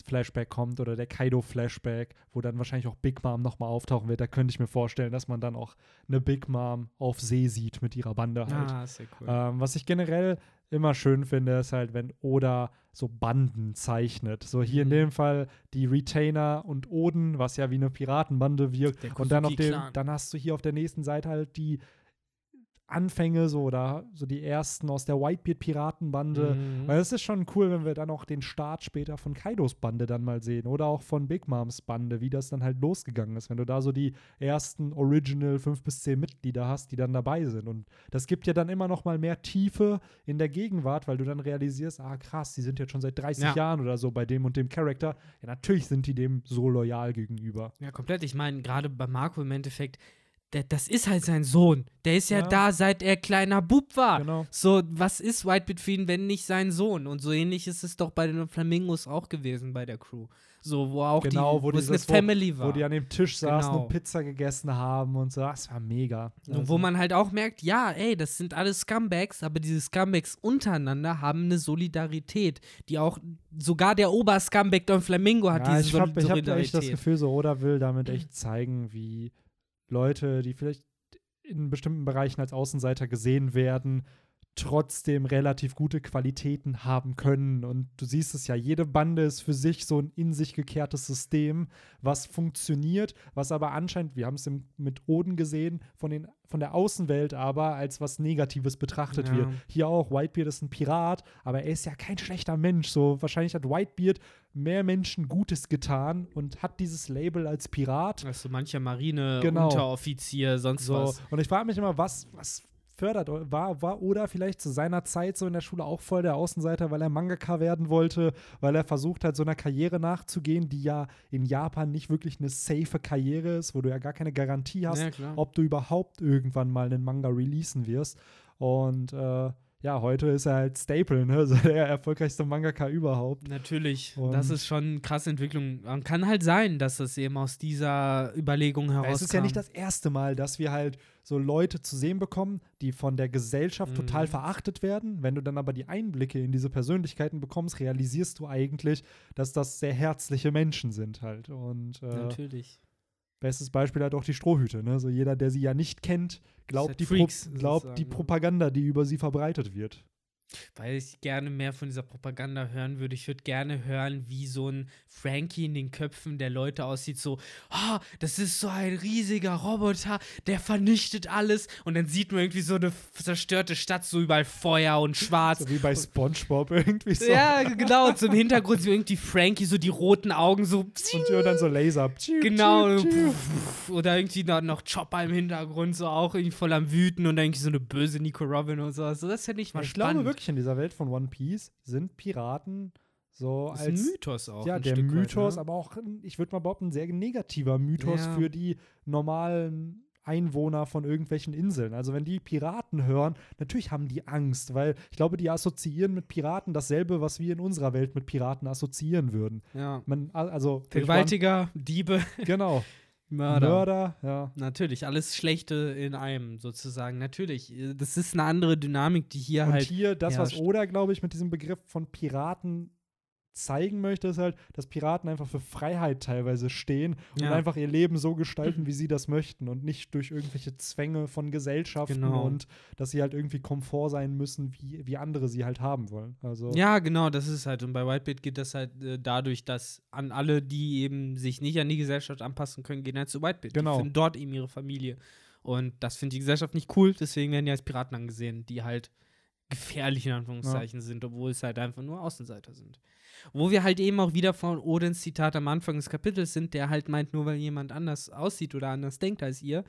Flashback kommt oder der Kaido Flashback, wo dann wahrscheinlich auch Big Mom nochmal auftauchen wird, da könnte ich mir vorstellen, dass man dann auch eine Big Mom auf See sieht mit ihrer Bande halt. Ah, sehr cool. Ähm, was ich generell immer schön finde, ist halt, wenn Oda so Banden zeichnet. So hier in Mhm. dem Fall die Retainer und Oden, was ja wie eine Piratenbande wirkt. Und dann auf dem, dann hast du hier auf der nächsten Seite halt die Anfänge so oder so die ersten aus der Whitebeard-Piratenbande. Mhm. Weil es ist schon cool, wenn wir dann auch den Start später von Kaidos Bande dann mal sehen oder auch von Big Moms Bande, wie das dann halt losgegangen ist, wenn du da so die ersten Original fünf bis zehn Mitglieder hast, die dann dabei sind. Und das gibt ja dann immer noch mal mehr Tiefe in der Gegenwart, weil du dann realisierst, ah krass, die sind jetzt schon seit 30 Ja. Jahren oder so bei dem und dem Charakter. Ja, natürlich sind die dem so loyal gegenüber. Ja, komplett. Ich meine, gerade bei Marco im Endeffekt, der, das ist halt sein Sohn. Der ist ja, Ja. da, seit er kleiner Bub war. Genau. So, was ist Whitebeard für ihn, wenn nicht sein Sohn? Und so ähnlich ist es doch bei den Flamingos auch gewesen bei der Crew. So, wo auch Genau, die, wo wo es eine dieses- wo- Family war. Wo die an dem Tisch saßen Genau. und Pizza gegessen haben und so. Das war mega. Und Also- wo man halt auch merkt, ja, ey, das sind alles Scumbags, aber diese Scumbags untereinander haben eine Solidarität, die auch sogar der Ober-Scumbag Don Flamingo hat ja, diese ich habe Sol ich hab Solidarität. echt das Gefühl, so Oda will damit echt (clears throat) zeigen, wie Leute, die vielleicht in bestimmten Bereichen als Außenseiter gesehen werden, trotzdem relativ gute Qualitäten haben können. Und du siehst es ja, jede Bande ist für sich so ein in sich gekehrtes System, was funktioniert, was aber anscheinend, wir haben es mit Oden gesehen, von, den, von der Außenwelt aber als was Negatives betrachtet Ja. wird. Hier auch, Whitebeard ist ein Pirat, aber er ist ja kein schlechter Mensch. So, wahrscheinlich hat Whitebeard mehr Menschen Gutes getan und hat dieses Label als Pirat. Also mancher Marine, Genau. Unteroffizier, sonst So, was. und ich frage mich immer, was, was fördert, war, war Oda vielleicht zu seiner Zeit so in der Schule auch voll der Außenseiter, weil er Mangaka werden wollte, weil er versucht hat, so einer Karriere nachzugehen, die ja in Japan nicht wirklich eine safe Karriere ist, wo du ja gar keine Garantie hast, Ja, ob du überhaupt irgendwann mal einen Manga releasen wirst. Und äh, ja, heute ist er halt Staple, ne? (laughs) So der erfolgreichste Mangaka überhaupt. Natürlich, Und- das ist schon eine krasse Entwicklung. Und kann halt sein, dass es eben aus dieser Überlegung heraus Es ist ja nicht das erste Mal, dass wir halt so Leute zu sehen bekommen, die von der Gesellschaft total Mhm. verachtet werden. Wenn du dann aber die Einblicke in diese Persönlichkeiten bekommst, realisierst du eigentlich, dass das sehr herzliche Menschen sind halt. Und äh, Natürlich. bestes Beispiel halt auch die Strohhüte. Ne? So jeder, der sie ja nicht kennt, glaubt, die, Pro glaubt die ne? Propaganda, die über sie verbreitet wird. Weil ich gerne mehr von dieser Propaganda hören würde. Ich würde gerne hören, wie so ein Frankie in den Köpfen der Leute aussieht. So, oh, das ist so ein riesiger Roboter, der vernichtet alles. Und dann sieht man irgendwie so eine zerstörte Stadt, so überall Feuer und schwarz. So wie bei Spongebob irgendwie so. Ja, genau. Und so im Hintergrund so irgendwie Frankie, so die roten Augen so. (laughs) Und dann so Laser. Genau. Oder irgendwie noch, noch Chopper im Hintergrund, so auch irgendwie voll am Wüten und dann irgendwie so eine böse Nico Robin und so. Also das hätte ich mal ich spannend. glaube wirklich, in dieser Welt von One Piece sind Piraten so das ist als ein Mythos auch. ja, der Stück weit, Mythos, ne? aber auch, ich würde mal behaupten, ein sehr negativer Mythos Ja. für die normalen Einwohner von irgendwelchen Inseln. Also wenn die Piraten hören, natürlich haben die Angst, weil ich glaube, die assoziieren mit Piraten dasselbe, was wir in unserer Welt mit Piraten assoziieren würden. Ja. Man, also Vergewaltiger, Diebe, genau, (laughs) Mörder. Mörder, ja. Natürlich, alles Schlechte in einem sozusagen. Natürlich, äh, das ist eine andere Dynamik, die hier Und halt. hier, das, was herrscht. Oda, glaube ich, mit diesem Begriff von Piraten zeigen möchte, ist halt, dass Piraten einfach für Freiheit teilweise stehen und Ja. einfach ihr Leben so gestalten, (clears throat) wie sie das möchten und nicht durch irgendwelche Zwänge von Gesellschaften Genau. und dass sie halt irgendwie Komfort sein müssen, wie, wie andere sie halt haben wollen. Also Ja, genau, das ist halt. Und bei Whitebeard geht das halt äh, dadurch, dass an alle, die eben sich nicht an die Gesellschaft anpassen können, gehen halt zu Whitebeard. Genau. Die finden dort eben ihre Familie. Und das findet die Gesellschaft nicht cool, deswegen werden die als Piraten angesehen, die halt gefährlich in Anführungszeichen sind, obwohl es halt einfach nur Außenseiter sind. Wo wir halt eben auch wieder von Odins Zitat am Anfang des Kapitels sind, der halt meint, nur weil jemand anders aussieht oder anders denkt als ihr,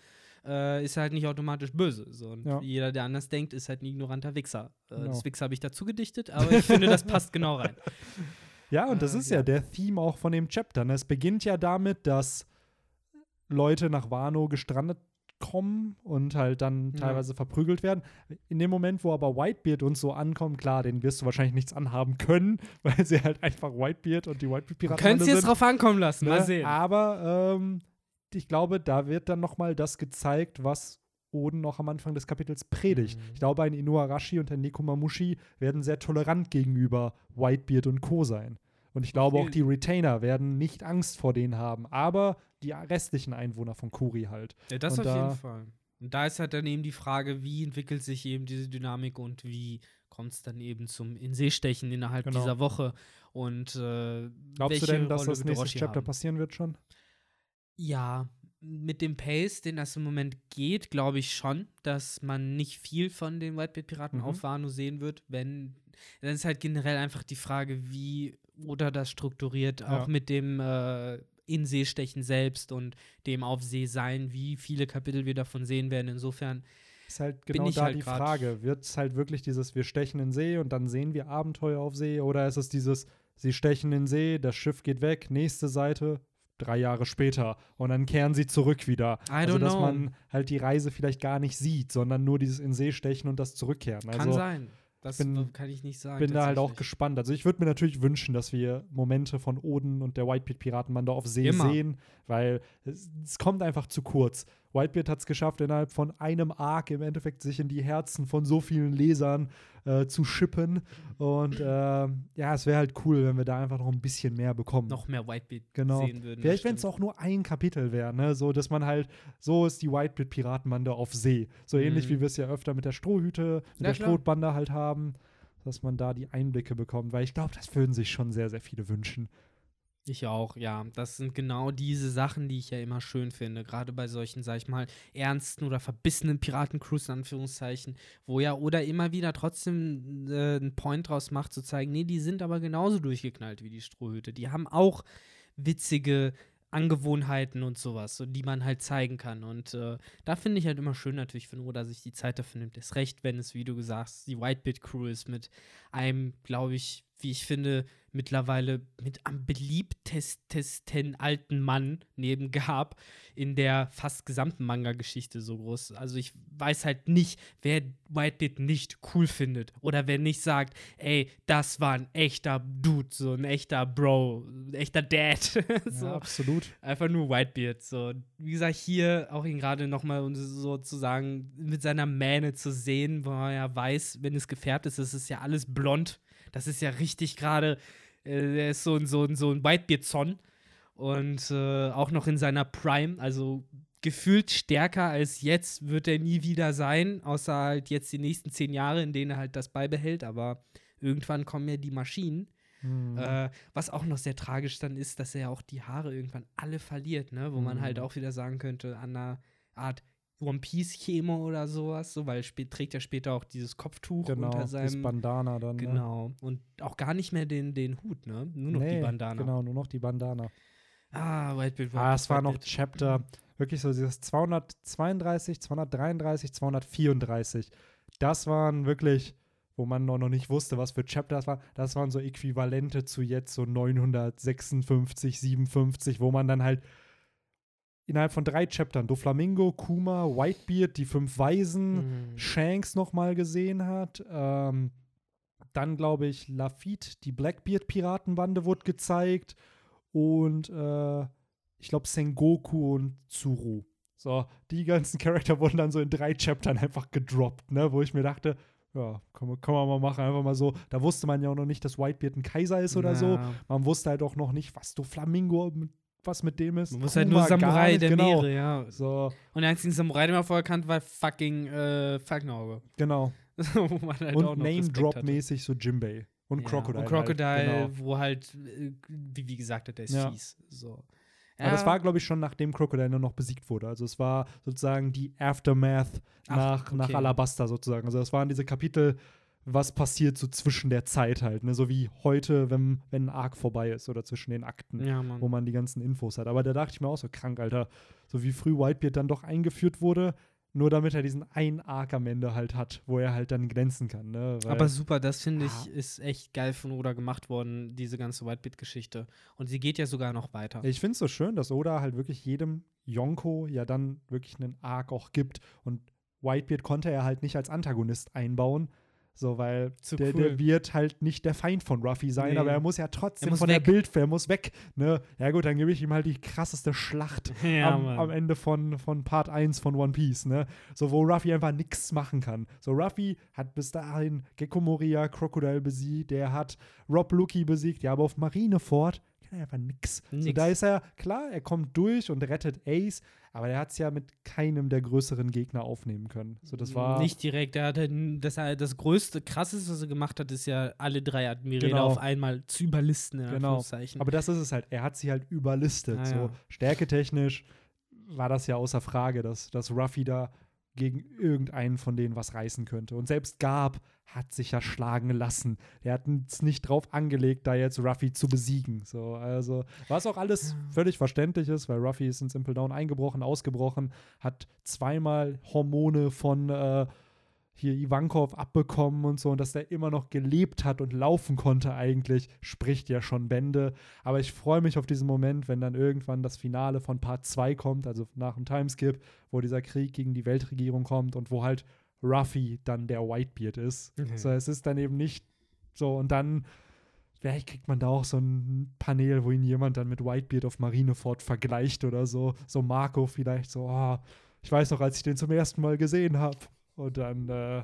äh, ist er halt nicht automatisch böse. So. Und Ja. jeder, der anders denkt, ist halt ein ignoranter Wichser. Äh, Genau. Das Wichser habe ich dazu gedichtet, aber ich finde, das passt genau rein. (laughs) Ja, und das Äh, ist ja. ja. der Theme auch von dem Chapter. Ne? Es beginnt ja damit, dass Leute nach Wano gestrandet kommen und halt dann Ja. teilweise verprügelt werden. In dem Moment, wo aber Whitebeard uns so ankommt, klar, den wirst du wahrscheinlich nichts anhaben können, (laughs) weil sie halt einfach Whitebeard und die Whitebeard-Piraten Könnt ihr sind. jetzt drauf ankommen lassen, mal ne? sehen. Aber ähm, ich glaube, da wird dann noch mal das gezeigt, was Oden noch am Anfang des Kapitels predigt. Mhm. Ich glaube, ein Inuarashi und ein Nekomamushi werden sehr tolerant gegenüber Whitebeard und Co. sein. Und ich glaube, auch die Retainer werden nicht Angst vor denen haben, aber die restlichen Einwohner von Kuri halt. Ja, das Und auf da- jeden Fall. Und da ist halt dann eben die Frage, wie entwickelt sich eben diese Dynamik und wie kommt es dann eben zum In-See-Stechen innerhalb Genau. dieser Woche. Und äh, Glaubst du denn, dass Rolle das nächste Chapter haben? passieren wird schon? Ja, mit dem Pace, den das im Moment geht, glaube ich schon, dass man nicht viel von den Whitebeard-Piraten Mhm. auf Wano sehen wird. Wenn, dann ist halt generell einfach die Frage, wie oder das strukturiert, auch Ja. mit dem äh, In-See-Stechen selbst und dem Auf See sein, wie viele Kapitel wir davon sehen werden. Insofern, Ist halt Bin genau ich da halt die Frage. Wird es halt wirklich dieses, wir stechen in See und dann sehen wir Abenteuer auf See? Oder ist es dieses, sie stechen in See, das Schiff geht weg, nächste Seite, drei Jahre später und dann kehren sie zurück wieder. I also, dass know. man halt die Reise vielleicht gar nicht sieht, sondern nur dieses in See stechen und das Zurückkehren. kann Also sein. Das bin- kann ich nicht sagen. bin da halt auch gespannt. Also ich würde mir natürlich wünschen, dass wir Momente von Oden und der Whitebeard-Piratenbande auf See Immer. sehen, weil es, es kommt einfach zu kurz. Whitebeard hat es geschafft, innerhalb von einem Arc im Endeffekt sich in die Herzen von so vielen Lesern äh, zu schippen. Und äh, ja, es wäre halt cool, wenn wir da einfach noch ein bisschen mehr bekommen. noch mehr Whitebeard Genau. sehen würden. Vielleicht, wenn es auch nur ein Kapitel wäre, ne? So, dass man halt, so ist die Whitebeard-Piratenbande auf See. So ähnlich Mhm. wie wir es ja öfter mit der Strohhüte, mit Ja, der. Strohbande halt haben, dass man da die Einblicke bekommt, weil ich glaube, das würden sich schon sehr, sehr viele wünschen. Ich auch, ja. Das sind genau diese Sachen, die ich ja immer schön finde. Gerade bei solchen, sag ich mal, ernsten oder verbissenen Piratencrews, in Anführungszeichen, wo ja oder immer wieder trotzdem äh, einen Point draus macht, zu zeigen, nee, die sind aber genauso durchgeknallt wie die Strohhüte. Die haben auch witzige Angewohnheiten und sowas, so, die man halt zeigen kann. Und äh, da finde ich halt immer schön natürlich, wenn Oda sich die Zeit dafür nimmt. Ist recht, wenn es, wie du gesagt hast, die Whitebeard-Crew ist mit einem, glaube ich, wie ich finde, mittlerweile mit am beliebtesten alten Mann neben Gab in der fast gesamten Manga-Geschichte so groß. Also ich weiß halt nicht, wer Whitebeard nicht cool findet oder wer nicht sagt, ey, das war ein echter Dude, so ein echter Bro, ein echter Dad. (laughs) so. Ja, absolut. Einfach nur Whitebeard. So. Wie gesagt, hier auch ihn gerade nochmal um sozusagen mit seiner Mähne zu sehen, wo er ja weiß, wenn es gefärbt ist, ist ja alles blond. Das ist ja richtig gerade, äh, er ist so ein, so ein, so ein Whitebeard-Son. Und äh, auch noch in seiner Prime, also gefühlt stärker als jetzt wird er nie wieder sein, außer halt jetzt die nächsten zehn Jahre, in denen er halt das beibehält. Aber irgendwann kommen ja die Maschinen. Hm. Äh, was auch noch sehr tragisch dann ist, dass er ja auch die Haare irgendwann alle verliert, ne? Wo man halt Mhm. auch wieder sagen könnte, an einer Art One Piece Chemo oder sowas, so, weil trägt ja später auch dieses Kopftuch genau, unter das seinem Bandana dann. Ne? Genau. Und auch gar nicht mehr den, den Hut, ne? Nur noch nee, die Bandana. Genau, nur noch die Bandana. Ah, Whitebeard. Ah, es war noch. Chapter, wirklich so dieses 232, 233, 234. Das waren wirklich, wo man noch noch nicht wusste, was für Chapter das war. Das waren so Äquivalente zu jetzt so 956, 57, wo man dann halt innerhalb von drei Chaptern Doflamingo, Kuma, Whitebeard, die fünf Weisen, Mhm. Shanks nochmal gesehen hat. Ähm, dann, glaube ich, Lafitte, die Blackbeard-Piratenbande wurde gezeigt. Und äh, ich glaube, Sengoku und Tsuru. So, die ganzen Charakter wurden dann so in drei Chaptern einfach gedroppt, ne? Wo ich mir dachte, ja, kann man, kann man mal machen, einfach mal so. Da wusste man ja auch noch nicht, dass Whitebeard ein Kaiser ist oder so. Ja. Man wusste halt auch noch nicht, was Doflamingo, mit- was mit dem ist. Man muss halt Kuma nur gar Samurai nicht, der genau. Meere, ja. So, Und der einzige Samurai, den man vorher kannte, war fucking äh, Falkenauge. (laughs) genau. Wo man halt und. Name-Drop-mäßig so Jimbei. Und Ja, Crocodile. Und Crocodile, Halt, genau. wo halt, äh, wie, wie gesagt hat, der ist Ja. fies. So. Aber das Ja. war, glaube ich, schon nachdem Crocodile nur noch besiegt wurde. Also es war sozusagen die Aftermath Ach, nach, nach okay. Alabasta sozusagen. Also das waren diese Kapitel, was passiert so zwischen der Zeit halt. Ne? So wie heute, wenn, wenn ein Arc vorbei ist oder zwischen den Akten, Ja, wo man die ganzen Infos hat. Aber da dachte ich mir auch so krank, Alter. So wie früh Whitebeard dann doch eingeführt wurde, nur damit er diesen einen Arc am Ende halt hat, wo er halt dann glänzen kann. Ne? Weil, Aber super, das finde ich, Ah. ist echt geil von Oda gemacht worden, diese ganze Whitebeard-Geschichte. Und sie geht ja sogar noch weiter. Ich finde es so schön, dass Oda halt wirklich jedem Yonko ja dann wirklich einen Arc auch gibt. Und Whitebeard konnte er halt nicht als Antagonist einbauen. So, weil Zu der, cool. der wird halt nicht der Feind von Ruffy sein, Nee. aber er muss ja trotzdem muss von weg. der Bild, er muss weg. Ne? Ja gut, dann gebe ich ihm halt die krasseste Schlacht (laughs) ja, am, am Ende von, von Part 1 von One Piece, ne? So, wo Ruffy einfach nichts machen kann. So, Ruffy hat bis dahin Gecko Moria, Crocodile besiegt, der hat Rob Lucky besiegt, ja, aber auf Marineford kann er einfach nix. So, da ist er, klar, er kommt durch und rettet Ace, aber er hat es ja mit keinem der größeren Gegner aufnehmen können. So, das war. Nicht direkt. Er hat halt n- das, das größte, krasseste, was er gemacht hat, ist ja alle drei Admiräle Genau. auf einmal zu überlisten, in Genau. Aber das ist es halt. Er hat sie halt überlistet. Ah, so ja. stärketechnisch war das ja außer Frage, dass, dass Ruffy da gegen irgendeinen von denen was reißen könnte. Und selbst Gab hat sich ja schlagen lassen. Er hat es nicht drauf angelegt, da jetzt Ruffy zu besiegen. So, also, was auch alles völlig verständlich ist, weil Ruffy ist in Simple Down eingebrochen, ausgebrochen, hat zweimal Hormone von äh, hier Ivankov abbekommen und so und dass der immer noch gelebt hat und laufen konnte eigentlich, spricht ja schon Bände. Aber ich freue mich auf diesen Moment, wenn dann irgendwann das Finale von Part 2 kommt, also nach dem Timeskip, wo dieser Krieg gegen die Weltregierung kommt und wo halt Ruffy dann der Whitebeard ist. Mhm. So, es ist dann eben nicht so und dann Vielleicht kriegt man da auch so ein Panel, wo ihn jemand dann mit Whitebeard auf Marineford vergleicht oder so. So Marco vielleicht so, oh, ich weiß noch, als ich den zum ersten Mal gesehen habe. Und dann, äh,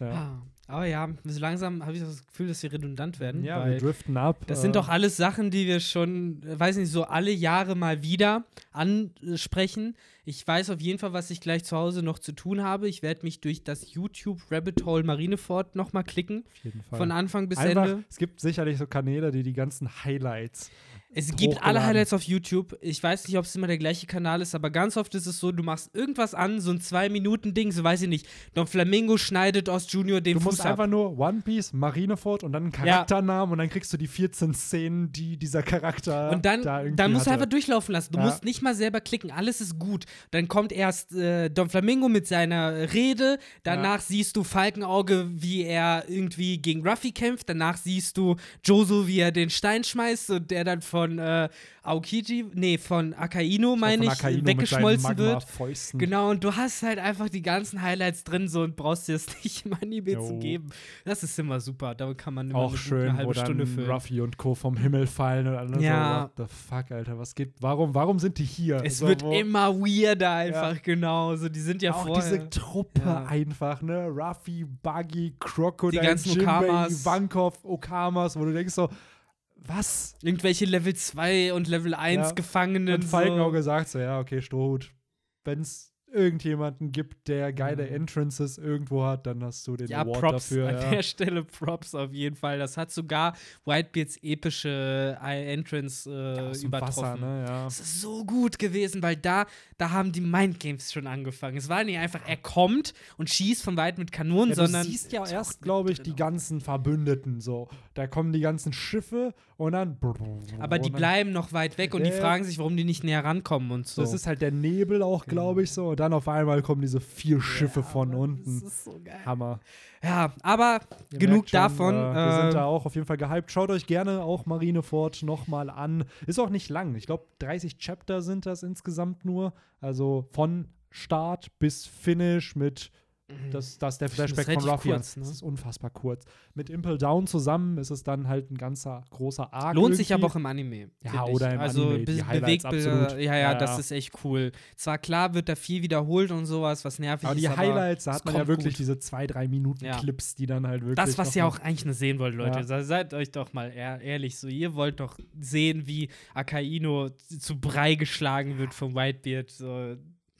ja. Ah, aber ja, so langsam habe ich das Gefühl, dass wir redundant werden. Ja, weil wir driften ab. Das äh, sind doch alles Sachen, die wir schon, äh, weiß nicht, so alle Jahre mal wieder ansprechen. Ich weiß auf jeden Fall, was ich gleich zu Hause noch zu tun habe. Ich werde mich durch das YouTube Rabbit Hole Marineford nochmal klicken. Auf jeden Fall. Von Anfang bis Einfach, Ende. Es gibt sicherlich so Kanäle, die die ganzen Highlights. Es gibt alle. Highlights auf YouTube. Ich weiß nicht, ob es immer der gleiche Kanal ist, aber ganz oft ist es so, du machst irgendwas an, so ein Zwei-Minuten-Ding, so weiß ich nicht. Don Flamingo schneidet Ost Junior den Du Fuß musst ab. einfach nur One Piece, Marineford und dann einen Charakternamen und dann kriegst du die 14 Szenen, die dieser Charakter Und dann, da dann musst du hatte. einfach durchlaufen lassen. Du Ja. musst nicht mal selber klicken. Alles ist gut. Dann kommt erst äh, Don Flamingo mit seiner Rede. Danach siehst du Falkenauge, wie er irgendwie gegen Ruffy kämpft. Danach siehst du Joso, wie er den Stein schmeißt und der dann von äh, Aokiji, nee, von Akaino, meine Von ich, weggeschmolzen wird. Genau, und du hast halt einfach die ganzen Highlights drin so und brauchst dir das (laughs) nicht im Anime zu Jo. geben. Das ist immer super. Damit kann man immer Auch eine, schön, halbe wo dann Stunde füllen. Ruffy und Co. vom Himmel fallen und alle Ja. so, what the fuck, Alter, was geht, warum, warum sind die hier? Es so, wird wo, immer weirder einfach, genau. So, die sind ja auch vorher. diese Truppe Ja. einfach, ne? Ruffy, Buggy, Crocodile, Die ganzen Jinbei, Okamas. Ivankov, Okamas, wo du denkst so, was? Irgendwelche Level 2 und Level 1 Ja. Gefangenen. Und Falkenauge sagt so, ja, okay, Strohhut, wenn es irgendjemanden gibt, der geile Mhm. Entrances irgendwo hat, dann hast du den Ja, Award Props dafür. an Ja. der Stelle, Props auf jeden Fall. Das hat sogar Whitebeards epische äh, Entrance äh, dem übertroffen. Wasser, ne? ja. Das ist so gut gewesen, weil da, da haben die Mindgames schon angefangen. Es war nicht einfach, er kommt und schießt von weit mit Kanonen, Ja, sondern. du siehst ja erst, glaube ich, die ganzen Verbündeten so. Da kommen die ganzen Schiffe und dann. Aber die dann- bleiben noch weit weg und die Ja, ja. fragen sich, warum die nicht näher rankommen und so. Das ist halt der Nebel auch, glaube ich, so. Und dann auf einmal kommen diese vier Schiffe Ja, von unten. Das ist so geil. Hammer. Ja, aber Ihr genug schon, davon. Äh, wir sind äh, da auch auf jeden Fall gehypt. Schaut euch gerne auch Marineford nochmal an. Ist auch nicht lang. Ich glaube, 30 Chapter sind das insgesamt nur. Also von Start bis Finish mit das, das ist der Mhm. Stimmt, das ist Flashback von Ruffian. kurz, ne? Das ist unfassbar kurz. Mit Impel Down zusammen ist es dann halt ein ganzer großer Arc. Lohnt sich irgendwie. aber auch im Anime. Ja, oder im also, Anime, die Be absolut. ja, ja, Ja, das ist echt cool. Zwar klar wird da viel wiederholt und sowas, was nervig Aber ist. die Highlights, da hat man ja wirklich gut. diese zwei, drei Minuten Ja. Clips, die dann halt wirklich. Das, was ihr auch eigentlich nur sehen wollt, Leute. Ja. Se- Seid euch doch mal ehr ehrlich so. Ihr wollt doch sehen, wie Akaino zu Brei geschlagen wird vom Whitebeard. So.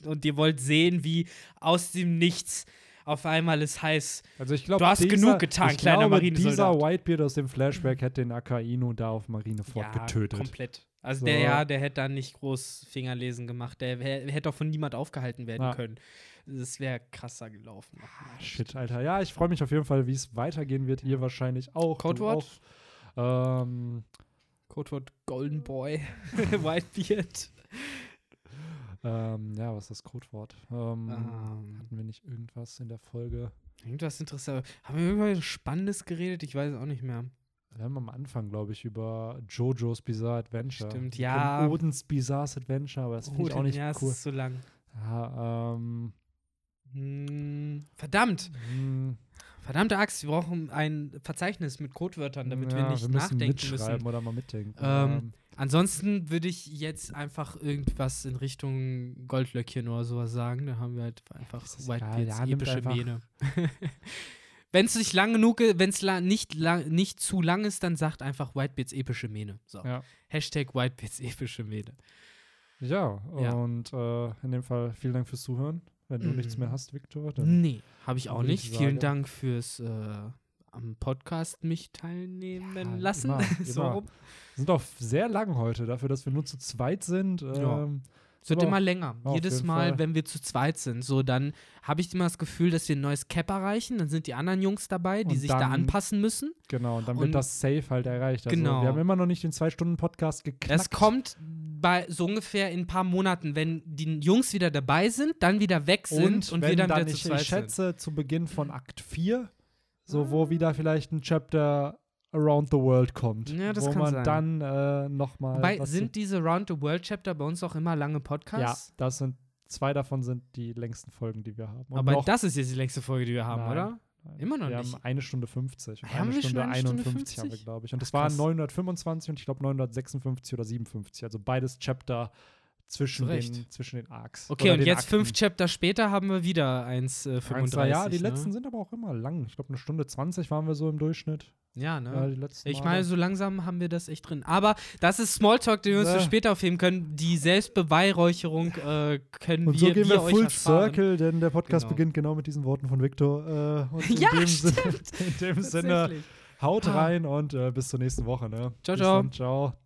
Und ihr wollt sehen, wie aus dem Nichts auf einmal es heißt, Also ich glaube, Du hast genug getan, ich kleiner glaube, Marinesoldat. Dieser Whitebeard aus dem Flashback hätte den Akainu da auf Marineford ja, getötet. komplett. Also So. der, ja, der hätte da nicht groß Fingerlesen gemacht. Der wär, hätte auch von niemand aufgehalten werden Ja. können. Das wäre krasser gelaufen. Ah, Shit, Alter. Ja, ich freue mich auf jeden Fall, wie es weitergehen wird. Ihr wahrscheinlich auch. Codewort? Auch. Ähm, Codewort Golden Boy, (laughs) Whitebeard. Ähm, ja, was ist das Codewort? Ähm, Ähm, Hatten wir nicht irgendwas in der Folge? irgendwas interessant. Haben wir irgendwas Spannendes geredet? Ich weiß es auch nicht mehr. Wir haben am Anfang, glaube ich, über JoJo's Bizarre Adventure. Stimmt, Wir ja. kennen Odins Bizarre Adventure, aber das finde ich auch nicht ja, cool. ist so lang. Ja, ähm, Hm, verdammt. hm, Verdammte Axt, wir brauchen ein Verzeichnis mit Codewörtern, damit wir ja, nicht wir müssen nachdenken mitschreiben müssen. oder mal mitdenken. Ähm, Ansonsten würde ich jetzt einfach irgendwas in Richtung Goldlöckchen oder sowas sagen. Da haben wir halt einfach Ja, nimmt epische einfach- Mähne. (laughs) Wenn es nicht lang genug ist, wenn es la nicht, lang, nicht zu lang ist, dann sagt einfach Whitebeards epische Mähne. So. ja. Hashtag Whitebeards epische Mähne. Ja, Ja. und äh, in dem Fall vielen Dank fürs Zuhören. Wenn du nichts mehr Mhm. hast, Viktor, dann Nee, habe ich auch nicht. Vielen Dank fürs äh, am Podcast mich teilnehmen Ja, lassen. immer, (laughs) so immer. sind auch sehr lang heute, dafür, dass wir nur zu zweit sind. Ja. Ähm, Es wird immer länger. Jedes Mal, Fall. wenn wir zu zweit sind, so dann habe ich immer das Gefühl, dass wir ein neues Cap erreichen. Dann sind die anderen Jungs dabei, die Und sich da dann- anpassen müssen. genau, und dann Und- wird das Safe halt erreicht. Also, Genau. Wir haben immer noch nicht den Zwei-Stunden-Podcast geknackt. Das kommt bei so ungefähr in ein paar Monaten, wenn die Jungs wieder dabei sind, dann wieder weg sind und, wenn wir dann, wieder ich, zu zweit ich schätze, zu Beginn von Akt 4, so wo wieder vielleicht ein Chapter Around the World kommt. Ja, das wo kann man sein. dann äh, nochmal. sind. Wobei, sind diese Round the World Chapter bei uns auch immer lange Ja, Podcasts? das sind zwei davon sind die längsten Folgen, die wir haben. Und Aber das ist jetzt die längste Folge, die wir haben, Nein. oder? Nein, immer noch wir nicht. haben eine Stunde 50. Und Ah, haben eine wir Stunde eine Stunde 51 haben wir, 50? glaube ich. Und das Ach, waren krass. 925 und ich glaube 956 oder 57. Also beides Chapter zwischen, den, zwischen den Arcs. Okay, und jetzt Akten. fünf Chapter später haben wir wieder 1,35. Eins, Ja, die ne? letzten sind aber auch immer lang. Ich glaube, eine Stunde 20 waren wir so im Durchschnitt. Ja, ne? Ja, Ich meine, so langsam haben wir das echt drin. Aber das ist Smalltalk, den wir uns Ne. für später aufheben können. Die Selbstbeweihräucherung äh, können Und wir, so gehen wir full circle, denn der Podcast Genau. beginnt genau mit diesen Worten von Victor. Äh, und in Ja, dem stimmt. Sinne, (laughs) in dem Sinne, haut Ah. rein und äh, bis zur nächsten Woche. Ne? Ciao, bis ciao. Dann, ciao.